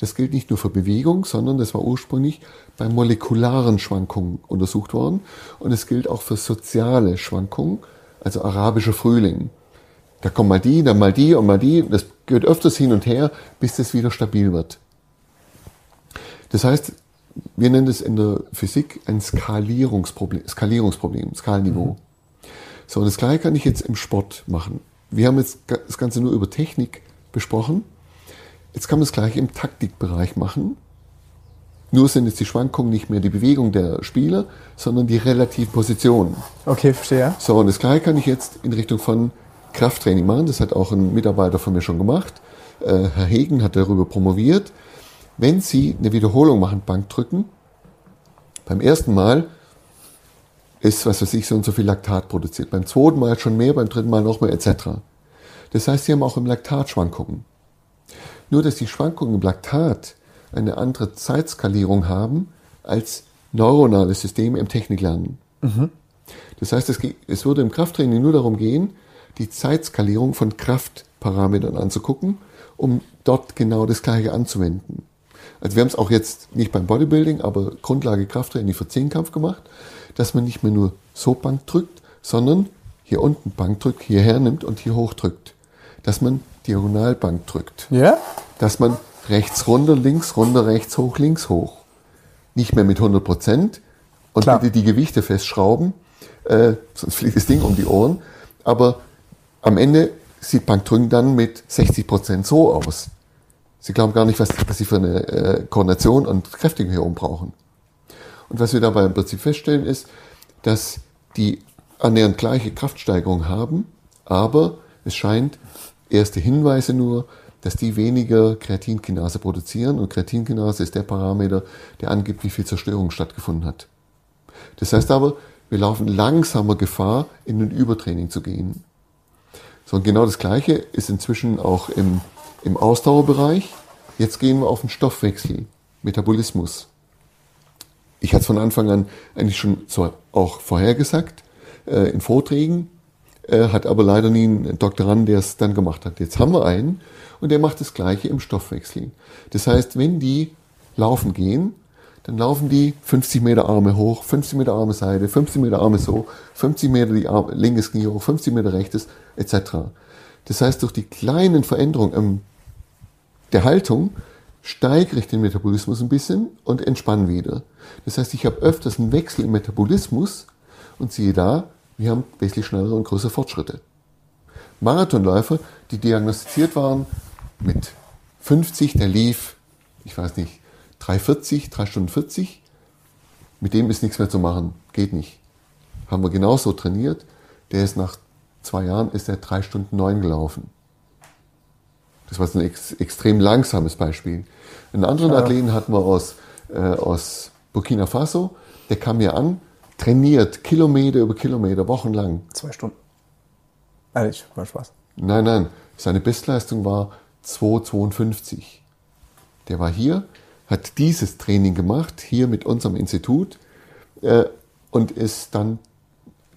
das gilt nicht nur für Bewegung, sondern das war ursprünglich bei molekularen Schwankungen untersucht worden. Und es gilt auch für soziale Schwankungen, also arabischer Frühling. Da kommen mal die, dann mal die und mal die. Das geht öfters hin und her, bis das wieder stabil wird. Das heißt, wir nennen das in der Physik ein Skalierungsproblem, Skalierungsproblem, Skalniveau. Mhm. So, und das gleiche kann ich jetzt im Sport machen. Wir haben jetzt das Ganze nur über Technik besprochen. Jetzt kann man das gleiche im Taktikbereich machen. Nur sind jetzt die Schwankungen nicht mehr die Bewegung der Spieler, sondern die relativen Positionen. Okay, verstehe. So, und das gleiche kann ich jetzt in Richtung von Krafttraining machen. Das hat auch ein Mitarbeiter von mir schon gemacht. Äh, Herr Hegen hat darüber promoviert. Wenn Sie eine Wiederholung machen, Bankdrücken, beim ersten Mal ist, was weiß ich, so und so viel Laktat produziert. Beim zweiten Mal schon mehr, beim dritten Mal noch mehr, etc. Das heißt, Sie haben auch im Laktat Schwankungen. Nur, dass die Schwankungen im Laktat eine andere Zeitskalierung haben als neuronale Systeme im Techniklernen. Mhm. Das heißt, es, es würde im Krafttraining nur darum gehen, die Zeitskalierung von Kraftparametern anzugucken, um dort genau das Gleiche anzuwenden. Also wir haben es auch jetzt nicht beim Bodybuilding, aber Grundlage Krafttraining für Zehnkampf gemacht, dass man nicht mehr nur so Bank drückt, sondern hier unten Bank drückt, hierher nimmt und hier hoch drückt. Dass man Diagonalbank drückt. Ja? Dass man rechts runter, links runter, rechts hoch, links hoch. Nicht mehr mit 100 Prozent und Klar. bitte die Gewichte festschrauben, äh, sonst fliegt das Ding um die Ohren. Aber am Ende sieht Bankdrücken dann mit 60 Prozent so aus. Sie glauben gar nicht, was, was sie für eine äh, Koordination und Kräftigung brauchen. Und was wir dabei im Prinzip feststellen, ist, dass die annähernd gleiche Kraftsteigerung haben, aber es scheint erste Hinweise nur, dass die weniger Kreatinkinase produzieren und Kreatinkinase ist der Parameter, der angibt, wie viel Zerstörung stattgefunden hat. Das heißt aber, wir laufen langsamer Gefahr, in ein Übertraining zu gehen. So, und genau das Gleiche ist inzwischen auch im im Ausdauerbereich. Jetzt gehen wir auf den Stoffwechsel, Metabolismus. Ich hatte es von Anfang an eigentlich schon so auch vorhergesagt äh, in Vorträgen, äh, hat aber leider nie einen Doktorand, der es dann gemacht hat. Jetzt haben wir einen und der macht das Gleiche im Stoffwechsel. Das heißt, wenn die laufen gehen, dann laufen die 50 Meter Arme hoch, 50 Meter Arme Seite, 50 Meter Arme so, 50 Meter die Arme, linkes Knie hoch, 50 Meter rechtes, etc. Das heißt, durch die kleinen Veränderungen der Haltung steigere ich den Metabolismus ein bisschen und entspanne wieder. Das heißt, ich habe öfters einen Wechsel im Metabolismus und siehe da, wir haben wesentlich schnellere und größere Fortschritte. Marathonläufer, die diagnostiziert waren mit 50, der lief, ich weiß nicht, 3,40, 3 Stunden 40, mit dem ist nichts mehr zu machen, geht nicht. Haben wir genauso trainiert, der ist nach zwei Jahren ist er drei Stunden neun gelaufen. Das war ein ex extrem langsames Beispiel. Einen anderen ja. Athleten hatten wir aus, äh, aus Burkina Faso, der kam hier an, trainiert Kilometer über Kilometer, wochenlang. Zwei Stunden. Ehrlich, war Spaß. Nein, nein. Seine Bestleistung war 2,52. Der war hier, hat dieses Training gemacht, hier mit unserem Institut, äh, und ist dann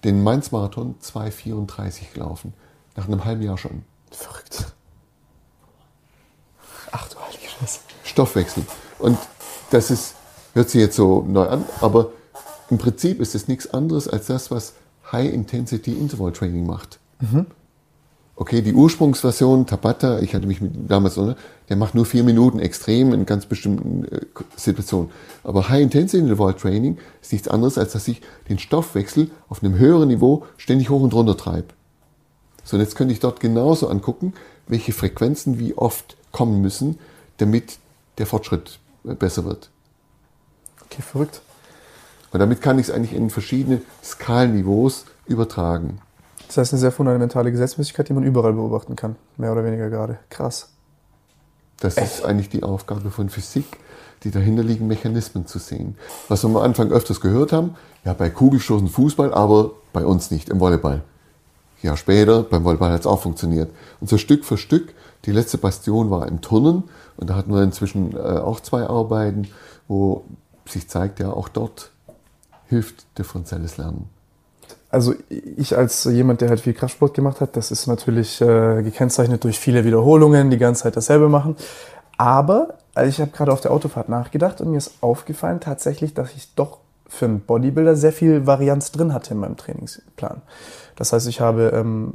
den Mainz-Marathon 2,34 gelaufen. Nach einem halben Jahr schon. Verrückt. Ach du heilige Scheiße. Stoffwechsel. Und das ist, hört sich jetzt so neu an, aber im Prinzip ist es nichts anderes als das, was High-Intensity Interval Training macht. Mhm. Okay, die Ursprungsversion, Tabata, ich hatte mich mit, damals, oder, der macht nur vier Minuten extrem in ganz bestimmten äh, Situationen. Aber High-Intensity-Interval-Training ist nichts anderes, als dass ich den Stoffwechsel auf einem höheren Niveau ständig hoch und runter treibe. So, und jetzt könnte ich dort genauso angucken, welche Frequenzen wie oft kommen müssen, damit der Fortschritt äh, besser wird. Okay, verrückt. Und damit kann ich es eigentlich in verschiedene Skalenniveaus übertragen. Das heißt, eine sehr fundamentale Gesetzmäßigkeit, die man überall beobachten kann. Mehr oder weniger gerade. Krass. Das Echt? ist eigentlich die Aufgabe von Physik, die dahinter liegen Mechanismen zu sehen. Was wir am Anfang öfters gehört haben, ja, bei Kugelstoßen Fußball, aber bei uns nicht, im Volleyball. Ja, später, beim Volleyball hat es auch funktioniert. Und so Stück für Stück, die letzte Bastion war im Turnen und da hatten wir inzwischen äh, auch zwei Arbeiten, wo sich zeigt, ja, auch dort hilft differenzielles Lernen? Also ich als jemand, der halt viel Kraftsport gemacht hat, das ist natürlich äh, gekennzeichnet durch viele Wiederholungen, die ganze Zeit dasselbe machen. Aber also ich habe gerade auf der Autofahrt nachgedacht und mir ist aufgefallen tatsächlich, dass ich doch für einen Bodybuilder sehr viel Varianz drin hatte in meinem Trainingsplan. Das heißt, ich habe ähm,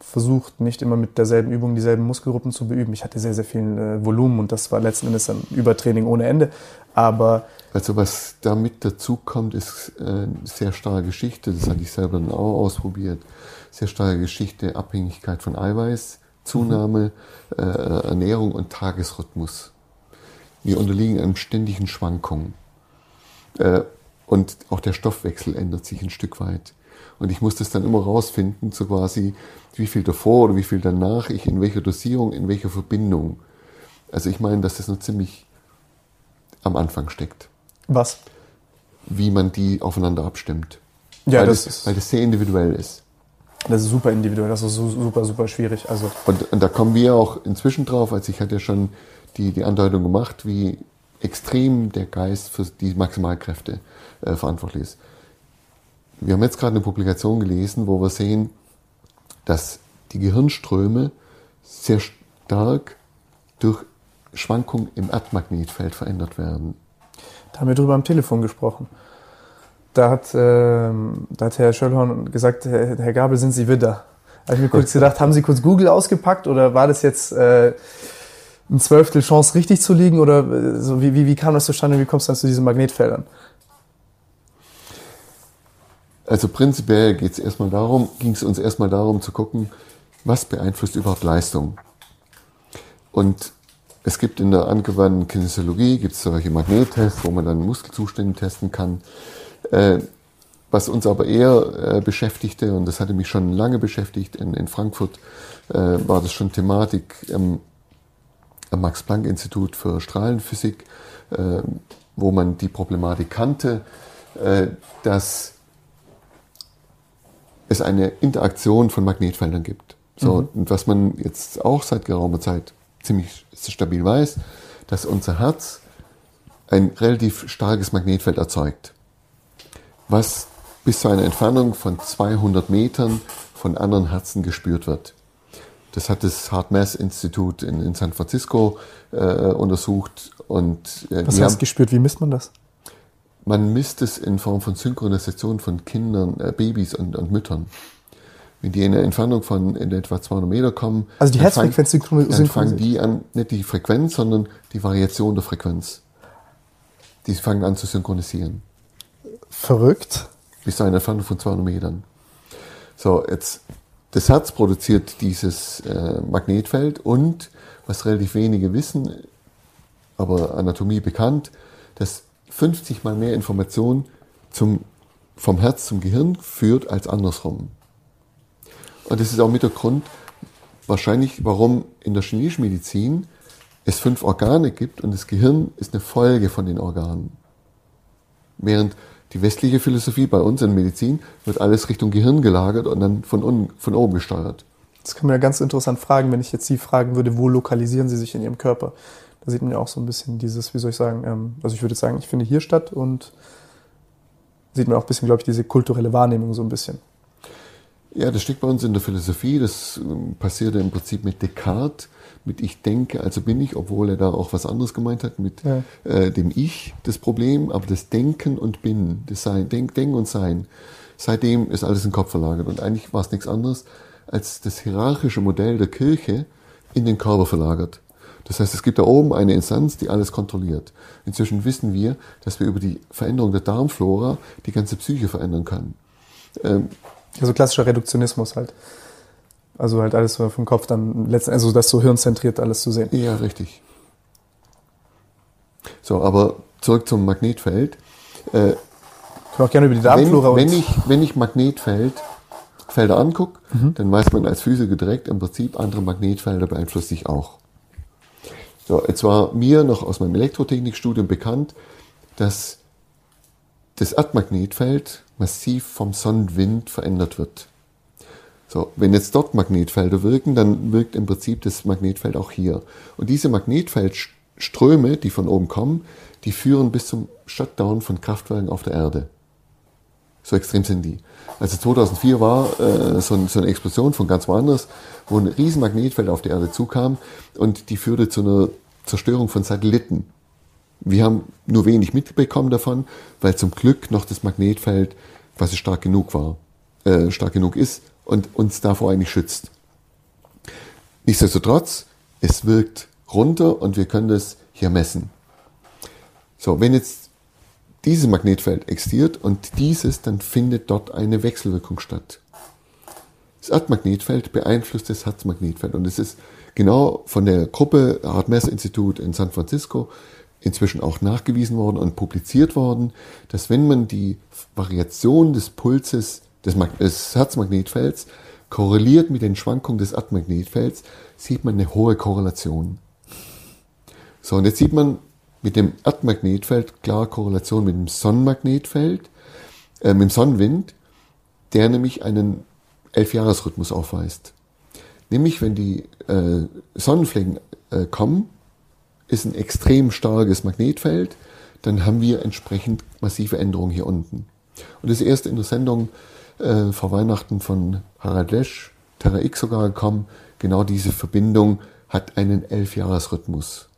versucht, nicht immer mit derselben Übung dieselben Muskelgruppen zu beüben. Ich hatte sehr, sehr viel äh, Volumen und das war letzten Endes ein Übertraining ohne Ende. Aber also was damit dazu kommt, ist äh, eine sehr starke Geschichte, das hatte ich selber dann auch ausprobiert, sehr starke Geschichte, Abhängigkeit von Eiweiß, Zunahme, mhm. äh, Ernährung und Tagesrhythmus. Wir unterliegen einem ständigen Schwankungen. Äh, und auch der Stoffwechsel ändert sich ein Stück weit. Und ich muss das dann immer rausfinden, so quasi, wie viel davor oder wie viel danach ich in welcher Dosierung, in welcher Verbindung. Also ich meine, dass das noch ziemlich am Anfang steckt. Was? Wie man die aufeinander abstimmt. Ja, weil das, das, weil das sehr individuell ist. Das ist super individuell, das ist super, super schwierig. Also und, und da kommen wir auch inzwischen drauf, als ich hatte ja schon die, die Andeutung gemacht, wie extrem der Geist für die Maximalkräfte äh, verantwortlich ist. Wir haben jetzt gerade eine Publikation gelesen, wo wir sehen, dass die Gehirnströme sehr stark durch Schwankungen im Erdmagnetfeld verändert werden. Da haben wir drüber am Telefon gesprochen. Da hat, äh, da hat Herr Schöllhorn gesagt, Herr, Herr Gabel, sind Sie wieder? Da habe ich mir kurz gedacht, haben Sie kurz Google ausgepackt oder war das jetzt äh, ein Zwölftel Chance richtig zu liegen oder äh, so, wie, wie, wie kam das zustande wie kommst du dann zu diesen Magnetfeldern? Also prinzipiell geht es erstmal darum, ging es uns erstmal darum zu gucken, was beeinflusst überhaupt Leistung. Und es gibt in der angewandten Kinesiologie gibt es solche Magnettests, wo man dann Muskelzustände testen kann. Äh, was uns aber eher äh, beschäftigte, und das hatte mich schon lange beschäftigt, in, in Frankfurt äh, war das schon Thematik ähm, am Max-Planck-Institut für Strahlenphysik, äh, wo man die Problematik kannte, äh, dass es eine Interaktion von Magnetfeldern gibt. So, mhm. und was man jetzt auch seit geraumer Zeit ziemlich stabil weiß, dass unser Herz ein relativ starkes Magnetfeld erzeugt, was bis zu einer Entfernung von 200 Metern von anderen Herzen gespürt wird. Das hat das HeartMath-Institut in, in, San Francisco äh, untersucht. Und, äh, Was heißt haben, gespürt? Wie misst man das? Man misst es in Form von Synchronisation von Kindern, äh, Babys und, und Müttern. Wenn die in einer Entfernung von in etwa 200 Meter kommen, also die Herzfrequenz synchronisiert. Dann fangen die an, nicht die Frequenz, sondern die Variation der Frequenz. Die fangen an zu synchronisieren. Verrückt. Bis zu einer Entfernung von 200 Metern. So, jetzt, das Herz produziert dieses äh, Magnetfeld und, was relativ wenige wissen, aber Anatomie bekannt, dass 50 mal mehr Information zum, vom Herz zum Gehirn führt als andersrum. Und das ist auch mit der Grund, wahrscheinlich, warum in der chinesischen Medizin es fünf Organe gibt und das Gehirn ist eine Folge von den Organen. Während die westliche Philosophie bei uns in Medizin wird alles Richtung Gehirn gelagert und dann von, un, von oben gesteuert. Das kann man ja ganz interessant fragen, wenn ich jetzt Sie fragen würde, wo lokalisieren Sie sich in Ihrem Körper? Da sieht man ja auch so ein bisschen dieses, wie soll ich sagen, ähm, also ich würde sagen, ich finde hier statt und sieht man auch ein bisschen, glaube ich, diese kulturelle Wahrnehmung so ein bisschen. Ja, das steckt bei uns in der Philosophie. Das ähm, passierte im Prinzip mit Descartes, mit Ich denke, also bin ich, obwohl er da auch was anderes gemeint hat, mit ja. äh, dem Ich, das Problem, aber das Denken und Bin, das Sein, Denk, Denken und Sein. Seitdem ist alles in den Kopf verlagert und eigentlich war es nichts anderes als das hierarchische Modell der Kirche in den Körper verlagert. Das heißt, es gibt da oben eine Instanz, die alles kontrolliert. Inzwischen wissen wir, dass wir über die Veränderung der Darmflora die ganze Psyche verändern können. Ähm, also klassischer Reduktionismus halt. Also halt alles so vom Kopf dann letztendlich, also das so hirnzentriert alles zu sehen. Ja, richtig. So, aber zurück zum Magnetfeld. Äh, ich auch gerne über die Darmflora wenn, wenn ich Wenn ich Magnetfeld Felder angucke, mhm. dann weiß man als Physiker direkt im Prinzip, andere Magnetfelder beeinflussen sich auch. So, jetzt war mir noch aus meinem Elektrotechnikstudium bekannt, dass das Erdmagnetfeld massiv vom Sonnenwind verändert wird. So, wenn jetzt dort Magnetfelder wirken, dann wirkt im Prinzip das Magnetfeld auch hier. Und diese Magnetfeldströme, die von oben kommen, die führen bis zum Shutdown von Kraftwerken auf der Erde. So extrem sind die. Also 2004 war äh, so, ein, so, eine Explosion von ganz woanders, wo ein riesen Magnetfeld auf die Erde zukam und die führte zu einer Zerstörung von Satelliten. Wir haben nur wenig mitbekommen davon, weil zum Glück noch das Magnetfeld quasi stark genug war, äh, stark genug ist und uns davor eigentlich schützt. Nichtsdestotrotz, es wirkt runter und wir können das hier messen. So, wenn jetzt dieses Magnetfeld existiert und dieses, dann findet dort eine Wechselwirkung statt. Das Erdmagnetfeld beeinflusst das Herzmagnetfeld und es ist genau von der Gruppe Hartmesser Institut in San Francisco inzwischen auch nachgewiesen worden und publiziert worden, dass wenn man die Variation des Pulses des, des Herzmagnetfelds korreliert mit den Schwankungen des Erdmagnetfelds, sieht man eine hohe Korrelation. So, und jetzt sieht man mit dem Erdmagnetfeld klar Korrelation mit dem Sonnenmagnetfeld, äh, mit dem Sonnenwind, der nämlich einen Elfjahresrhythmus aufweist. Nämlich, wenn die äh, Sonnenflecken äh, kommen, ist ein extrem starkes Magnetfeld, dann haben wir entsprechend massive Änderungen hier unten. Und das erste in der Sendung äh, vor Weihnachten von Harald Lesch, Terra X sogar gekommen, genau diese Verbindung hat einen Elfjahresrhythmus.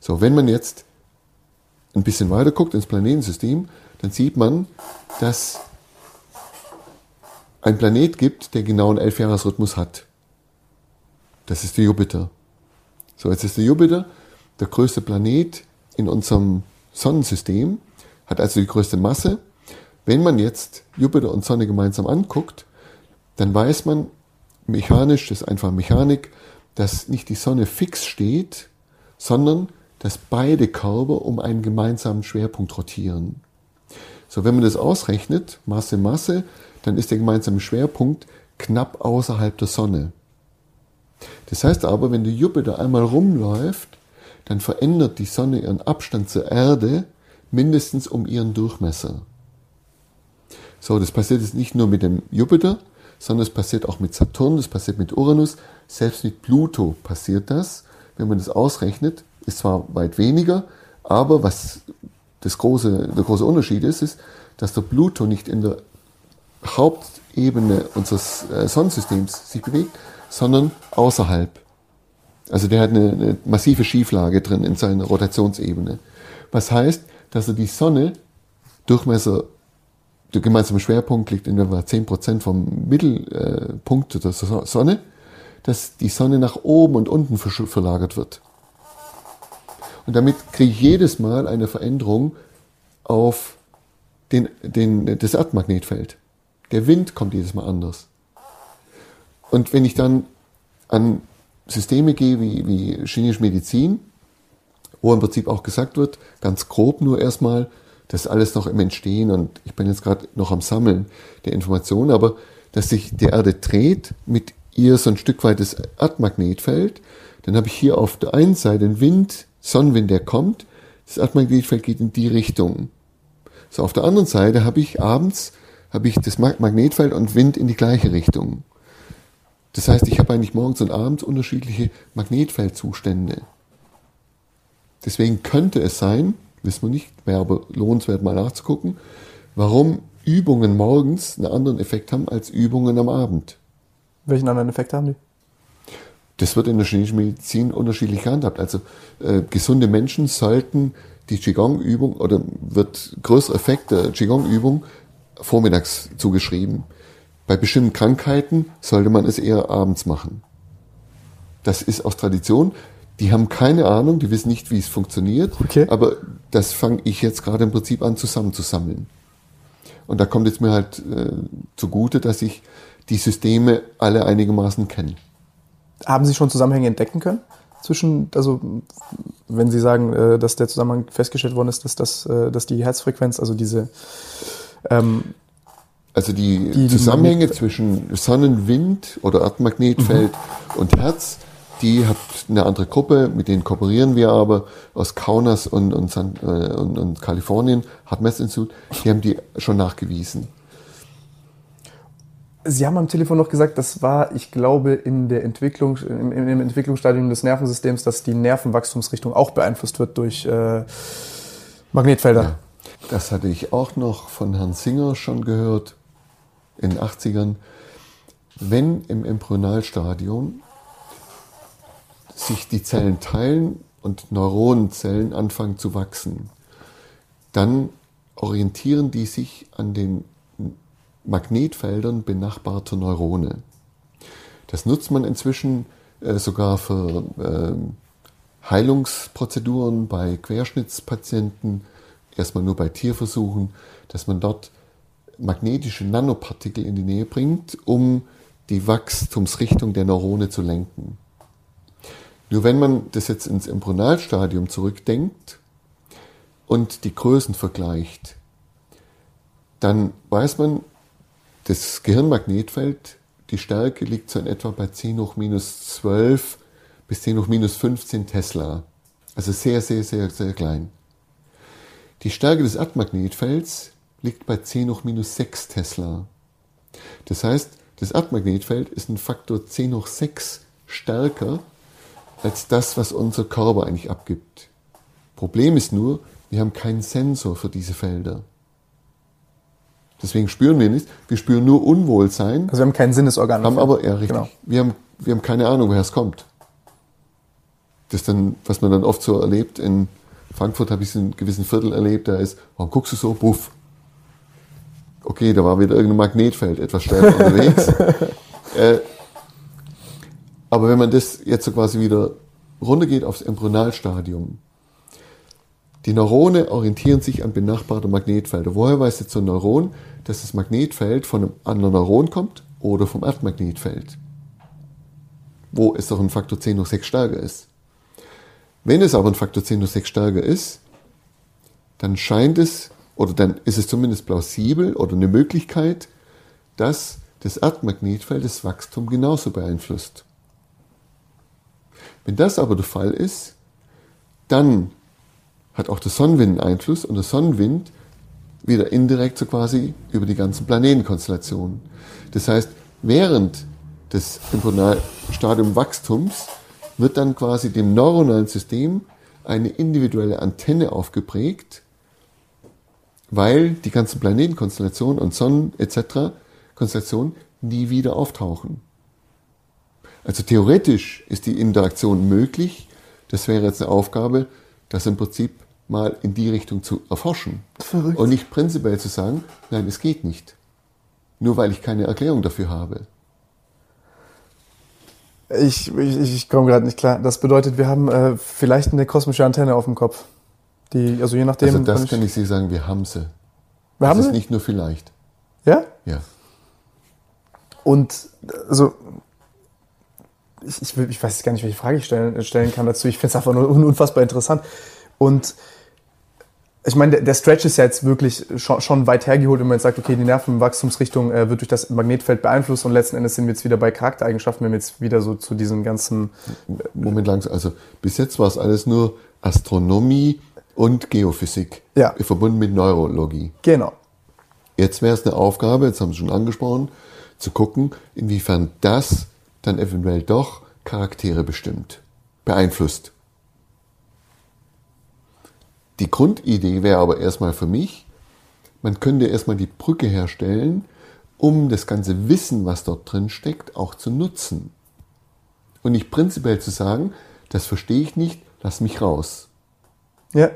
So, wenn man jetzt ein bisschen weiter guckt ins Planetensystem, dann sieht man, dass ein Planet gibt, der genau einen Elfjahresrhythmus hat. Das ist der Jupiter. So, jetzt ist der Jupiter der größte Planet in unserem Sonnensystem, hat also die größte Masse. Wenn man jetzt Jupiter und Sonne gemeinsam anguckt, dann weiß man mechanisch, das ist einfach Mechanik, dass nicht die Sonne fix steht, sondern dass beide Körper um einen gemeinsamen Schwerpunkt rotieren. So, wenn man das ausrechnet, Masse, Masse, dann ist der gemeinsame Schwerpunkt knapp außerhalb der Sonne. Das heißt aber, wenn der Jupiter einmal rumläuft, dann verändert die Sonne ihren Abstand zur Erde mindestens um ihren Durchmesser. So, das passiert jetzt nicht nur mit dem Jupiter, sondern es passiert auch mit Saturn, das passiert mit Uranus, selbst mit Pluto passiert das. Wenn man das ausrechnet, ist zwar weit weniger, aber was das große, der große Unterschied ist, ist, dass der Pluto nicht in der Hauptebene unseres äh, Sonnensystems sich bewegt, sondern außerhalb. Also der hat eine, eine massive Schieflage drin in seiner Rotationsebene. Was heißt, dass er die Sonne, Durchmesser, der gemeinsame Schwerpunkt liegt in etwa 10% vom Mittelpunkt der Sonne, dass die Sonne nach oben und unten verlagert wird. Und damit kriege ich jedes Mal eine Veränderung auf den, den, das Erdmagnetfeld. Der Wind kommt jedes Mal anders. Und wenn ich dann an Systeme gehe wie, wie chinesische Medizin, wo im Prinzip auch gesagt wird, ganz grob nur erstmal, das ist alles noch im Entstehen und ich bin jetzt gerade noch am Sammeln der Informationen, aber dass sich die Erde dreht, mit ihr so ein Stück weit das Erdmagnetfeld, dann habe ich hier auf der einen Seite den Wind, Sonnenwind, der kommt, das Erdmagnetfeld geht in die Richtung. So, auf der anderen Seite habe ich abends, habe ich das Magnetfeld und Wind in die gleiche Richtung. Das heißt, ich habe eigentlich morgens und abends unterschiedliche Magnetfeldzustände. Deswegen könnte es sein, wissen wir nicht, wäre aber lohnenswert mal nachzugucken, warum Übungen morgens einen anderen Effekt haben als Übungen am Abend. Welchen anderen Effekt haben die? Das wird in der chinesischen Medizin unterschiedlich gehandhabt. Also äh, gesunde Menschen sollten die Qigong-Übung oder wird größer Effekt der Qigong-Übung vormittags zugeschrieben. Bei bestimmten Krankheiten sollte man es eher abends machen. Das ist aus Tradition. Die haben keine Ahnung, die wissen nicht, wie es funktioniert. Okay. Aber das fange ich jetzt gerade im Prinzip an zusammenzusammeln. Und da kommt es mir halt äh, zugute, dass ich die Systeme alle einigermaßen kenne. Haben Sie schon Zusammenhänge entdecken können? Zwischen, also wenn Sie sagen, äh, dass der Zusammenhang festgestellt worden ist, dass, das, äh, dass die Herzfrequenz, also diese ähm, also die, die Zusammenhänge die zwischen Sonnenwind oder Erdmagnetfeld mhm. und Herz, die hat eine andere Gruppe, mit denen kooperieren wir aber aus Kaunas und, und, San, äh, und, und Kalifornien, Hartmess-Institut, die haben die schon nachgewiesen. Sie haben am Telefon noch gesagt, das war, ich glaube, in der Entwicklung, im, im Entwicklungsstadium des Nervensystems, dass die Nervenwachstumsrichtung auch beeinflusst wird durch äh, Magnetfelder. Ja. das hatte ich auch noch von Herrn Singer schon gehört in den 80ern, wenn im Embryonalstadium sich die Zellen teilen und Neuronenzellen anfangen zu wachsen, dann orientieren die sich an den Magnetfeldern benachbarter Neurone. Das nutzt man inzwischen äh, sogar für äh, Heilungsprozeduren bei Querschnittspatienten, erstmal nur bei Tierversuchen, dass man dort magnetische Nanopartikel in die Nähe bringt, um die Wachstumsrichtung der Neurone zu lenken. Nur wenn man das jetzt ins Embryonalstadium zurückdenkt und die Größen vergleicht, dann weiß man, das Gehirnmagnetfeld, die Stärke liegt so in etwa bei 10 hoch minus 12 bis 10 hoch minus 15 Tesla. Also sehr, sehr, sehr, sehr klein. Die Stärke des Erdmagnetfelds liegt bei 10 hoch minus 6 Tesla. Das heißt, das Erdmagnetfeld ist ein Faktor 10 hoch 6 stärker als das, was unser Körper eigentlich abgibt. Problem ist nur, wir haben keinen Sensor für diese Felder. Deswegen spüren wir nichts. Wir spüren nur Unwohlsein. Also wir haben kein Sinnesorgan. Haben aber, ja, richtig. Genau. Wir, haben, wir haben keine Ahnung, woher es kommt. Das dann, was man dann oft so erlebt. In Frankfurt habe ich es in gewissen Viertel erlebt, da ist, warum guckst du so? Buff. Okay, da war wieder irgendein Magnetfeld etwas stärker unterwegs. äh, aber wenn man das jetzt so quasi wieder runtergeht aufs Embryonalstadium, die Neurone orientieren sich an benachbarte Magnetfelder. Woher weiß jetzt so ein Neuron, dass das Magnetfeld von einem anderen Neuron kommt oder vom Erdmagnetfeld? Wo es doch ein Faktor 10 hoch 6 stärker ist. Wenn es aber ein Faktor 10 hoch 6 stärker ist, dann scheint es, oder dann ist es zumindest plausibel oder eine Möglichkeit, dass das Erdmagnetfeld das Wachstum genauso beeinflusst. Wenn das aber der Fall ist, dann hat auch der Sonnenwind einen Einfluss und der Sonnenwind wieder indirekt so quasi über die ganzen Planetenkonstellationen. Das heißt, während des Stadium-Wachstums wird dann quasi dem neuronalen System eine individuelle Antenne aufgeprägt, weil die ganzen Planetenkonstellationen und Sonnen etc. Konstellationen nie wieder auftauchen. Also theoretisch ist die Interaktion möglich. Das wäre jetzt eine Aufgabe, das im Prinzip mal in die Richtung zu erforschen. Verrückt. Und nicht prinzipiell zu sagen, nein, es geht nicht. Nur weil ich keine Erklärung dafür habe. Ich, ich, ich komme gerade nicht klar. Das bedeutet, wir haben äh, vielleicht eine kosmische Antenne auf dem Kopf. Die, also je nachdem. Also das kann ich, ich Sie sagen, wir haben sie. Wir das haben ist sie? nicht nur vielleicht. Ja? Ja. Und also ich, ich, ich weiß gar nicht, welche Frage ich stellen, stellen kann dazu. Ich finde es einfach nur unfassbar interessant. Und ich meine, der, der Stretch ist ja jetzt wirklich schon, schon weit hergeholt, wenn man jetzt sagt, okay, die Nervenwachstumsrichtung äh, wird durch das Magnetfeld beeinflusst und letzten Endes sind wir jetzt wieder bei Charaktereigenschaften, wenn wir jetzt wieder so zu diesen ganzen... Moment lang, also bis jetzt war es alles nur Astronomie und Geophysik, ja. verbunden mit Neurologie. Genau. Jetzt wäre es eine Aufgabe, jetzt haben Sie schon angesprochen, zu gucken, inwiefern das dann eventuell doch Charaktere bestimmt, beeinflusst. Die Grundidee wäre aber erstmal für mich, man könnte erstmal die Brücke herstellen, um das ganze Wissen, was dort drin steckt, auch zu nutzen. Und nicht prinzipiell zu sagen, das verstehe ich nicht, lass mich raus. Ja.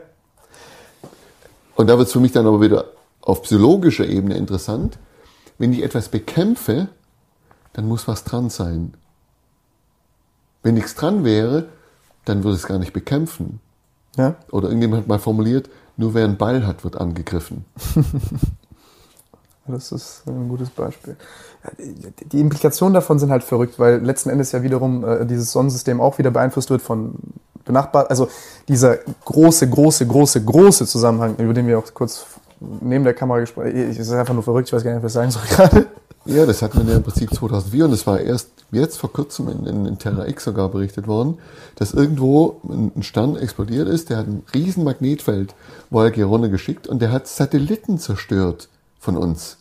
Und da wird es für mich dann aber wieder auf psychologischer Ebene interessant. Wenn ich etwas bekämpfe, dann muss was dran sein. Wenn nichts dran wäre, dann würde es gar nicht bekämpfen. Ja. Oder irgendjemand hat mal formuliert, nur wer einen Ball hat, wird angegriffen. das ist ein gutes Beispiel. Die Implikationen davon sind halt verrückt, weil letzten Endes ja wiederum äh, dieses Sonnensystem auch wieder beeinflusst wird von benachbart, also dieser große, große, große, große Zusammenhang, über den wir auch kurz neben der Kamera gesprochen haben. Ist einfach nur verrückt, ich weiß gar nicht, was ich sagen soll gerade. Ja, das hat man ja im Prinzip 2004 und es war erst jetzt vor kurzem in, in, in Terra X sogar berichtet worden, dass irgendwo ein Stern explodiert ist, der hat ein riesen Magnetfeld Voyager runtergeschickt und der hat Satelliten zerstört von uns.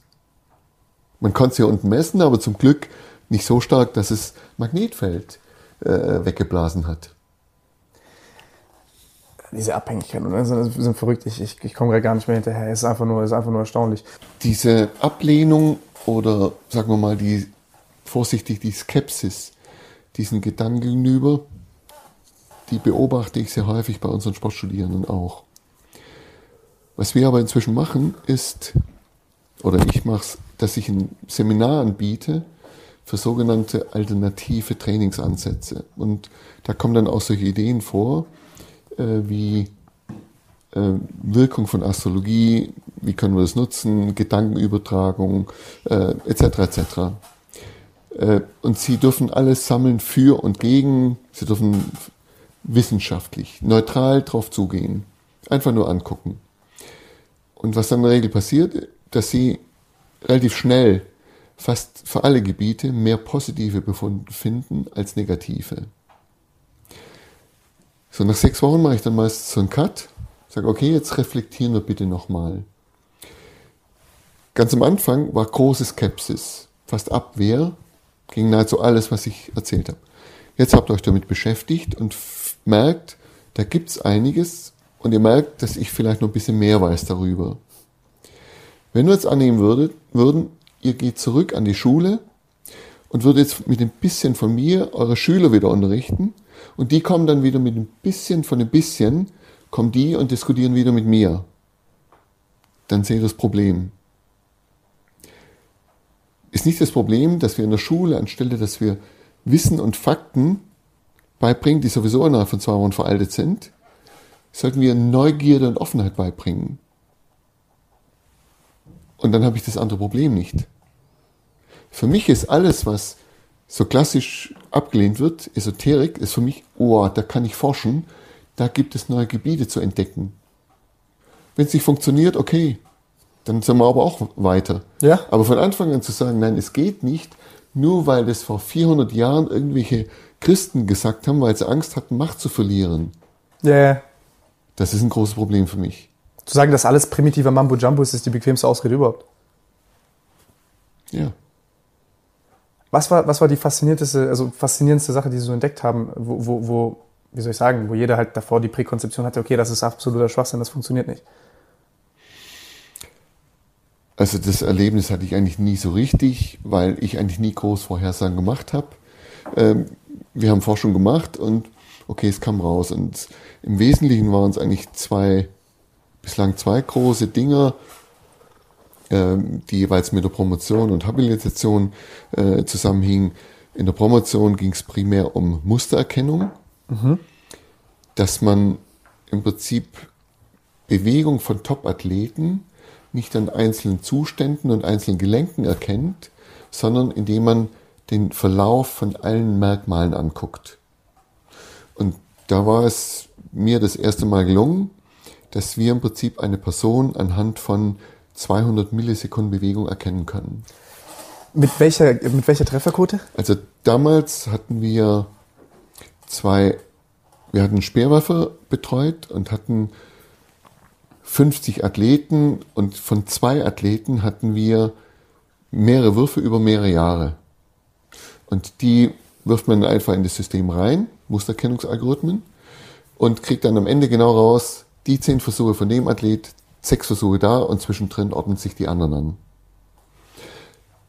Man konnte es hier unten messen, aber zum Glück nicht so stark, dass es Magnetfeld äh, weggeblasen hat. Diese Abhängigkeiten ne, sind, sind verrückt. Ich, ich, ich komme gerade gar nicht mehr hinterher. Es ist einfach nur, ist einfach nur erstaunlich. Diese Ablehnung oder sagen wir mal die vorsichtig die Skepsis diesen Gedanken gegenüber, die beobachte ich sehr häufig bei unseren Sportstudierenden auch. Was wir aber inzwischen machen, ist, oder ich mache es, dass ich ein Seminar anbiete für sogenannte alternative Trainingsansätze. Und da kommen dann auch solche Ideen vor, wie äh, Wirkung von Astrologie, wie können wir das nutzen, Gedankenübertragung, äh, etc. etc. Äh, und sie dürfen alles sammeln für und gegen, sie dürfen wissenschaftlich, neutral drauf zugehen, einfach nur angucken. Und was dann in der Regel passiert, dass sie relativ schnell fast für alle Gebiete mehr positive Befunde finden als negative. So nach sechs Wochen mache ich dann meist so einen Cut, sage, okay, jetzt reflektieren wir bitte nochmal. Ganz am Anfang war große Skepsis, fast Abwehr gegen nahezu alles, was ich erzählt habe. Jetzt habt ihr euch damit beschäftigt und merkt, da gibt es einiges und ihr merkt, dass ich vielleicht noch ein bisschen mehr weiß darüber. Wenn wir jetzt annehmen würdet, würden, ihr geht zurück an die Schule und würdet jetzt mit ein bisschen von mir eure Schüler wieder unterrichten und die kommen dann wieder mit ein bisschen von ein bisschen, kommen die und diskutieren wieder mit mir. Dann seht ihr das Problem. Ist nicht das Problem, dass wir in der Schule, anstelle dass wir Wissen und Fakten beibringen, die sowieso innerhalb von zwei Wochen veraltet sind, sollten wir Neugierde und Offenheit beibringen. Und dann habe ich das andere Problem nicht. Für mich ist alles, was so klassisch abgelehnt wird, Esoterik, ist für mich, oh, da kann ich forschen, da gibt es neue Gebiete zu entdecken. Wenn es nicht funktioniert, okay, dann sind wir aber auch weiter. Ja. Aber von Anfang an zu sagen, nein, es geht nicht, nur weil das vor 400 Jahren irgendwelche Christen gesagt haben, weil sie Angst hatten, Macht zu verlieren. Ja, ja. Das ist ein großes Problem für mich. Zu sagen, dass alles primitiver Mambo Jumbo ist, ist die bequemste Ausrede überhaupt. Ja. Was war, was war die faszinierendste, also faszinierendste Sache, die Sie so entdeckt haben, wo, wo, wo, wie soll ich sagen, wo jeder halt davor die Präkonzeption hatte, okay, das ist absoluter Schwachsinn, das funktioniert nicht? Also das Erlebnis hatte ich eigentlich nie so richtig, weil ich eigentlich nie groß Vorhersagen gemacht habe. Ähm, wir haben Forschung gemacht und okay, es kam raus. Und im Wesentlichen waren es eigentlich zwei bislang zwei große Dinge, äh, die jeweils mit der Promotion und Habilitation äh, zusammenhingen. In der Promotion ging es primär um Mustererkennung, mhm. dass man im Prinzip Bewegung von Top-Athleten nicht an einzelnen Zuständen und einzelnen Gelenken erkennt, sondern indem man den Verlauf von allen Merkmalen anguckt. Und da war es mir das erste Mal gelungen, dass wir im Prinzip eine Person anhand von 200 Millisekunden Bewegung erkennen können. Mit welcher, mit welcher Trefferquote? Also damals hatten wir zwei, wir hatten Speerwerfer betreut und hatten 50 Athleten und von zwei Athleten hatten wir mehrere Würfe über mehrere Jahre. Und die wirft man einfach in das System rein, Musterkennungsalgorithmen, und kriegt dann am Ende genau raus, die zehn Versuche von dem Athlet, sechs Versuche da und zwischendrin ordnen sich die anderen an.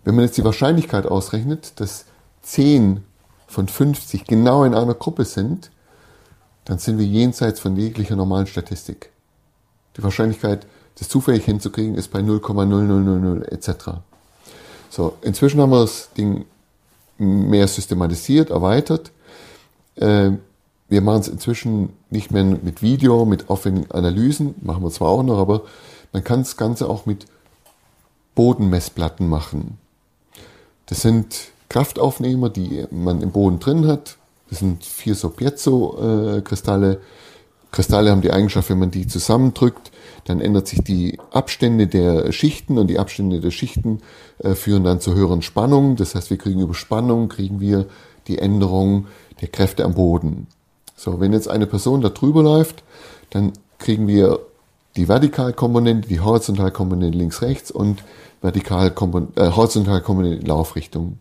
Wenn man jetzt die Wahrscheinlichkeit ausrechnet, dass zehn von 50 genau in einer Gruppe sind, dann sind wir jenseits von jeglicher normalen Statistik. Die Wahrscheinlichkeit, das zufällig hinzukriegen, ist bei 0,0000 etc. So, inzwischen haben wir das Ding mehr systematisiert, erweitert. Äh, wir machen es inzwischen nicht mehr mit Video, mit aufwendigen Analysen, machen wir zwar auch noch, aber man kann das Ganze auch mit Bodenmessplatten machen. Das sind Kraftaufnehmer, die man im Boden drin hat. Das sind vier so Piezo-Kristalle. Kristalle haben die Eigenschaft, wenn man die zusammendrückt, dann ändert sich die Abstände der Schichten und die Abstände der Schichten äh, führen dann zu höheren Spannungen. Das heißt, wir kriegen über Spannung, kriegen wir die Änderung der Kräfte am Boden. So, wenn jetzt eine Person da drüber läuft, dann kriegen wir die Vertikalkomponente, die Horizontalkomponente links, rechts und Vertikalkomponente, äh, Horizontalkomponente Laufrichtung.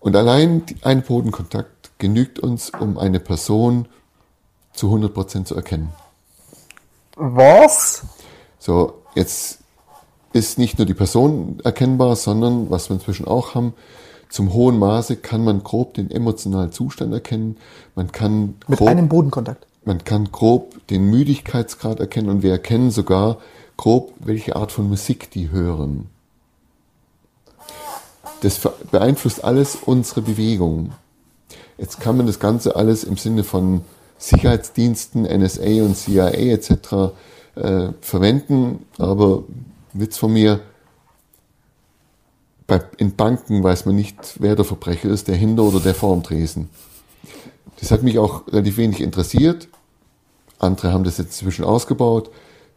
Und allein ein Bodenkontakt genügt uns, um eine Person zu 100% zu erkennen. Was? So, jetzt ist nicht nur die Person erkennbar, sondern, was wir inzwischen auch haben, zum hohen Maße kann man grob den emotionalen Zustand erkennen. Man kann Mit grob, einem Bodenkontakt. man kann grob den Müdigkeitsgrad erkennen und wir erkennen sogar grob, welche Art von Musik die hören. Das beeinflusst alles unsere Bewegung. Jetzt kann man das Ganze alles im Sinne von Sicherheitsdiensten, NSA und CIA etc. Äh, verwenden, aber Witz von mir, bei, in Banken weiß man nicht, wer der Verbrecher ist, der hinter oder der vor dem Tresen. Das hat mich auch relativ wenig interessiert. Andere haben das jetzt inzwischen ausgebaut.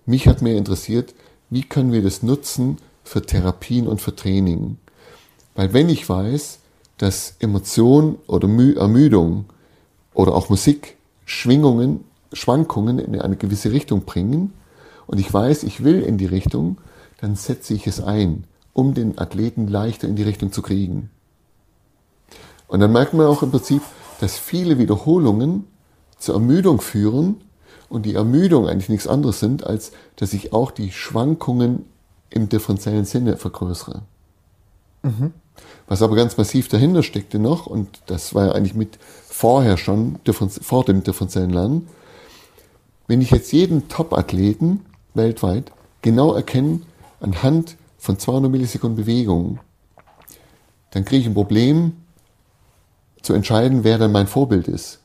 Mich hat mehr interessiert, wie können wir das nutzen für Therapien und für Training. Weil wenn ich weiß, dass Emotion oder Mü Ermüdung oder auch Musik Schwingungen, Schwankungen in eine gewisse Richtung bringen und ich weiß, ich will in die Richtung, dann setze ich es ein, um den Athleten leichter in die Richtung zu kriegen. Und dann merkt man auch im Prinzip, dass viele Wiederholungen zur Ermüdung führen und die Ermüdung eigentlich nichts anderes sind, als dass ich auch die Schwankungen im differenziellen Sinne vergrößere. Was aber ganz massiv dahinter steckte noch, und das war ja eigentlich mit vorher schon, vor dem differenziellen Lernen, wenn ich jetzt jeden Top-Athleten weltweit genau erkenne anhand von 200 Millisekunden Bewegung, dann kriege ich ein Problem zu entscheiden, wer dann mein Vorbild ist.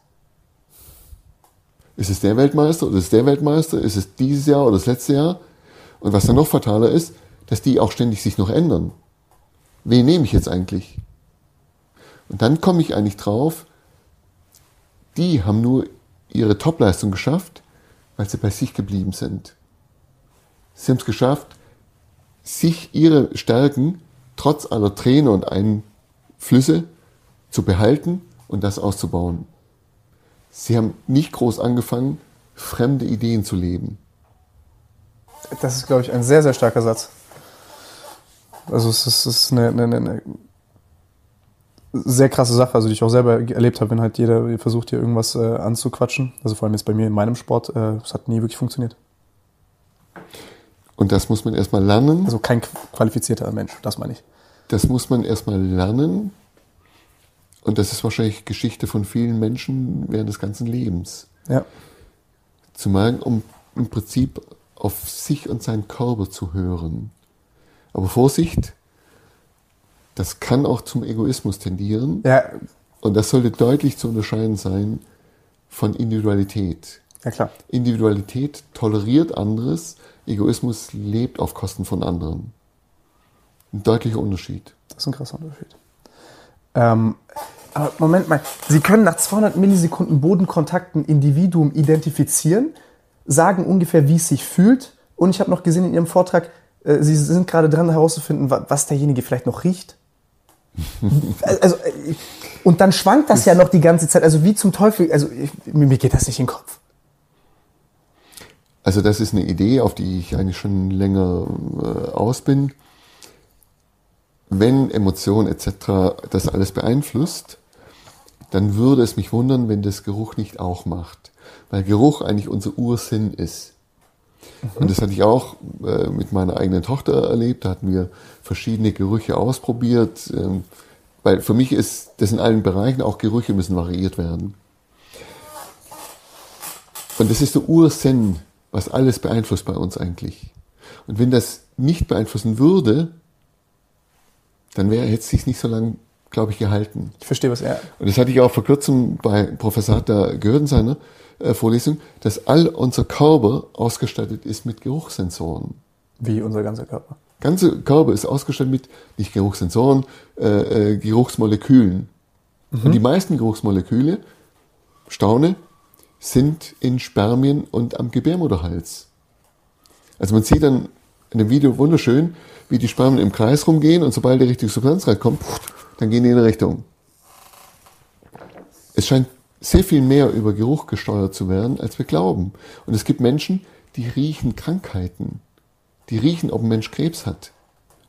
Ist es der Weltmeister oder ist es der Weltmeister? Ist es dieses Jahr oder das letzte Jahr? Und was dann noch fataler ist, dass die auch ständig sich noch ändern. Wen nehme ich jetzt eigentlich? Und dann komme ich eigentlich drauf, die haben nur ihre Topleistung geschafft, weil sie bei sich geblieben sind. Sie haben es geschafft, sich ihre Stärken trotz aller Tränen und Einflüsse zu behalten und das auszubauen. Sie haben nicht groß angefangen, fremde Ideen zu leben. Das ist, glaube ich, ein sehr, sehr starker Satz. Also es ist, eine, eine, eine sehr krasse Sache, also die ich auch selber erlebt habe, wenn halt jeder versucht, hier irgendwas äh, anzuquatschen. Also vor allem jetzt bei mir in meinem Sport, äh, es hat nie wirklich funktioniert. Und das muss man erstmal lernen. Also kein qualifizierter Mensch, das meine ich. Das muss man erstmal lernen. Und das ist wahrscheinlich Geschichte von vielen Menschen während des ganzen Lebens. Ja. Zu merken, um im Prinzip auf sich und seinen Körper zu hören. Aber Vorsicht, das kann auch zum Egoismus tendieren. Ja, Und das sollte deutlich zu unterscheiden sein von Individualität. ja klar. Individualität toleriert anderes, Egoismus lebt auf Kosten von anderen. Ein deutlicher Unterschied. Das ist ein krasser Unterschied. Ähm, aber Moment mal, Sie können nach 200 Millisekunden Bodenkontakt ein Individuum identifizieren, sagen ungefähr, wie es sich fühlt. Und ich habe noch gesehen in Ihrem Vortrag, äh, Sie sind gerade dran herauszufinden, wa- was derjenige vielleicht noch riecht. also, äh, und dann schwankt das ja noch die ganze Zeit. Also wie zum Teufel, also ich, mir mir geht das nicht in den Kopf. Also das ist eine Idee, auf die ich eigentlich schon länger äh, aus bin. Wenn Emotionen etc. das alles beeinflusst, dann würde es mich wundern, wenn das Geruch nicht auch macht. Weil Geruch eigentlich unser Ursinn ist. Und das hatte ich auch äh, mit meiner eigenen Tochter erlebt. Da hatten wir verschiedene Gerüche ausprobiert. Ähm, weil für mich ist das in allen Bereichen, auch Gerüche müssen variiert werden. Und das ist der Ursinn, was alles beeinflusst bei uns eigentlich. Und wenn das nicht beeinflussen würde, dann wäre hätte es sich nicht so lange, glaube ich, gehalten. Ich verstehe, was er. Und das hatte ich auch vor kurzem bei Professor Hatter gehört in seiner äh, Vorlesung, dass all unser Körper ausgestattet ist mit Geruchssensoren. Wie unser ganzer Körper. Ganze Körper ist ausgestattet mit nicht Geruchssensoren, äh, äh, Geruchsmolekülen. Und die meisten Geruchsmoleküle, staune, sind in Spermien und am Gebärmutterhals. Also man sieht dann in dem Video wunderschön, wie die Spermien im Kreis rumgehen und sobald die richtige Substanz reinkommt, dann gehen die in eine Richtung. Es scheint sehr viel mehr über Geruch gesteuert zu werden, als wir glauben. Und es gibt Menschen, die riechen Krankheiten. Die riechen, ob ein Mensch Krebs hat.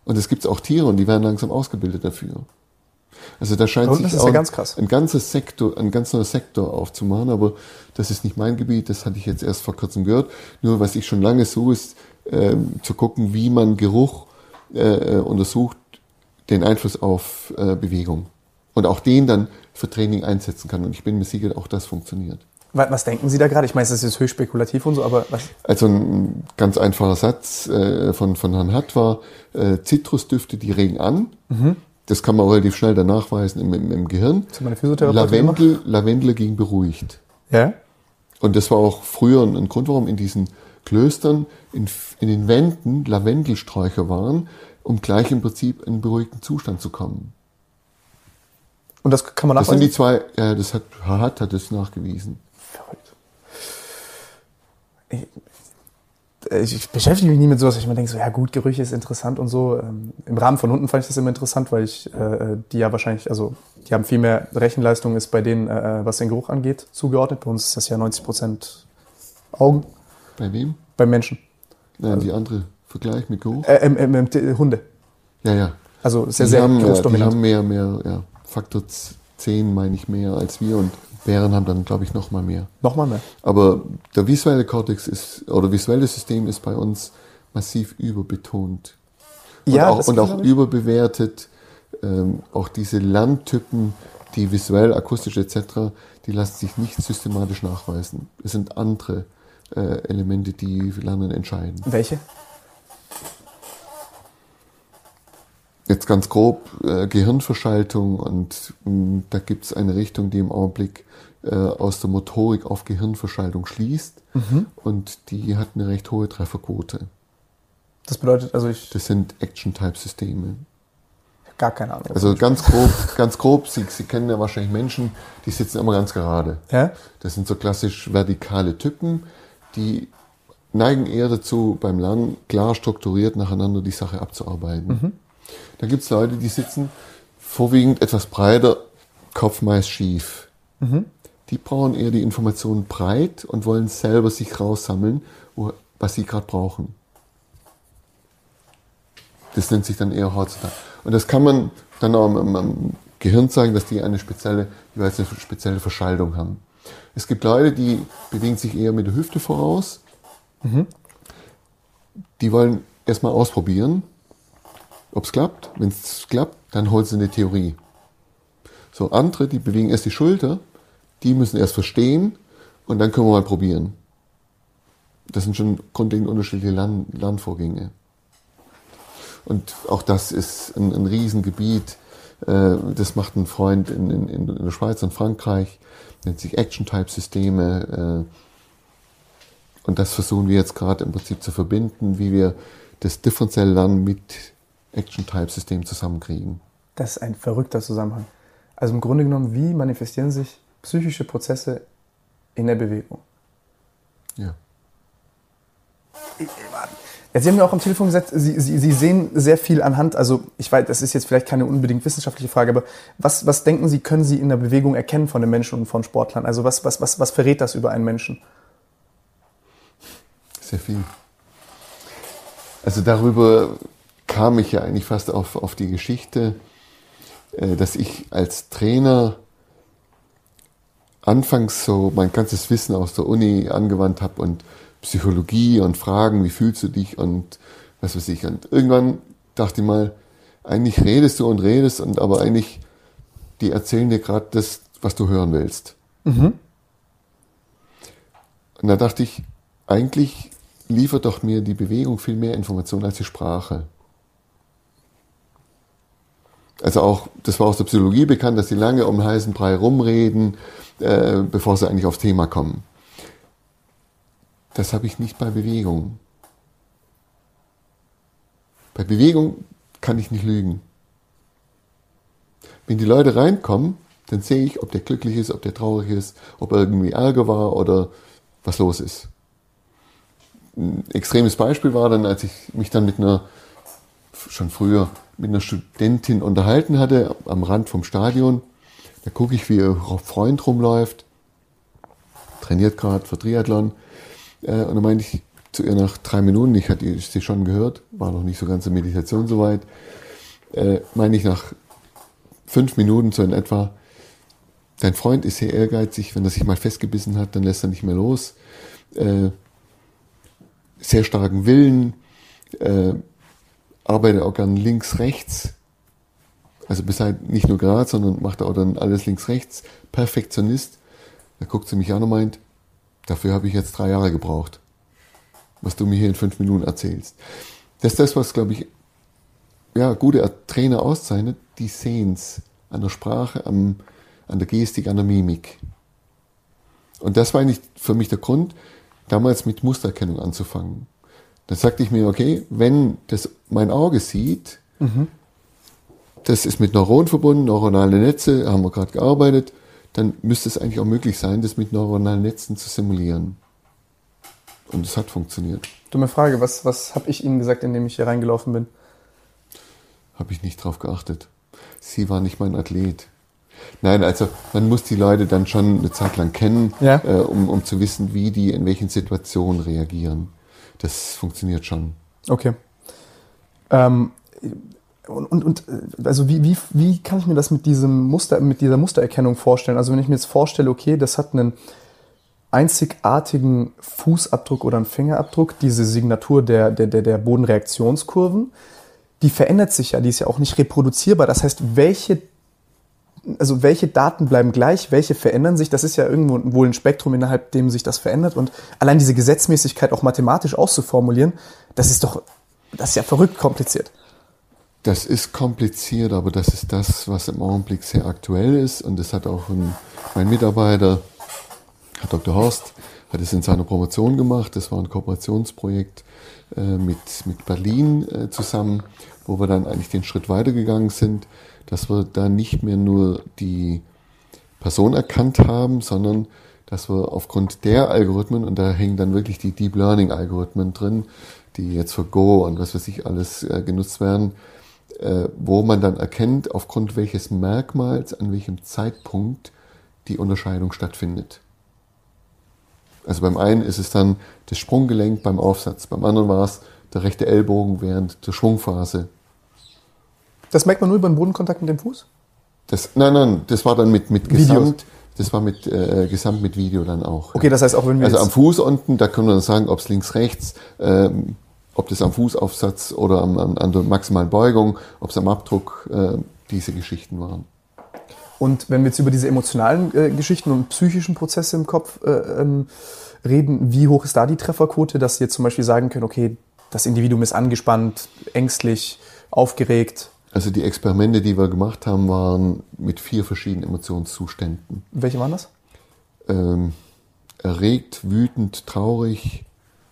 Und es gibt auch Tiere und die werden langsam ausgebildet dafür. Also da scheint sich ja auch ganz krass. ein ganzes Sektor, ein ganz neuer Sektor aufzumachen, aber das ist nicht mein Gebiet, das hatte ich jetzt erst vor kurzem gehört. Nur was ich schon lange suche, ist ähm, zu gucken, wie man Geruch äh, untersucht, den Einfluss auf äh, Bewegung. Und auch den dann für Training einsetzen kann. Und ich bin mir sicher, auch das funktioniert. Wa- Was denken Sie da gerade? Ich meine, das ist höchst spekulativ und so, aber was? Also ein ganz einfacher Satz äh, von, von Herrn Hatt war, äh, Zitrusdüfte, die regen an. Das kann man relativ schnell dann nachweisen im, im, im Gehirn. Das meine Physiotherapeutin Lavendel, Lavendel ging beruhigt. Ja? Und das war auch früher ein Grund, warum in diesen Klöstern in, in den Wänden Lavendelsträucher waren, um gleich im Prinzip in einen beruhigten Zustand zu kommen. Und das kann man Das sind nachweisen? die zwei, ja, das hat, Hatt hat es nachgewiesen. Verrückt. Ich, ich beschäftige mich nie mit sowas, ich mir denke, so, ja gut, Gerüche ist interessant und so. Ähm, Im Rahmen von Hunden fand ich das immer interessant, weil ich äh, die ja wahrscheinlich, also die haben viel mehr Rechenleistung, ist bei denen, äh, was den Geruch angeht, zugeordnet. Bei uns ist das ja 90 Prozent Augen Bei wem? beim Menschen. Nein, die andere Vergleich mit Geruch. Äh, ähm, ähm, ähm, Hunde. Ja, ja. Also sehr, die sehr haben, ja, die geruchsdominant. haben mehr, mehr, ja, Faktor 10 meine ich mehr als wir und Bären haben dann, glaube ich, noch mal mehr. Nochmal mehr. Aber der visuelle Kortex ist, oder visuelle System ist bei uns massiv überbetont. Und Ja, auch, und auch überbewertet. Ähm, auch diese Lerntypen, die visuell, akustisch etc., die lassen sich nicht systematisch nachweisen. Es sind andere äh, Elemente, die Lernen entscheiden. Welche? Jetzt ganz grob äh, Gehirnverschaltung und mh, da gibt es eine Richtung, die im Augenblick äh, aus der Motorik auf Gehirnverschaltung schließt und die hat eine recht hohe Trefferquote. Das bedeutet, also ich Das sind Action-Type-Systeme. gar keine Ahnung. Also ganz grob, ganz grob, Sie, Sie kennen ja wahrscheinlich Menschen, die sitzen immer ganz gerade. ja? Das sind so klassisch vertikale Typen, die neigen eher dazu, beim Lernen klar strukturiert nacheinander die Sache abzuarbeiten. Da gibt es Leute, die sitzen vorwiegend etwas breiter, Kopf meist schief. Die brauchen eher die Informationen breit und wollen selber sich raussammeln, was sie gerade brauchen. Das nennt sich dann eher heutzutage. Und das kann man dann auch am, am Gehirn zeigen, dass die eine spezielle, jeweils eine spezielle Verschaltung haben. Es gibt Leute, die bewegen sich eher mit der Hüfte voraus. Die wollen erstmal ausprobieren, ob es klappt. Wenn es klappt, dann holen sie eine Theorie. So andere, die bewegen erst die Schulter, die müssen erst verstehen und dann können wir mal probieren. Das sind schon grundlegend unterschiedliche Lern Lernvorgänge. Und auch das ist ein, ein Riesengebiet. Äh, Das macht ein Freund in, in, in der Schweiz und Frankreich, nennt sich Action-Type-Systeme. äh, Und das versuchen wir jetzt gerade im Prinzip zu verbinden, wie wir das differenzielle Lernen mit Action-Type-System zusammenkriegen. Das ist ein verrückter Zusammenhang. Also im Grunde genommen, wie manifestieren sich psychische Prozesse in der Bewegung? Ja. Jetzt, Sie haben mir auch am Telefon gesagt, Sie, Sie, Sie sehen sehr viel anhand, also ich weiß, das ist jetzt vielleicht keine unbedingt wissenschaftliche Frage, aber was, was denken Sie, können Sie in der Bewegung erkennen von den Menschen und von Sportlern? Also was, was, was, was verrät das über einen Menschen? Sehr viel. Also darüber kam ich ja eigentlich fast auf, auf die Geschichte, äh, dass ich als Trainer anfangs so mein ganzes Wissen aus der Uni angewandt habe und Psychologie und Fragen, wie fühlst du dich und was weiß ich. Und irgendwann dachte ich mal, eigentlich redest du und redest und aber eigentlich, die erzählen dir gerade das, was du hören willst. Und da dachte ich, eigentlich liefert doch mir die Bewegung viel mehr Informationen als die Sprache. Also auch, das war aus der Psychologie bekannt, dass die lange um den heißen Brei rumreden, äh, bevor sie eigentlich aufs Thema kommen. Das habe ich nicht bei Bewegung. Bei Bewegung kann ich nicht lügen. Wenn die Leute reinkommen, dann sehe ich, ob der glücklich ist, ob der traurig ist, ob irgendwie Ärger war oder was los ist. Ein extremes Beispiel war dann, als ich mich dann mit einer, schon früher, mit einer Studentin unterhalten hatte, am Rand vom Stadion. Da gucke ich, wie ihr Freund rumläuft, trainiert gerade für Triathlon. Äh, Und dann meinte ich zu ihr nach drei Minuten, ich hatte sie schon gehört, war noch nicht so ganz in Meditation soweit, äh, meine ich nach fünf Minuten so in etwa. Dein Freund ist sehr ehrgeizig, wenn er sich mal festgebissen hat, dann lässt er nicht mehr los. Äh, sehr starken Willen, arbeitet auch gern links, rechts. Also bis halt nicht nur gerade, sondern macht auch dann alles links, rechts. Perfektionist. Da guckt sie mich an und meint, dafür habe ich jetzt drei Jahre gebraucht. Was du mir hier in fünf Minuten erzählst. Das ist das, was, glaube ich, ja, gute Trainer auszeichnet. Die sehen's an der Sprache, am, an der Gestik, an der Mimik. Und das war eigentlich für mich der Grund, damals mit Mustererkennung anzufangen. Dann sagte ich mir, okay, wenn das mein Auge sieht, mhm. das ist mit Neuronen verbunden, neuronale Netze, haben wir gerade gearbeitet, dann müsste es eigentlich auch möglich sein, das mit neuronalen Netzen zu simulieren. Und es hat funktioniert. Dumme Frage, was, was habe ich Ihnen gesagt, indem ich hier reingelaufen bin? Habe ich nicht drauf geachtet. Sie war nicht mein Athlet. Nein, also man muss die Leute dann schon eine Zeit lang kennen, ja. äh, um, um zu wissen, wie die in welchen Situationen reagieren. Das funktioniert schon. Okay. Ähm, und, und, und also wie, wie, wie kann ich mir das mit diesem Muster, mit dieser Mustererkennung vorstellen? Also wenn ich mir jetzt vorstelle, okay, das hat einen einzigartigen Fußabdruck oder einen Fingerabdruck, diese Signatur der, der, der, der Bodenreaktionskurven, die verändert sich ja, die ist ja auch nicht reproduzierbar. Das heißt, welche also welche Daten bleiben gleich, welche verändern sich, das ist ja irgendwo wohl ein Spektrum, innerhalb dem sich das verändert. Und allein diese Gesetzmäßigkeit auch mathematisch auszuformulieren, das ist doch, das ist ja verrückt kompliziert. Das ist kompliziert, aber das ist das, was im Augenblick sehr aktuell ist. Und das hat auch ein, mein Mitarbeiter, Herr Dr. Horst, hat es in seiner Promotion gemacht. Das war ein Kooperationsprojekt äh, mit, mit Berlin äh, zusammen, wo wir dann eigentlich den Schritt weitergegangen sind dass wir da nicht mehr nur die Person erkannt haben, sondern dass wir aufgrund der Algorithmen, und da hängen dann wirklich die Deep Learning Algorithmen drin, die jetzt für Go und was weiß ich alles äh, genutzt werden, äh, wo man dann erkennt, aufgrund welches Merkmals, an welchem Zeitpunkt die Unterscheidung stattfindet. Also beim einen ist es dann das Sprunggelenk beim Aufsatz, beim anderen war es der rechte Ellbogen während der Schwungphase das merkt man nur über den Bodenkontakt mit dem Fuß? Das, nein, nein, das war dann mit, mit Gesamt. Das war mit äh, Gesamt mit Video dann auch. Okay, das heißt auch wenn wir also am Fuß unten, da können wir dann sagen, ob es links rechts, ähm, ob das am Fußaufsatz oder am, am, an der maximalen Beugung, ob es am Abdruck äh, diese Geschichten waren. Und wenn wir jetzt über diese emotionalen äh, Geschichten und psychischen Prozesse im Kopf äh, ähm, reden, wie hoch ist da die Trefferquote, dass Sie jetzt zum Beispiel sagen können, okay, das Individuum ist angespannt, ängstlich, aufgeregt? Also die Experimente, die wir gemacht haben, waren mit vier verschiedenen Emotionszuständen. Welche waren das? Ähm, erregt, wütend, traurig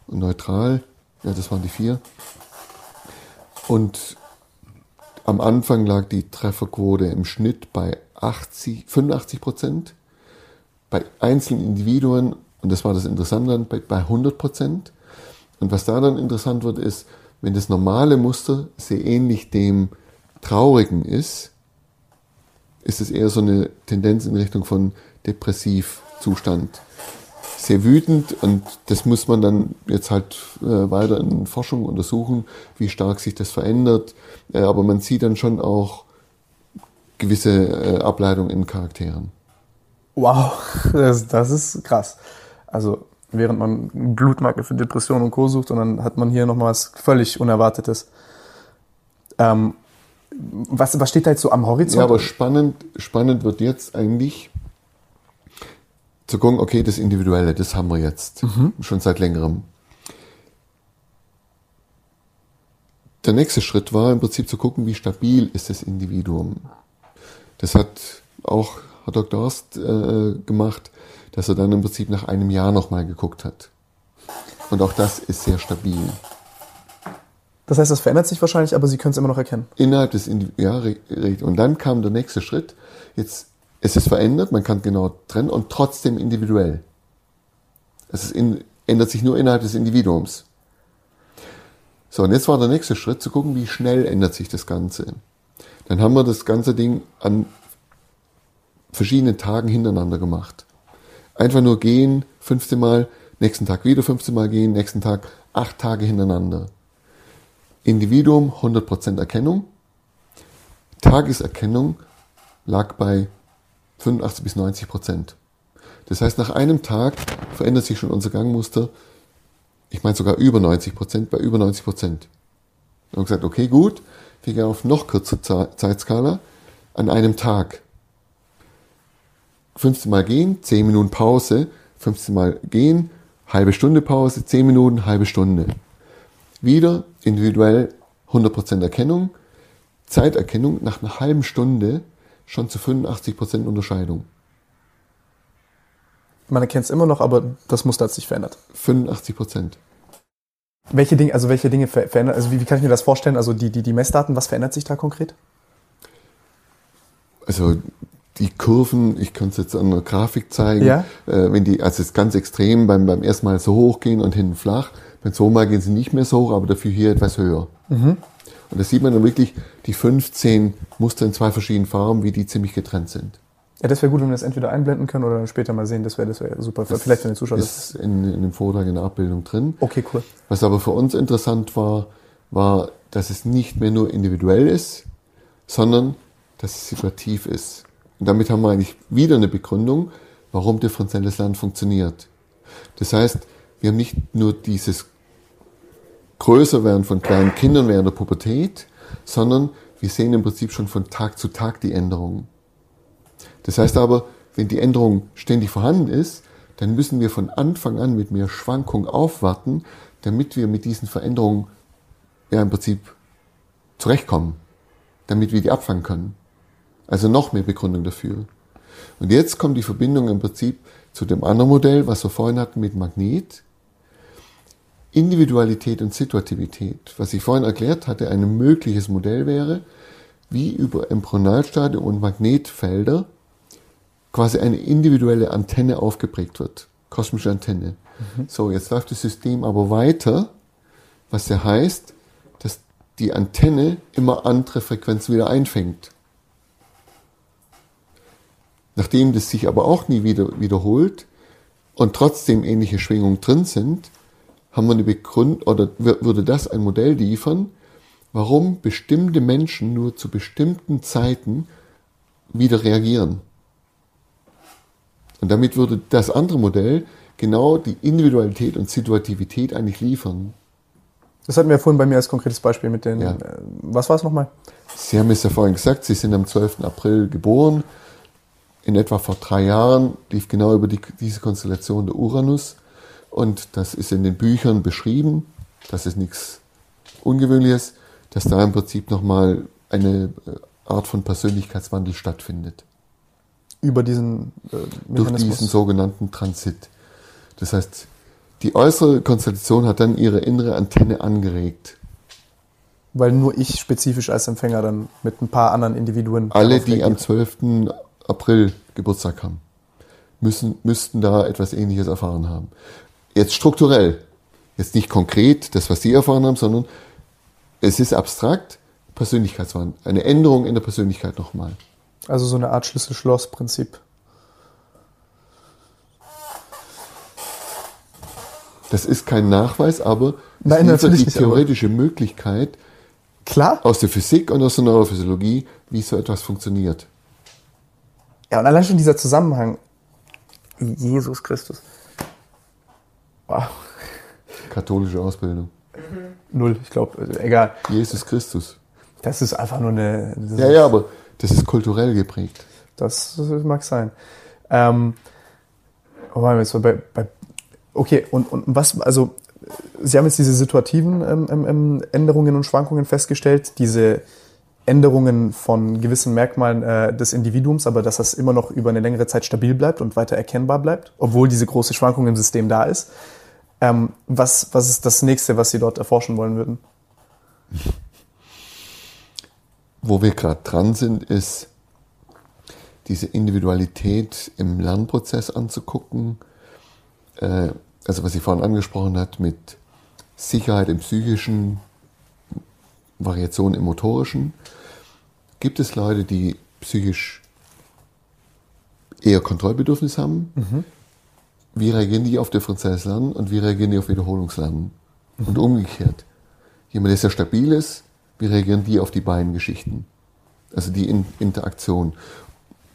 und neutral. Ja, das waren die vier. Und am Anfang lag die Trefferquote im Schnitt bei 80, 85 Prozent. Bei einzelnen Individuen, und das war das Interessante, bei, bei 100 Prozent. Und was da dann interessant wird, ist, wenn das normale Muster sehr ähnlich dem Traurigen ist, ist es eher so eine Tendenz in Richtung von Depressivzustand. Sehr wütend und das muss man dann jetzt halt äh, weiter in Forschung untersuchen, wie stark sich das verändert. Äh, aber man sieht dann schon auch gewisse äh, Ableitungen in Charakteren. Wow, das, das ist krass. Also während man Blutmarke für Depression und Co. sucht und dann hat man hier nochmal was völlig Unerwartetes. Ähm, was, was steht da jetzt so am Horizont? Ja, aber spannend, spannend wird jetzt eigentlich zu gucken, okay, das Individuelle, das haben wir jetzt mhm. schon seit längerem. Der nächste Schritt war im Prinzip zu gucken, wie stabil ist das Individuum. Das hat auch Herr Dr. Horst äh, gemacht, dass er dann im Prinzip nach einem Jahr nochmal geguckt hat. Und auch das ist sehr stabil. Das heißt, das verändert sich wahrscheinlich, aber Sie können es immer noch erkennen. Innerhalb des Indi ja, und dann kam der nächste Schritt. Jetzt es ist verändert, man kann genau trennen und trotzdem individuell. Es in, ändert sich nur innerhalb des Individuums. So, und jetzt war der nächste Schritt zu gucken, wie schnell ändert sich das Ganze. Dann haben wir das ganze Ding an verschiedenen Tagen hintereinander gemacht. Einfach nur gehen, 15 Mal, nächsten Tag wieder 15 Mal gehen, nächsten Tag acht Tage hintereinander. Individuum 100% Erkennung, Tageserkennung lag bei 85 bis 90 Prozent. Das heißt, nach einem Tag verändert sich schon unser Gangmuster, ich meine sogar über 90 Prozent, bei über 90 Prozent. Wir haben gesagt, okay, gut, wir gehen auf noch kürzere Zeitskala an einem Tag. 15 Mal gehen, 10 Minuten Pause, 15 Mal gehen, halbe Stunde Pause, 10 Minuten, halbe Stunde. Wieder individuell 100% Erkennung, Zeiterkennung nach einer halben Stunde schon zu 85% Unterscheidung. Man erkennt es immer noch, aber das Muster hat sich verändert. 85 Welche Dinge, also welche Dinge verändern, also wie, wie, kann ich mir das vorstellen? Also die, die, die Messdaten, was verändert sich da konkret? Also die Kurven, ich kann es jetzt an einer Grafik zeigen, ja. äh, wenn die, also es ist ganz extrem beim, beim ersten Mal so hoch gehen und hinten flach, zweiten Mal gehen sie nicht mehr so hoch, aber dafür hier etwas höher. Mhm. Und da sieht man dann wirklich die 15 Muster in zwei verschiedenen Farben, wie die ziemlich getrennt sind. Ja, das wäre gut, wenn wir das entweder einblenden können oder später mal sehen. Das wäre das wär super. Das Vielleicht für den Zuschauer. Das ist in, in dem Vortrag in der Abbildung drin. Okay, cool. Was aber für uns interessant war, war, dass es nicht mehr nur individuell ist, sondern dass es situativ ist. Und damit haben wir eigentlich wieder eine Begründung, warum differenzielles Lernen funktioniert. Das heißt, wir haben nicht nur dieses Größerwerden von kleinen Kindern während der Pubertät, sondern wir sehen im Prinzip schon von Tag zu Tag die Änderungen. Das heißt aber, wenn die Änderung ständig vorhanden ist, dann müssen wir von Anfang an mit mehr Schwankung aufwarten, damit wir mit diesen Veränderungen ja im Prinzip zurechtkommen, damit wir die abfangen können. Also noch mehr Begründung dafür. Und jetzt kommt die Verbindung im Prinzip zu dem anderen Modell, was wir vorhin hatten mit Magnet. Individualität und Situativität. Was ich vorhin erklärt hatte, ein mögliches Modell wäre, wie über Embryonalstadium und Magnetfelder quasi eine individuelle Antenne aufgeprägt wird. Kosmische Antenne. Mhm. So, jetzt läuft das System aber weiter, was ja heißt, dass die Antenne immer andere Frequenzen wieder einfängt. Nachdem das sich aber auch nie wieder wiederholt und trotzdem ähnliche Schwingungen drin sind, haben wir eine Begründung oder würde das ein Modell liefern, warum bestimmte Menschen nur zu bestimmten Zeiten wieder reagieren. Und damit würde das andere Modell genau die Individualität und Situativität eigentlich liefern. Das hatten wir vorhin bei mir als konkretes Beispiel mit den. Ja. Äh, was war es nochmal? Sie haben es ja vorhin gesagt, Sie sind am 12. April geboren in etwa vor drei Jahren lief genau über die, diese Konstellation der Uranus. Und das ist in den Büchern beschrieben. Das ist nichts Ungewöhnliches, dass da im Prinzip nochmal eine äh, Art von Persönlichkeitswandel stattfindet. Über diesen äh, Durch diesen sogenannten Transit. Das heißt, die äußere Konstellation hat dann ihre innere Antenne angeregt. Weil nur ich spezifisch als Empfänger dann mit ein paar anderen Individuen. Alle, die am 12. April Geburtstag haben, müssen, müssten da etwas Ähnliches erfahren haben. Jetzt strukturell, jetzt nicht konkret das, was Sie erfahren haben, sondern es ist abstrakt, Persönlichkeitswandel, eine Änderung in der Persönlichkeit nochmal. Also so eine Art Schlüssel-Schloss-Prinzip. Das ist kein Nachweis, aber Nein, es ist die theoretische nicht, Möglichkeit Klar. aus der Physik und aus der Neurophysiologie, wie so etwas funktioniert. Ja, und allein schon dieser Zusammenhang. Jesus Christus. Wow. Katholische Ausbildung. Null, ich glaube, äh, egal. Jesus Christus. Das ist einfach nur eine. Ja, ja, aber das ist kulturell geprägt. Das, das mag sein. Ähm, oh, jetzt bei, bei, okay, und, und was, also, Sie haben jetzt diese situativen ähm, ähm, ähm Änderungen und Schwankungen festgestellt, diese Änderungen von gewissen Merkmalen äh, des Individuums, aber dass das immer noch über eine längere Zeit stabil bleibt und weiter erkennbar bleibt, obwohl diese große Schwankung im System da ist. Ähm, was, was ist das nächste, was Sie dort erforschen wollen würden? Wo wir gerade dran sind, ist diese Individualität im Lernprozess anzugucken. Äh, also was sie vorhin angesprochen hat mit Sicherheit im psychischen, Variation im motorischen. Gibt es Leute, die psychisch eher Kontrollbedürfnis haben? Mhm. Wie reagieren die auf differenzielles Lernen und wie reagieren die auf Wiederholungslernen? Mhm. Und umgekehrt. Jemand, der sehr stabil ist, wie reagieren die auf die beiden Geschichten? Also die In Interaktion.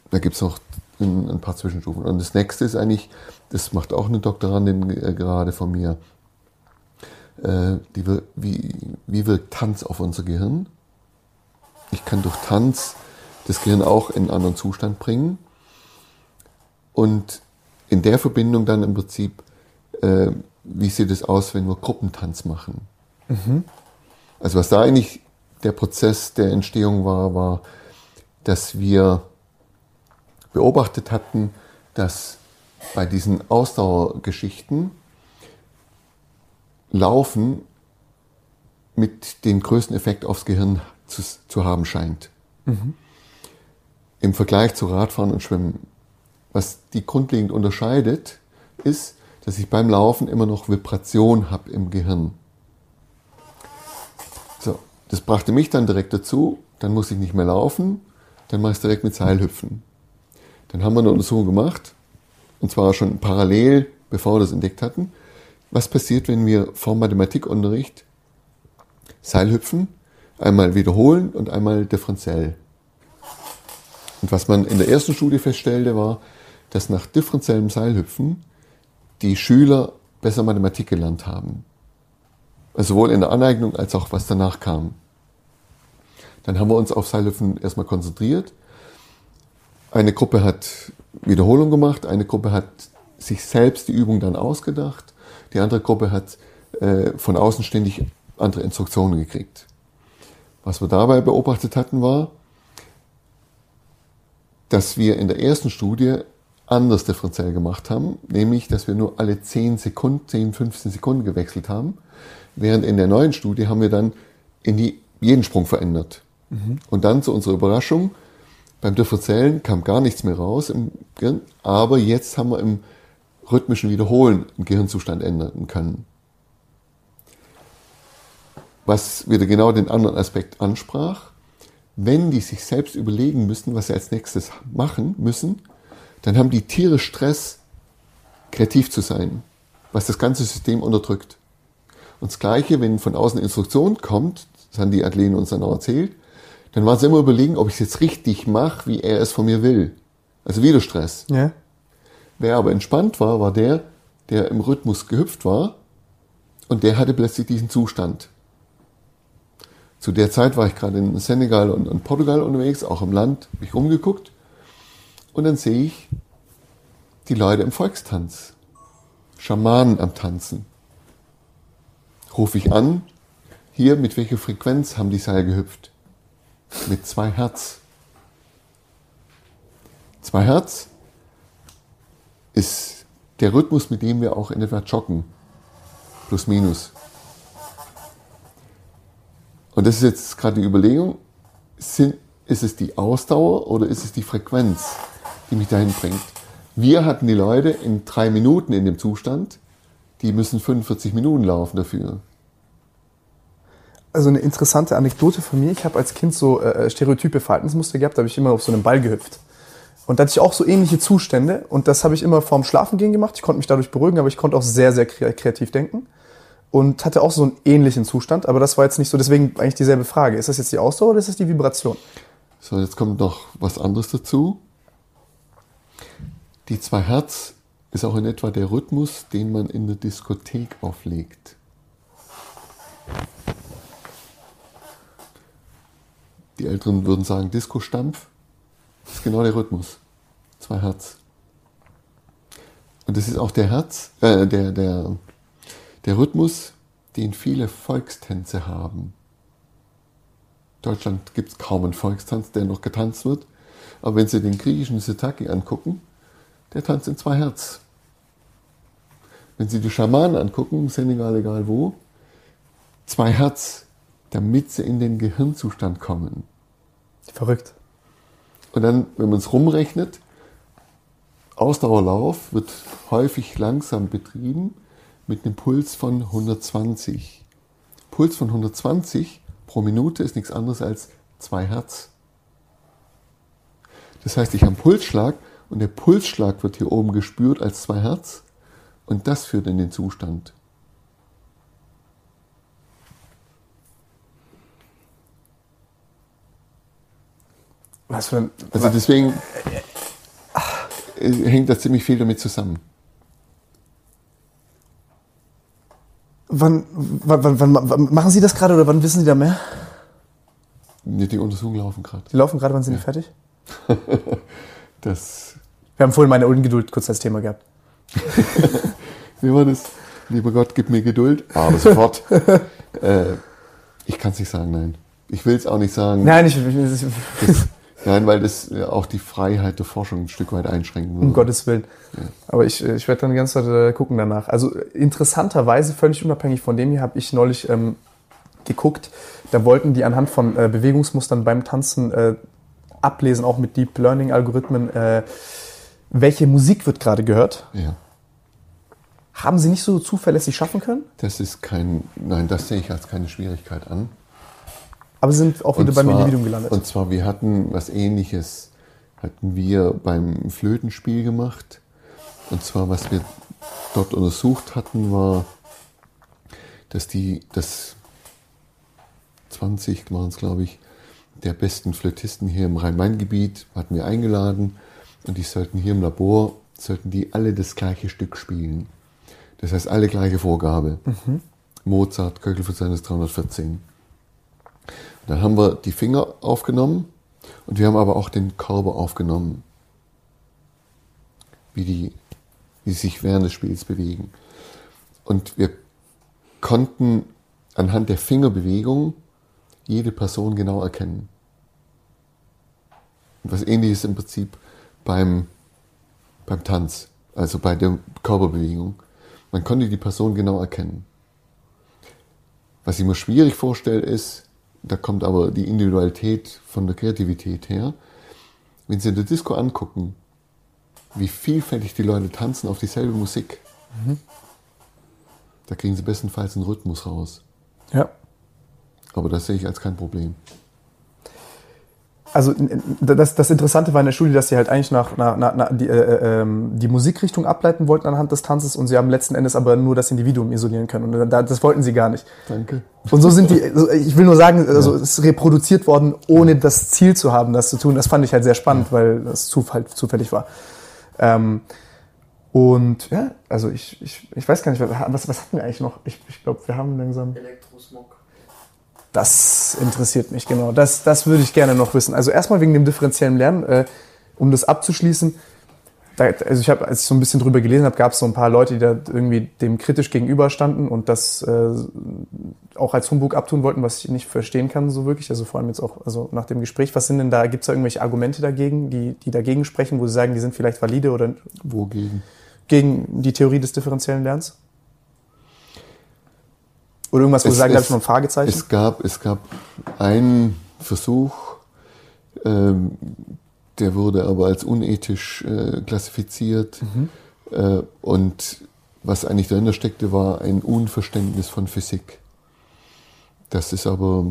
da gibt es noch ein, ein, paar Zwischenstufen. Und das nächste ist eigentlich, das macht auch eine Doktorandin äh, gerade von mir, äh, die, wie, wie wirkt Tanz auf unser Gehirn? Ich kann durch Tanz das Gehirn auch in einen anderen Zustand bringen. Und in der Verbindung dann im Prinzip, äh, wie sieht es aus, wenn wir Gruppentanz machen? Mhm. Also was da eigentlich der Prozess der Entstehung war, war, dass wir beobachtet hatten, dass bei diesen Ausdauergeschichten Laufen mit den größten Effekt aufs Gehirn zu, zu haben scheint. Mhm. Im Vergleich zu Radfahren und Schwimmen. Was die grundlegend unterscheidet, ist, dass ich beim Laufen immer noch Vibration habe im Gehirn. So, das brachte mich dann direkt dazu, dann muss ich nicht mehr laufen, dann mache ich es direkt mit Seilhüpfen. Dann haben wir eine Untersuchung gemacht, und zwar schon parallel, bevor wir das entdeckt hatten. Was passiert, wenn wir vor Mathematikunterricht Seilhüpfen einmal wiederholen und einmal differenziell? Und was man in der ersten Studie feststellte, war, dass nach differenziellem Seilhüpfen die Schüler besser Mathematik gelernt haben. Also sowohl in der Aneignung als auch was danach kam. Dann haben wir uns auf Seilhüpfen erstmal konzentriert. Eine Gruppe hat Wiederholung gemacht, eine Gruppe hat sich selbst die Übung dann ausgedacht, die andere Gruppe hat äh, von außen ständig andere Instruktionen gekriegt. Was wir dabei beobachtet hatten war, dass wir in der ersten Studie anders differenziell gemacht haben, nämlich dass wir nur alle 10 Sekunden, 10, 15 Sekunden gewechselt haben, während in der neuen Studie haben wir dann in die, jeden Sprung verändert. Mhm. Und dann zu unserer Überraschung, beim Differenziellen kam gar nichts mehr raus im Gehirn, aber jetzt haben wir im rhythmischen Wiederholen einen Gehirnzustand ändern können. Was wieder genau den anderen Aspekt ansprach, wenn die sich selbst überlegen müssen, was sie als nächstes machen müssen, dann haben die Tiere Stress, kreativ zu sein, was das ganze System unterdrückt. Und das Gleiche, wenn von außen Instruktion kommt, das haben die Athleten uns dann auch erzählt, dann waren sie immer überlegen, ob ich es jetzt richtig mache, wie er es von mir will. Also wieder Stress. Ja. Wer aber entspannt war, war der, der im Rhythmus gehüpft war und der hatte plötzlich diesen Zustand. Zu der Zeit war ich gerade in Senegal und, und Portugal unterwegs, auch im Land, habe ich rumgeguckt und dann sehe ich die Leute im Volkstanz, Schamanen am Tanzen. Rufe ich an, hier mit welcher Frequenz haben die Seil gehüpft? Mit zwei Hertz. Zwei Hertz ist der Rhythmus, mit dem wir auch in etwa joggen. Plus minus. Und das ist jetzt gerade die Überlegung, sind, ist es die Ausdauer oder ist es die Frequenz? die mich dahin bringt. Wir hatten die Leute in drei Minuten in dem Zustand, die müssen 45 Minuten laufen dafür. Also eine interessante Anekdote von mir. Ich habe als Kind so äh, stereotype Verhaltensmuster gehabt, da habe ich immer auf so einem Ball gehüpft. Und da hatte ich auch so ähnliche Zustände und das habe ich immer vorm Schlafengehen gemacht. Ich konnte mich dadurch beruhigen, aber ich konnte auch sehr, sehr kreativ denken und hatte auch so einen ähnlichen Zustand, aber das war jetzt nicht so, deswegen eigentlich dieselbe Frage. Ist das jetzt die Ausdauer oder ist das die Vibration? So, jetzt kommt noch was anderes dazu. Die zwei Hertz ist auch in etwa der Rhythmus, den man in der Diskothek auflegt. Die Älteren würden sagen Disco-Stampf. Das ist genau der Rhythmus. Zwei Hertz. Und das ist auch der Herz, äh, der, der, der Rhythmus, den viele Volkstänze haben. In Deutschland gibt es kaum einen Volkstanz, der noch getanzt wird. Aber wenn Sie den griechischen Sitaki angucken, der tanzt in zwei Hertz. Wenn Sie die Schamanen angucken, Senegal, egal wo, zwei Hertz, damit sie in den Gehirnzustand kommen. Verrückt. Und dann, wenn man es rumrechnet, Ausdauerlauf wird häufig langsam betrieben mit einem Puls von 120. Puls von 120 pro Minute ist nichts anderes als zwei Hertz. Das heißt, ich habe einen Pulsschlag und der Pulsschlag wird hier oben gespürt als zwei Hertz und das führt in den Zustand. Was für ein, also deswegen, äh, hängt da ziemlich viel damit zusammen. Wann, wann, wann, wann machen Sie das gerade oder wann wissen Sie da mehr? Die Untersuchungen laufen gerade. Die laufen gerade, wann sind die fertig? Das, Wir haben vorhin meine Ungeduld kurz als Thema gehabt. wie war das? Lieber Gott, gib mir Geduld. Aber sofort. äh, ich kann es nicht sagen, nein. Ich will es auch nicht sagen. Nein, ich, ich, ich Das, nein, weil das ja auch die Freiheit der Forschung ein Stück weit einschränken würde. um Gottes Willen. Aber ich, ich werde dann die ganze Zeit äh, gucken danach. Also äh, interessanterweise, völlig unabhängig von dem hier, habe ich neulich ähm, geguckt. Da wollten die anhand von äh, Bewegungsmustern beim Tanzen äh, ablesen, auch mit Deep Learning Algorithmen, äh, welche Musik wird gerade gehört. Ja. Haben sie nicht so zuverlässig schaffen können, Das ist kein, nein, das sehe ich als keine Schwierigkeit an. Aber sind auch wieder Und beim zwar- Individuum gelandet. Und zwar, wir hatten was ähnliches, hatten wir beim Flötenspiel gemacht. Und zwar, was wir dort untersucht hatten, war, dass die, das 20 waren es, glaube ich, der besten Flötisten hier im Rhein-Main-Gebiet hatten wir eingeladen und die sollten hier im Labor, sollten die alle das gleiche Stück spielen. Das heißt, alle gleiche Vorgabe. Mozart, Köchel für seines 314. Dann haben wir die Finger aufgenommen und wir haben aber auch den Körper aufgenommen, wie die, wie sie sich während des Spiels bewegen. Und wir konnten anhand der Fingerbewegung jede Person genau erkennen. Und was ähnliches im Prinzip beim, beim Tanz, also bei der Körperbewegung. Man konnte die Person genau erkennen. Was ich mir schwierig vorstelle, ist, da kommt aber die Individualität von der Kreativität her. Wenn Sie in der Disco angucken, wie vielfältig die Leute tanzen auf dieselbe Musik, da kriegen Sie bestenfalls einen Rhythmus raus. Ja. Aber das sehe ich als kein Problem. Also das, das Interessante war in der Studie, dass sie halt eigentlich nach, nach, nach, nach die, äh, ähm, die Musikrichtung ableiten wollten anhand des Tanzes und sie haben letzten Endes aber nur das Individuum isolieren können. Und da, das wollten sie gar nicht. Danke. Und so sind die, also ich will nur sagen, also es ist reproduziert worden, ohne das Ziel zu haben, das zu tun. Das fand ich halt sehr spannend, weil das Zufall, zufällig war. Ähm, und ja, also ich, ich, ich weiß gar nicht, was, was hatten wir eigentlich noch? Ich, ich glaube, wir haben langsam. Elektrosmog. Das interessiert mich, genau. Das, das würde ich gerne noch wissen. Also erstmal wegen dem differenziellen Lernen, äh, um das abzuschließen. Da, also ich habe, als ich so ein bisschen drüber gelesen habe, gab es so ein paar Leute, die da irgendwie dem kritisch gegenüberstanden und das äh, auch als Humbug abtun wollten, was ich nicht verstehen kann so wirklich. Also vor allem jetzt auch also nach dem Gespräch. Was sind denn da, gibt es da irgendwelche Argumente dagegen, die, die dagegen sprechen, wo Sie sagen, die sind vielleicht valide oder Wogegen? gegen die Theorie des differenziellen Lernens? Oder irgendwas, wo Sie Es- sagen, da habe ich noch ein Fragezeichen? Es gab, es gab einen Versuch, ähm, der wurde aber als unethisch äh, klassifiziert. Äh, und was eigentlich dahinter steckte, war ein Unverständnis von Physik. Das ist aber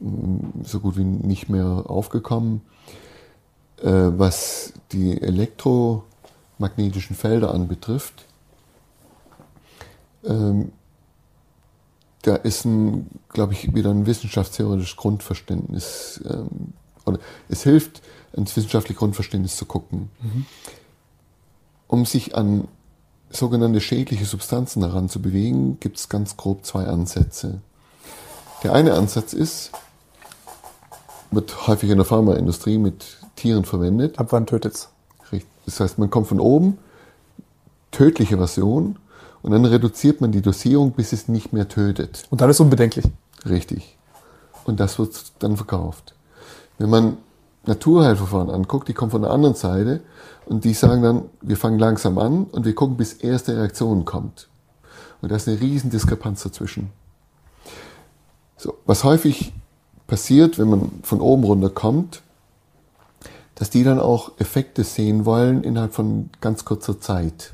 mm, so gut wie nicht mehr aufgekommen. Äh, was die elektromagnetischen Felder anbetrifft, ähm, da ist ein, glaube ich, wieder ein wissenschaftstheoretisches Grundverständnis. Ähm, oder es hilft, ins wissenschaftliche Grundverständnis zu gucken. Um sich an sogenannte schädliche Substanzen daran zu bewegen, gibt es ganz grob zwei Ansätze. Der eine Ansatz ist, wird häufig in der Pharmaindustrie mit Tieren verwendet. Ab wann tötet's? Richtig. Das heißt, man kommt von oben, tödliche Version, und dann reduziert man die Dosierung, bis es nicht mehr tötet. Und dann ist unbedenklich. Richtig. Und das wird dann verkauft. Wenn man Naturheilverfahren anguckt, die kommen von der anderen Seite und die sagen dann, wir fangen langsam an und wir gucken, bis erste Reaktion kommt. Und da ist eine riesen Diskrepanz dazwischen. So, was häufig passiert, wenn man von oben runter kommt, dass die dann auch Effekte sehen wollen innerhalb von ganz kurzer Zeit.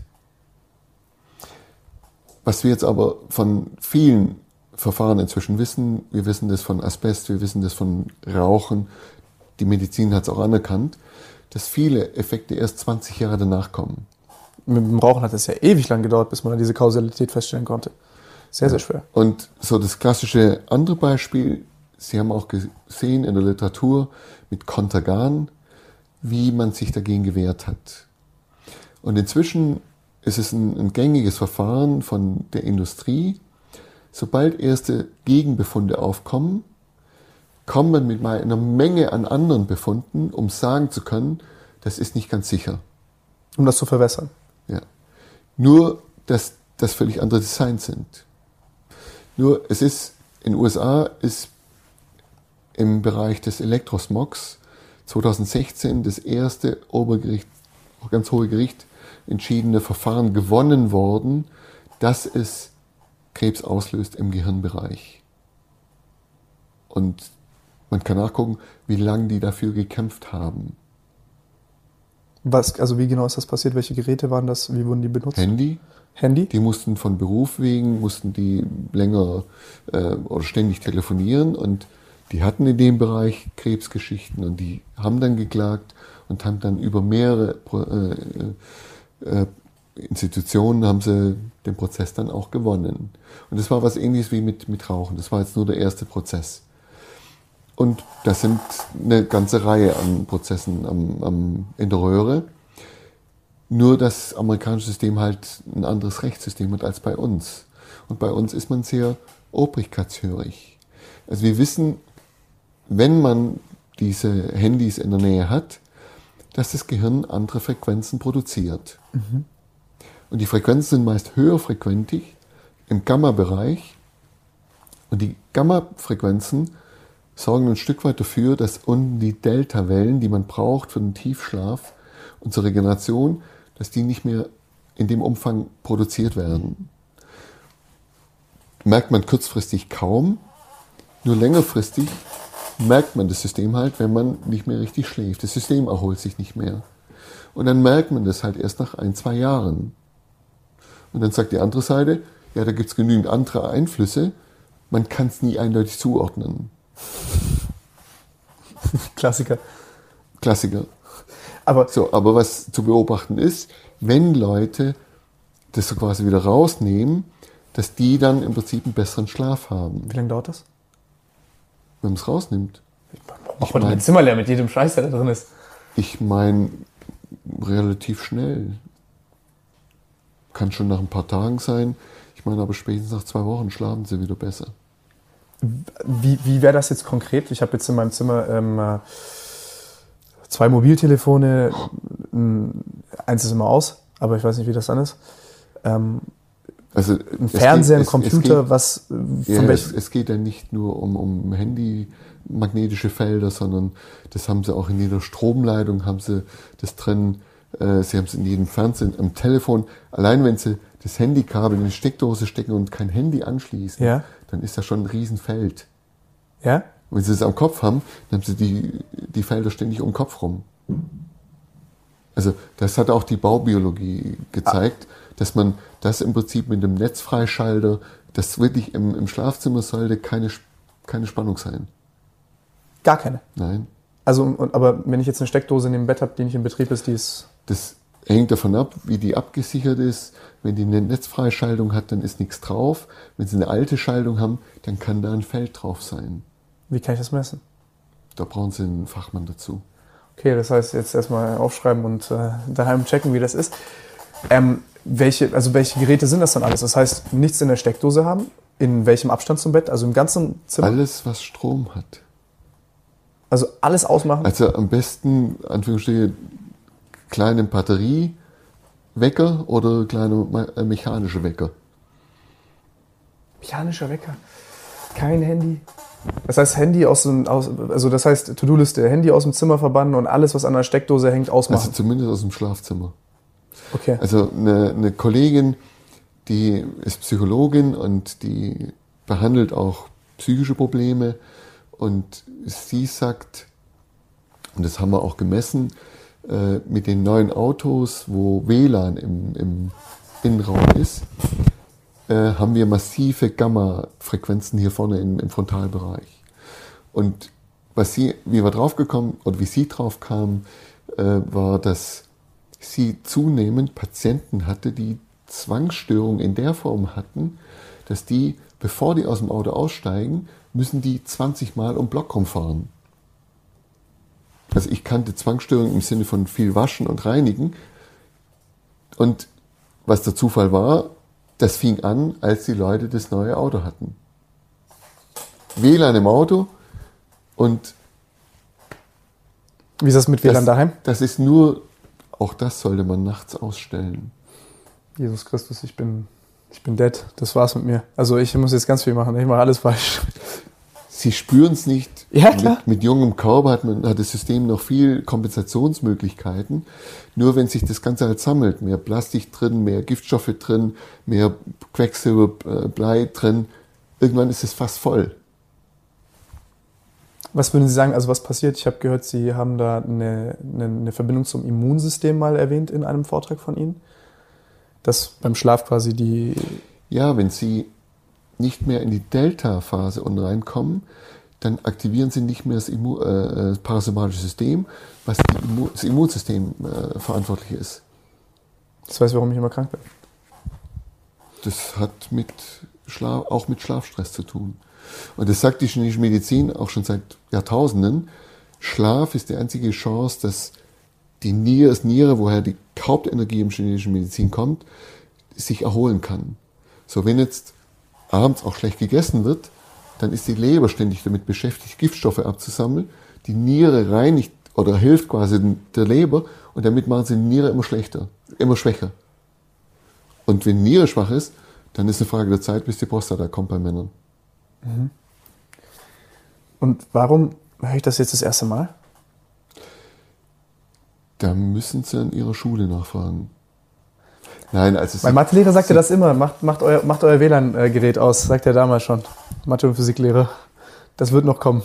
Was wir jetzt aber von vielen Verfahren inzwischen wissen, wir wissen das von Asbest, wir wissen das von Rauchen, die Medizin hat es auch anerkannt, dass viele Effekte erst 20 Jahre danach kommen. Mit dem Rauchen hat es ja ewig lang gedauert, bis man dann diese Kausalität feststellen konnte. Sehr, sehr schwer. Und so das klassische andere Beispiel, Sie haben auch gesehen in der Literatur mit Contergan, wie man sich dagegen gewehrt hat. Und inzwischen ist es ein, ein gängiges Verfahren von der Industrie. Sobald erste Gegenbefunde aufkommen, kommt man mit einer Menge an anderen Befunden, um sagen zu können, das ist nicht ganz sicher. Um das zu verwässern. Ja. Nur, dass das völlig andere Designs sind. Nur, es ist, in den USA ist im Bereich des Elektrosmogs 2016 das erste Obergericht, ganz hohe Gericht entschiedene Verfahren gewonnen worden, dass es Krebs auslöst im Gehirnbereich. Und man kann nachgucken, wie lange die dafür gekämpft haben. Was, also wie genau ist das passiert? Welche Geräte waren das? Wie wurden die benutzt? Handy. Handy? Die mussten von Beruf wegen, mussten die länger äh, oder ständig telefonieren und die hatten in dem Bereich Krebsgeschichten und die haben dann geklagt und haben dann über mehrere äh, Institutionen haben sie den Prozess dann auch gewonnen. Und das war was ähnliches wie mit, mit Rauchen. Das war jetzt nur der erste Prozess. Und das sind eine ganze Reihe an Prozessen am, am, in der Röhre. Nur das amerikanische System halt ein anderes Rechtssystem hat als bei uns. Und bei uns ist man sehr obrigkeitshörig. Also wir wissen, wenn man diese Handys in der Nähe hat, dass das Gehirn andere Frequenzen produziert. Mhm. Und die Frequenzen sind meist höherfrequentig im Gamma-Bereich. Und die Gamma-Frequenzen sorgen ein Stück weit dafür, dass unten die Delta-Wellen, die man braucht für den Tiefschlaf und zur Regeneration, dass die nicht mehr in dem Umfang produziert werden. Merkt man kurzfristig kaum, nur längerfristig merkt man das System halt, wenn man nicht mehr richtig schläft. Das System erholt sich nicht mehr. Und dann merkt man das halt erst nach ein, zwei Jahren. Und dann sagt die andere Seite, ja, da gibt es genügend andere Einflüsse, man kann es nie eindeutig zuordnen. Klassiker. Klassiker. Aber, so, aber was zu beobachten ist, wenn Leute das so quasi wieder rausnehmen, dass die dann im Prinzip einen besseren Schlaf haben. Wie lange dauert das? Wenn man es rausnimmt. Mach mal dein Zimmer leer mit jedem Scheiß, der da drin ist. Ich meine, relativ schnell. Kann schon nach ein paar Tagen sein. Ich meine, aber spätestens nach zwei Wochen schlafen sie wieder besser. Wie, wie wäre das jetzt konkret? Ich habe jetzt in meinem Zimmer ähm, äh, zwei Mobiltelefone, eins ist immer aus, aber ich weiß nicht, wie das dann ist. Ähm, also ein Fernseher, ein Computer, geht, was von ja, es, es, geht ja nicht nur um, um Handy, magnetische Felder, sondern das haben sie auch in jeder Stromleitung, haben sie das drin, äh, sie haben es in jedem Fernsehen, am Telefon. Allein wenn sie das Handykabel in die Steckdose stecken und kein Handy anschließen, ja. dann ist das schon ein Riesenfeld. Ja? Und wenn sie es am Kopf haben, dann haben sie die, die Felder ständig um den Kopf rum. Also das hat auch die Baubiologie gezeigt, ah. Dass man das im Prinzip mit dem Netzfreischalter, das wirklich im, im Schlafzimmer sollte keine, keine Spannung sein. Gar keine? Nein. Also, aber wenn ich jetzt eine Steckdose in dem Bett habe, die nicht in Betrieb ist, die ist... Das hängt davon ab, wie die abgesichert ist. Wenn die eine Netzfreischaltung hat, dann ist nichts drauf. Wenn sie eine alte Schaltung haben, dann kann da ein Feld drauf sein. Wie kann ich das messen? Da brauchen Sie einen Fachmann dazu. Okay, das heißt jetzt erstmal aufschreiben und äh, daheim checken, wie das ist. Ähm, welche, also welche Geräte sind das dann alles? Das heißt, nichts in der Steckdose haben? In welchem Abstand zum Bett? Also im ganzen Zimmer? Alles, was Strom hat. Also alles ausmachen? Also am besten, Anführungsstriche, kleine Batteriewecker oder kleine äh, mechanische Wecker. Mechanischer Wecker? Kein Handy? Das heißt, Handy aus dem, aus, also das heißt, To-Do-Liste, Handy aus dem Zimmer verbannen und alles, was an der Steckdose hängt, ausmachen. Also zumindest aus dem Schlafzimmer. Okay. Also eine, eine Kollegin, die ist Psychologin und die behandelt auch psychische Probleme und sie sagt, und das haben wir auch gemessen, äh, mit den neuen Autos, wo WLAN im, im Innenraum ist, äh, haben wir massive Gamma-Frequenzen hier vorne im, im Frontalbereich. Und was sie, wie wir draufgekommen oder wie sie drauf kam, äh, war, dass sie zunehmend Patienten hatte, die Zwangsstörungen in der Form hatten, dass die, bevor die aus dem Auto aussteigen, müssen die 20 Mal um Block rumfahren. Also ich kannte Zwangsstörungen im Sinne von viel waschen und reinigen. Und was der Zufall war, das fing an, als die Leute das neue Auto hatten. WLAN im Auto und Wie ist das mit WLAN das, daheim? das ist nur, auch das sollte man nachts ausstellen. Jesus Christus, ich bin, ich bin dead. Das war's mit mir. Also ich muss jetzt ganz viel machen. Ich mache alles falsch. Sie spüren es nicht. Ja, klar. Mit, mit jungem Körper hat, man, hat das System noch viel Kompensationsmöglichkeiten. Nur wenn sich das Ganze halt sammelt, mehr Plastik drin, mehr Giftstoffe drin, mehr Quecksilber, äh, Blei drin, irgendwann ist es fast voll. Was würden Sie sagen, also was passiert? Ich habe gehört, Sie haben da eine, eine, eine Verbindung zum Immunsystem mal erwähnt in einem Vortrag von Ihnen. Dass beim Schlaf quasi die. Ja, wenn Sie nicht mehr in die Delta-Phase und reinkommen, dann aktivieren Sie nicht mehr das, Immu äh, das parasympathische System, was Immu das Immunsystem äh, verantwortlich ist. Das weiß, warum ich immer krank bin. Das hat mit Schlaf, auch mit Schlafstress zu tun. Und das sagt die chinesische Medizin auch schon seit Jahrtausenden. Schlaf ist die einzige Chance, dass die Niere, das Niere, woher die Hauptenergie im chinesischen Medizin kommt, sich erholen kann. So, wenn jetzt abends auch schlecht gegessen wird, dann ist die Leber ständig damit beschäftigt, Giftstoffe abzusammeln. Die Niere reinigt oder hilft quasi der Leber und damit machen sie die Niere immer schlechter, immer schwächer. Und wenn die Niere schwach ist, dann ist eine Frage der Zeit, bis die Prostata kommt bei Männern. Und warum höre ich das jetzt das erste Mal? Da müssen sie an ihrer Schule nachfragen. Nein, also Mein Mathelehrer sagte das immer. Macht, macht euer, macht euer WLAN-Gerät aus, sagt er damals schon. Mathe- und Physiklehrer. Das wird noch kommen.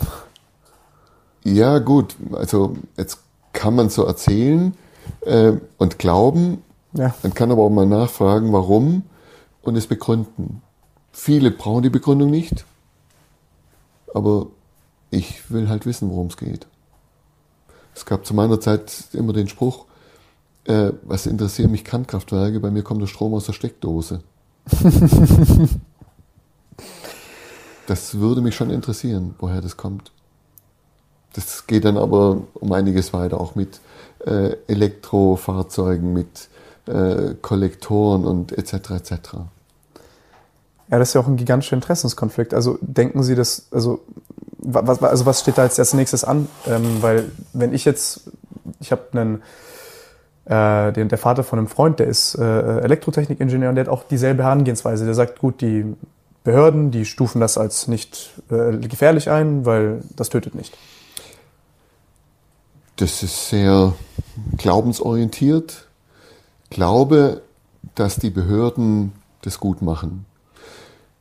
Ja, gut, also jetzt kann man so erzählen äh, und glauben, Ja. man kann aber auch mal nachfragen, warum und es begründen. Viele brauchen die Begründung nicht, aber ich will halt wissen, worum es geht. Es gab zu meiner Zeit immer den Spruch, äh, was interessieren mich Kernkraftwerke, bei mir kommt der Strom aus der Steckdose. das würde mich schon interessieren, woher das kommt. Das geht dann aber um einiges weiter, auch mit äh, Elektrofahrzeugen, mit äh, Kollektoren und etc. etc. Ja, das ist ja auch ein gigantischer Interessenskonflikt. Also denken Sie das, also was, also was steht da jetzt als nächstes an? Ähm, weil wenn ich jetzt, ich habe einen, äh, den, der Vater von einem Freund, der ist äh, Elektrotechnikingenieur und der hat auch dieselbe Herangehensweise. Der sagt, gut, die Behörden, die stufen das als nicht äh, gefährlich ein, weil das tötet nicht. Das ist sehr glaubensorientiert. Glaube, dass die Behörden das gut machen.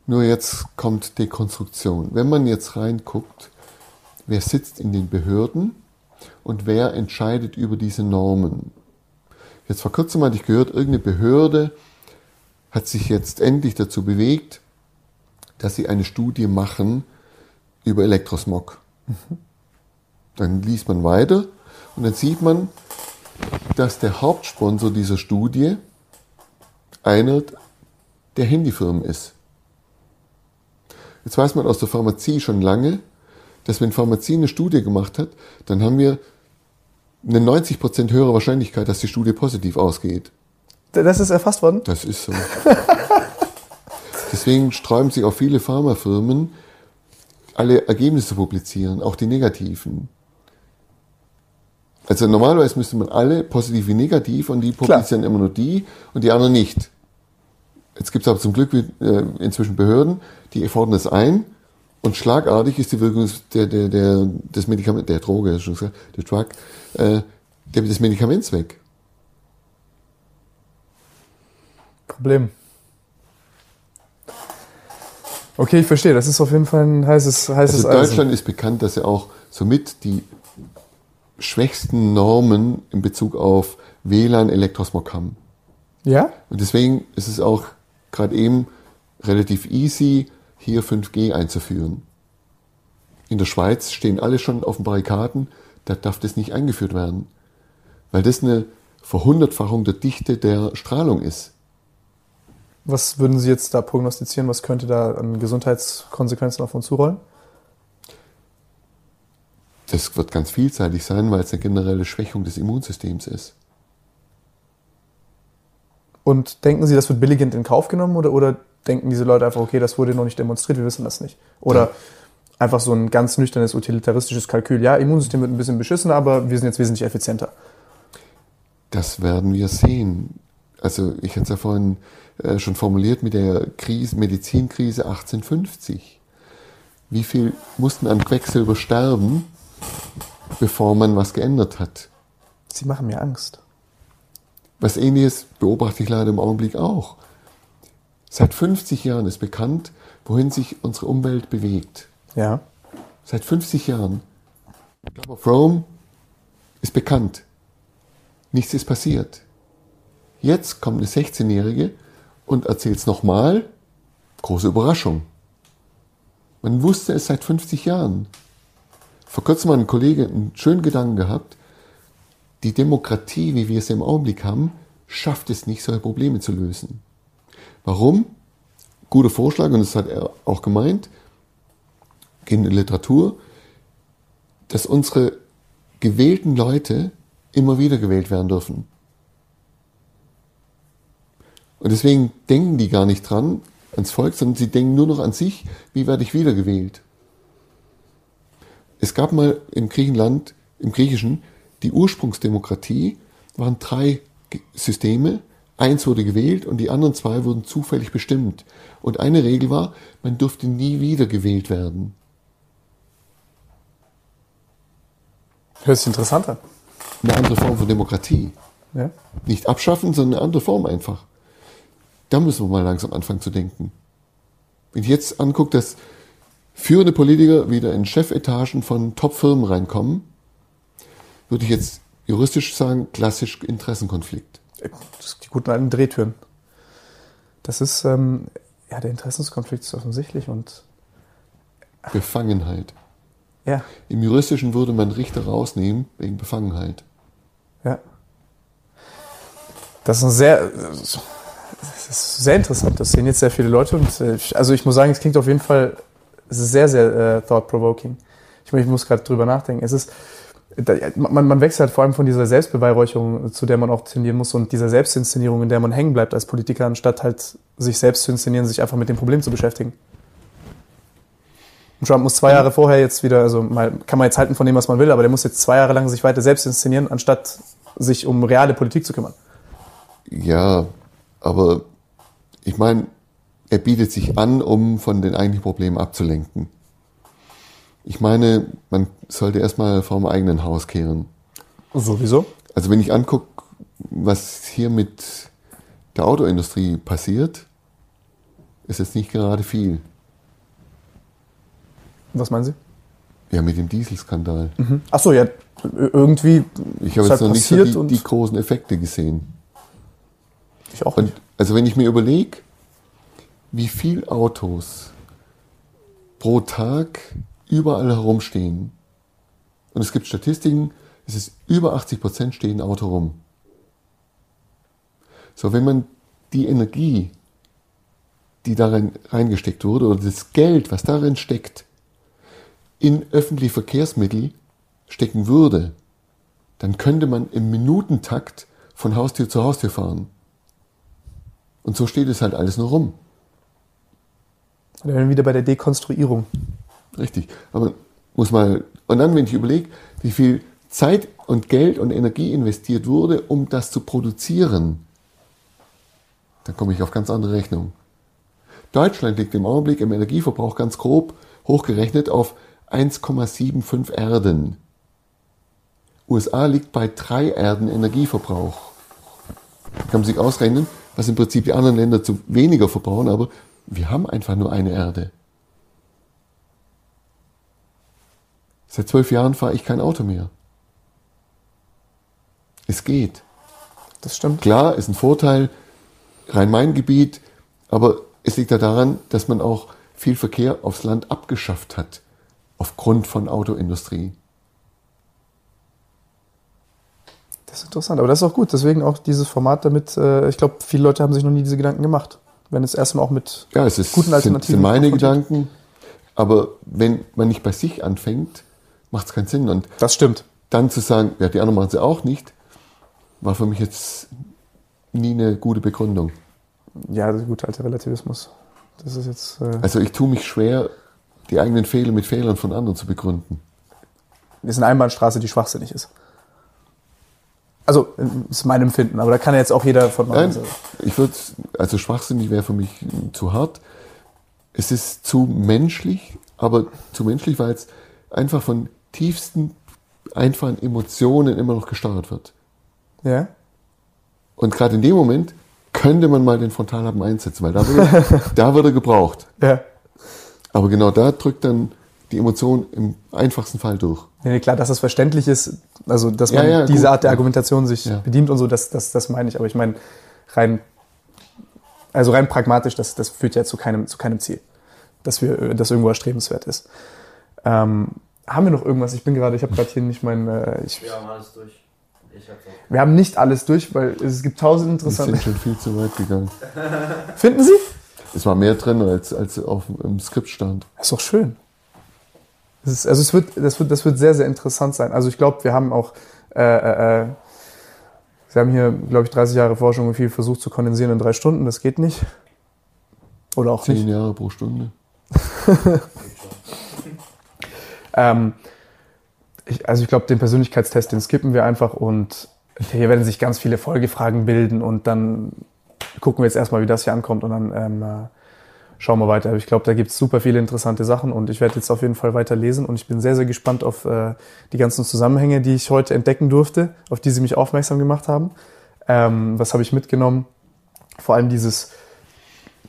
Nur jetzt kommt Dekonstruktion. Wenn man jetzt reinguckt, wer sitzt in den Behörden und wer entscheidet über diese Normen. Jetzt vor kurzem hatte ich gehört, irgendeine Behörde hat sich jetzt endlich dazu bewegt, dass sie eine Studie machen über Elektrosmog. Dann liest man weiter und dann sieht man, dass der Hauptsponsor dieser Studie einer der Handyfirmen ist. Jetzt weiß man aus der Pharmazie schon lange, dass wenn Pharmazie eine Studie gemacht hat, dann haben wir eine 90% höhere Wahrscheinlichkeit, dass die Studie positiv ausgeht. Das ist erfasst worden? Das ist so. Deswegen sträuben sich auch viele Pharmafirmen, alle Ergebnisse zu publizieren, auch die negativen. Also normalerweise müsste man alle positiv wie negativ und die publizieren immer nur die und die anderen nicht. Jetzt gibt es aber zum Glück äh, inzwischen Behörden, die fordern das ein und schlagartig ist die Wirkung der, der, der, des Medikaments, der Droge, schon gesagt, der Drug, äh, der, des Medikaments weg. Problem. Okay, ich verstehe. Das ist auf jeden Fall ein heißes, heißes Also Deutschland ist bekannt, dass er auch somit die schwächsten Normen in Bezug auf WLAN Elektrosmog haben. Ja? Und deswegen ist es auch gerade eben relativ easy, hier 5G einzuführen. In der Schweiz stehen alle schon auf den Barrikaden, da darf das nicht eingeführt werden, weil das eine Verhundertfachung der Dichte der Strahlung ist. Was würden Sie jetzt da prognostizieren? Was könnte da an Gesundheitskonsequenzen auf uns zurollen? Das wird ganz vielseitig sein, weil es eine generelle Schwächung des Immunsystems ist. Und denken Sie, das wird billigend in Kauf genommen oder, oder denken diese Leute einfach, okay, das wurde noch nicht demonstriert, wir wissen das nicht? Oder ja. einfach so ein ganz nüchternes utilitaristisches Kalkül, ja, Immunsystem wird ein bisschen beschissen, aber wir sind jetzt wesentlich effizienter. Das werden wir sehen. Also ich hatte es ja vorhin äh, schon formuliert mit der Krise, Medizinkrise 1850. Wie viel mussten an Quecksilber sterben, bevor man was geändert hat? Sie machen mir Angst. Was ähnliches beobachte ich leider im Augenblick auch. Seit 50 Jahren ist bekannt, wohin sich unsere Umwelt bewegt. Ja. Seit 50 Jahren. Glaube Rome ist bekannt. Nichts ist passiert. Jetzt kommt eine 16-Jährige und erzählt es nochmal. Große Überraschung. Man wusste es seit 50 Jahren. Vor kurzem hat ein Kollege einen schönen Gedanken gehabt. Die Demokratie, wie wir es im Augenblick haben, schafft es nicht, solche Probleme zu lösen. Warum? Guter Vorschlag, und das hat er auch gemeint, in der Literatur, dass unsere gewählten Leute immer wieder gewählt werden dürfen. Und deswegen denken die gar nicht dran, ans Volk, sondern sie denken nur noch an sich, wie werde ich wiedergewählt. Es gab mal im Griechenland, im Griechischen, die Ursprungsdemokratie, waren drei Systeme. Eins wurde gewählt und die anderen zwei wurden zufällig bestimmt. Und eine Regel war, man durfte nie wieder gewählt werden. Hört sich interessant an. Eine andere Form von Demokratie. Ja. Nicht abschaffen, sondern eine andere Form einfach. Da müssen wir mal langsam anfangen zu denken. Wenn ich jetzt angucke, dass führende Politiker wieder in Chefetagen von Top-Firmen reinkommen, würde ich jetzt juristisch sagen, klassisch Interessenkonflikt. die guten alten Drehtüren. Das ist, ähm, ja, der Interessenskonflikt ist offensichtlich und. Befangenheit. Ja. Im Juristischen würde man Richter rausnehmen wegen Befangenheit. Ja. Das ist ein sehr, das ist sehr interessant. Das sehen jetzt sehr viele Leute und äh, also ich muss sagen, es klingt auf jeden Fall sehr, sehr äh, thought-provoking. Ich, ich muss gerade drüber nachdenken. Es ist, man, man wechselt halt vor allem von dieser Selbstbeweihräucherung, zu der man auch tendieren muss, und dieser Selbstinszenierung, in der man hängen bleibt als Politiker, anstatt halt sich selbst zu inszenieren, sich einfach mit dem Problem zu beschäftigen. Und Trump muss zwei Jahre vorher jetzt wieder, also mal, kann man jetzt halten von dem, was man will, aber der muss jetzt zwei Jahre lang sich weiter selbst inszenieren, anstatt sich um reale Politik zu kümmern. Ja, aber ich meine, er bietet sich an, um von den eigentlichen Problemen abzulenken. Ich meine, man sollte erstmal vor dem eigenen Haus kehren. Sowieso? Also wenn ich angucke, was hier mit der Autoindustrie passiert, ist jetzt nicht gerade viel. Was meinen Sie? Ja, mit dem Dieselskandal. Mhm. Achso, ja, irgendwie. Ich habe jetzt halt noch nicht so die, die, großen Effekte gesehen. Ich auch nicht. Und also wenn ich mir überlege, wie viele Autos pro Tag überall herumstehen, und es gibt Statistiken, es ist über 80 Prozent stehen Auto rum. So, wenn man die Energie, die darin reingesteckt wurde, oder das Geld, was darin steckt, in öffentliche Verkehrsmittel stecken würde, dann könnte man im Minutentakt von Haustür zu Haustür fahren. Und so steht es halt alles nur rum. Dann wären wir wieder bei der Dekonstruierung. Richtig. Aber muss mal, und dann, wenn ich überlege, wie viel Zeit und Geld und Energie investiert wurde, um das zu produzieren, dann komme ich auf ganz andere Rechnungen. Deutschland liegt im Augenblick im Energieverbrauch ganz grob hochgerechnet auf 1,75 Erden. USA liegt bei 3 Erden Energieverbrauch. Da kann man sich ausrechnen, was im Prinzip die anderen Länder zu weniger verbrauchen, aber wir haben einfach nur eine Erde. Seit zwölf Jahren fahre ich kein Auto mehr. Es geht. Das stimmt. Klar, ist ein Vorteil, Rhein-Main-Gebiet, aber es liegt ja daran, dass man auch viel Verkehr aufs Land abgeschafft hat, aufgrund von Autoindustrie. Das ist interessant, aber das ist auch gut. Deswegen auch dieses Format damit, äh, ich glaube, viele Leute haben sich noch nie diese Gedanken gemacht. Wenn es erstmal auch mit ja, es ist, guten Alternativen sind, sind meine Gedanken, aber wenn man nicht bei sich anfängt, macht es keinen Sinn. Und das stimmt. Dann zu sagen, ja, die anderen machen sie auch nicht, war für mich jetzt nie eine gute Begründung. Ja, das ist gut, alter Relativismus. Das ist jetzt. Äh, Also ich tue mich schwer, die eigenen Fehler mit Fehlern von anderen zu begründen. ist eine Einbahnstraße, die schwachsinnig ist. Also, äh, ist mein Empfinden, aber da kann ja jetzt auch jeder von Nein, machen. ich würde, also schwachsinnig wäre für mich zu hart. Es ist zu menschlich, aber zu menschlich, weil es einfach von tiefsten, einfachen Emotionen immer noch gesteuert wird. Ja? Und gerade in dem Moment könnte man mal den Frontallappen einsetzen, weil da wird, er- da wird er gebraucht. Ja. Aber genau da drückt dann die Emotion im einfachsten Fall durch. Nee, nee, klar, dass das verständlich ist, also dass Ja, man ja, diese gut. Art der Argumentation sich Ja. bedient und so, das, das, das meine ich. Aber ich meine, rein, also rein pragmatisch, das, das führt ja zu keinem, zu keinem Ziel, dass wir, das irgendwo erstrebenswert ist. Ähm, haben wir noch irgendwas? Ich bin gerade, ich habe gerade hier nicht mein, äh, ich, Wir haben alles durch. Ich hab's auch. wir haben nicht alles durch, weil es gibt tausend Wir interessante. sind schon viel zu weit gegangen. Finden Sie? Es war mehr drin, als, als auf dem Skript stand. Das ist doch schön. Das ist, also es wird, das, wird, das wird sehr, sehr interessant sein. Also ich glaube, wir haben auch, äh, äh, äh, Sie haben hier, glaube ich, 30 Jahre Forschung und viel versucht zu kondensieren in drei Stunden. Das geht nicht. Oder auch Zehn nicht. Jahre pro Stunde. Ähm, ich, also ich glaube, den Persönlichkeitstest, den skippen wir einfach und hier werden sich ganz viele Folgefragen bilden und dann gucken wir jetzt erstmal, wie das hier ankommt und dann ähm, äh, schauen wir weiter. Aber Ich glaube, da gibt es super viele interessante Sachen und ich werde jetzt auf jeden Fall weiter lesen und ich bin sehr, sehr gespannt auf äh, die ganzen Zusammenhänge, die ich heute entdecken durfte, auf die Sie mich aufmerksam gemacht haben. Ähm, was habe ich mitgenommen? Vor allem dieses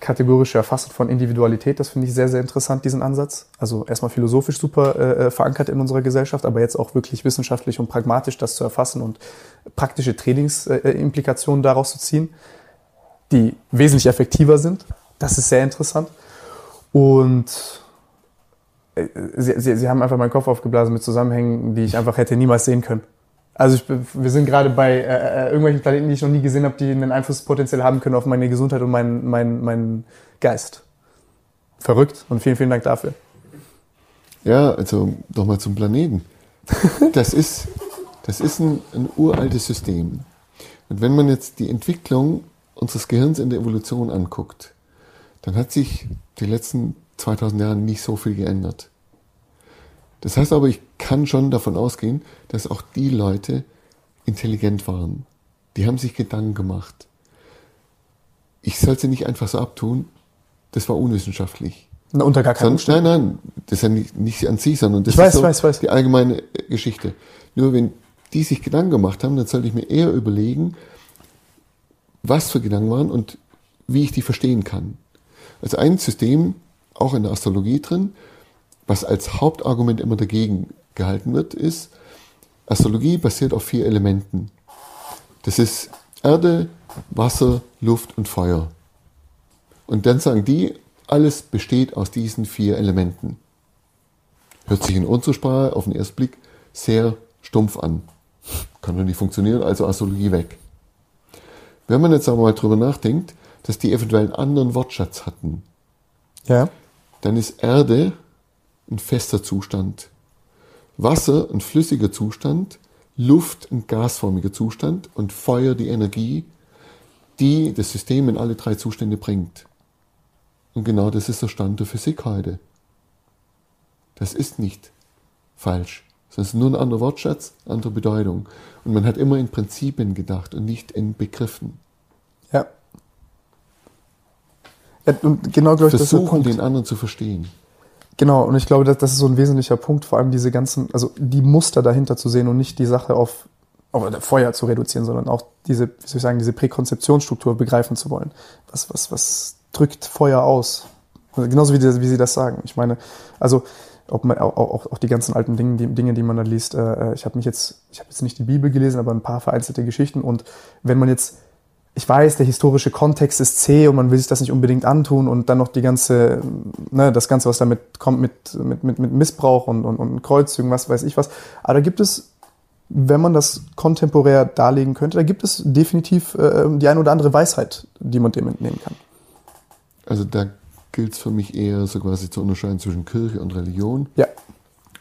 kategorische Erfassen von Individualität, das finde ich sehr, sehr interessant, diesen Ansatz. Also erstmal philosophisch super äh, verankert in unserer Gesellschaft, aber jetzt auch wirklich wissenschaftlich und pragmatisch das zu erfassen und praktische Trainingsimplikationen äh, Implikationen daraus zu ziehen, die wesentlich effektiver sind. Das ist sehr interessant. Und äh, sie, sie, sie haben einfach meinen Kopf aufgeblasen mit Zusammenhängen, die ich einfach hätte niemals sehen können. Also ich, wir sind gerade bei äh, äh, irgendwelchen Planeten, die ich noch nie gesehen habe, die einen Einfluss potenziell haben können auf meine Gesundheit und meinen meinen meinen Geist. Verrückt und vielen, vielen Dank dafür. Ja, also nochmal zum Planeten. Das ist, das ist ein, ein uraltes System. Und wenn man jetzt die Entwicklung unseres Gehirns in der Evolution anguckt, dann hat sich die letzten 2000 Jahre nicht so viel geändert. Das heißt aber, ich kann schon davon ausgehen, dass auch die Leute intelligent waren. Die haben sich Gedanken gemacht. Ich sollte sie nicht einfach so abtun, das war unwissenschaftlich. Na, unter gar keinen Sonst, nein, nein, das ist ja nicht, nicht an Sie, sondern das Ich weiß, ist so weiß, weiß. die allgemeine äh, Geschichte. Nur wenn die sich Gedanken gemacht haben, dann sollte ich mir eher überlegen, was für Gedanken waren und wie ich die verstehen kann. Also ein System, auch in der Astrologie drin, was als Hauptargument immer dagegen gehalten wird, ist, Astrologie basiert auf vier Elementen. Das ist Erde, Wasser, Luft und Feuer. Und dann sagen die, alles besteht aus diesen vier Elementen. Hört sich in unserer Sprache auf den ersten Blick sehr stumpf an. Kann doch nicht funktionieren, also Astrologie weg. Wenn man jetzt aber mal drüber nachdenkt, dass die eventuell einen anderen Wortschatz hatten, Ja. dann ist Erde ein fester Zustand, Wasser ein flüssiger Zustand, Luft ein gasförmiger Zustand und Feuer die Energie, die das System in alle drei Zustände bringt. Und genau das ist der Stand der Physik heute. Das ist nicht falsch. Das ist nur ein anderer Wortschatz, andere Bedeutung. Und man hat immer in Prinzipien gedacht und nicht in Begriffen. Ja. und genau, glaube ich, das ist der Versuchen, Punkt. den anderen zu verstehen. Genau, und ich glaube, das, das ist so ein wesentlicher Punkt, vor allem diese ganzen, also die Muster dahinter zu sehen und nicht die Sache auf, auf Feuer zu reduzieren, sondern auch diese, wie soll ich sagen, diese Präkonzeptionsstruktur begreifen zu wollen. Was, was, was drückt Feuer aus? Also genauso wie, die, wie Sie das sagen. Ich meine, also ob man, auch, auch, auch die ganzen alten Dinge, die, Dinge, die man da liest. Äh, ich habe mich jetzt, ich habe jetzt nicht die Bibel gelesen, aber ein paar vereinzelte Geschichten. Und wenn man jetzt ich weiß, der historische Kontext ist zäh und man will sich das nicht unbedingt antun und dann noch die ganze, ne, das Ganze, was damit kommt mit, mit, mit, mit Missbrauch und, und, und Kreuzzügen, was weiß ich was. Aber da gibt es, wenn man das kontemporär darlegen könnte, da gibt es definitiv äh, die eine oder andere Weisheit, die man dem entnehmen kann. Also da gilt es für mich eher so quasi zu unterscheiden zwischen Kirche und Religion. Ja,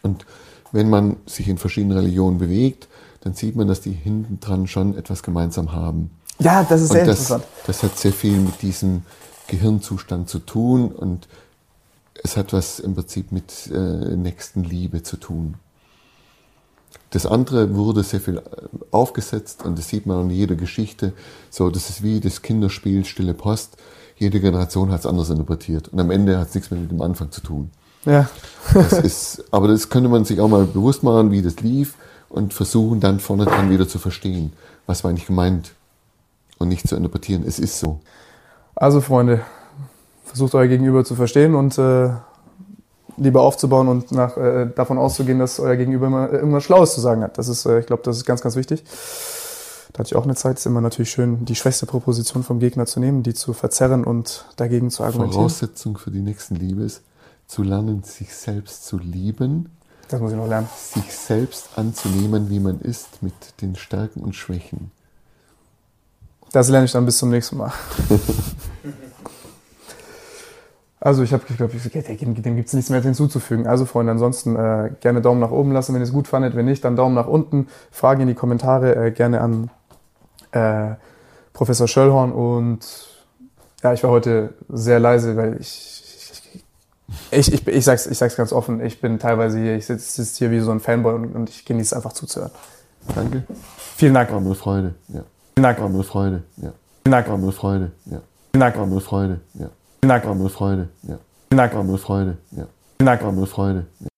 Und wenn man sich in verschiedenen Religionen bewegt, dann sieht man, dass die hinten dran schon etwas gemeinsam haben. Ja, das ist sehr und das, interessant. das hat sehr viel mit diesem Gehirnzustand zu tun und es hat was im Prinzip mit äh, Nächstenliebe zu tun. Das andere wurde sehr viel äh, aufgesetzt und das sieht man in jeder Geschichte. So, das ist wie das Kinderspiel Stille Post. Jede Generation hat es anders interpretiert und am Ende hat es nichts mehr mit dem Anfang zu tun. Ja. Das ist, aber das könnte man sich auch mal bewusst machen, wie das lief und versuchen dann vorne dran wieder zu verstehen, was war eigentlich gemeint und nicht zu interpretieren. Es ist so. Also Freunde, versucht euer Gegenüber zu verstehen und äh, lieber aufzubauen und nach, äh, davon auszugehen, dass euer Gegenüber immer äh, irgendwas Schlaues zu sagen hat. Das ist, äh, ich glaube, das ist ganz, ganz wichtig. Da hatte ich auch eine Zeit, ist immer natürlich schön, die schwächste Proposition vom Gegner zu nehmen, die zu verzerren und dagegen zu argumentieren. Voraussetzung für die nächsten Liebe ist, zu lernen, sich selbst zu lieben, Das muss ich noch lernen. sich selbst anzunehmen, wie man ist, mit den Stärken und Schwächen. Das lerne ich dann bis zum nächsten Mal. Also ich habe, ich glaube, dem, dem gibt es nichts mehr hinzuzufügen. Also Freunde, ansonsten äh, gerne Daumen nach oben lassen, wenn ihr es gut fandet. Wenn nicht, dann Daumen nach unten. Fragen in die Kommentare äh, gerne an äh, Professor Schöllhorn. Und ja, ich war heute sehr leise, weil ich ich, ich, ich, sag's, ich sag's ganz offen, ich bin teilweise hier, ich sitze sitz hier wie so ein Fanboy und, und ich genieße es einfach zuzuhören. Danke. Vielen Dank. War mir eine Freude. Ja. Mir eine Freude. Ja. Mir eine Freude. Ja. Mir eine Freude. Ja. Mir eine Freude. Ja. Mir eine Freude. Ja. Mir eine Freude. Ja.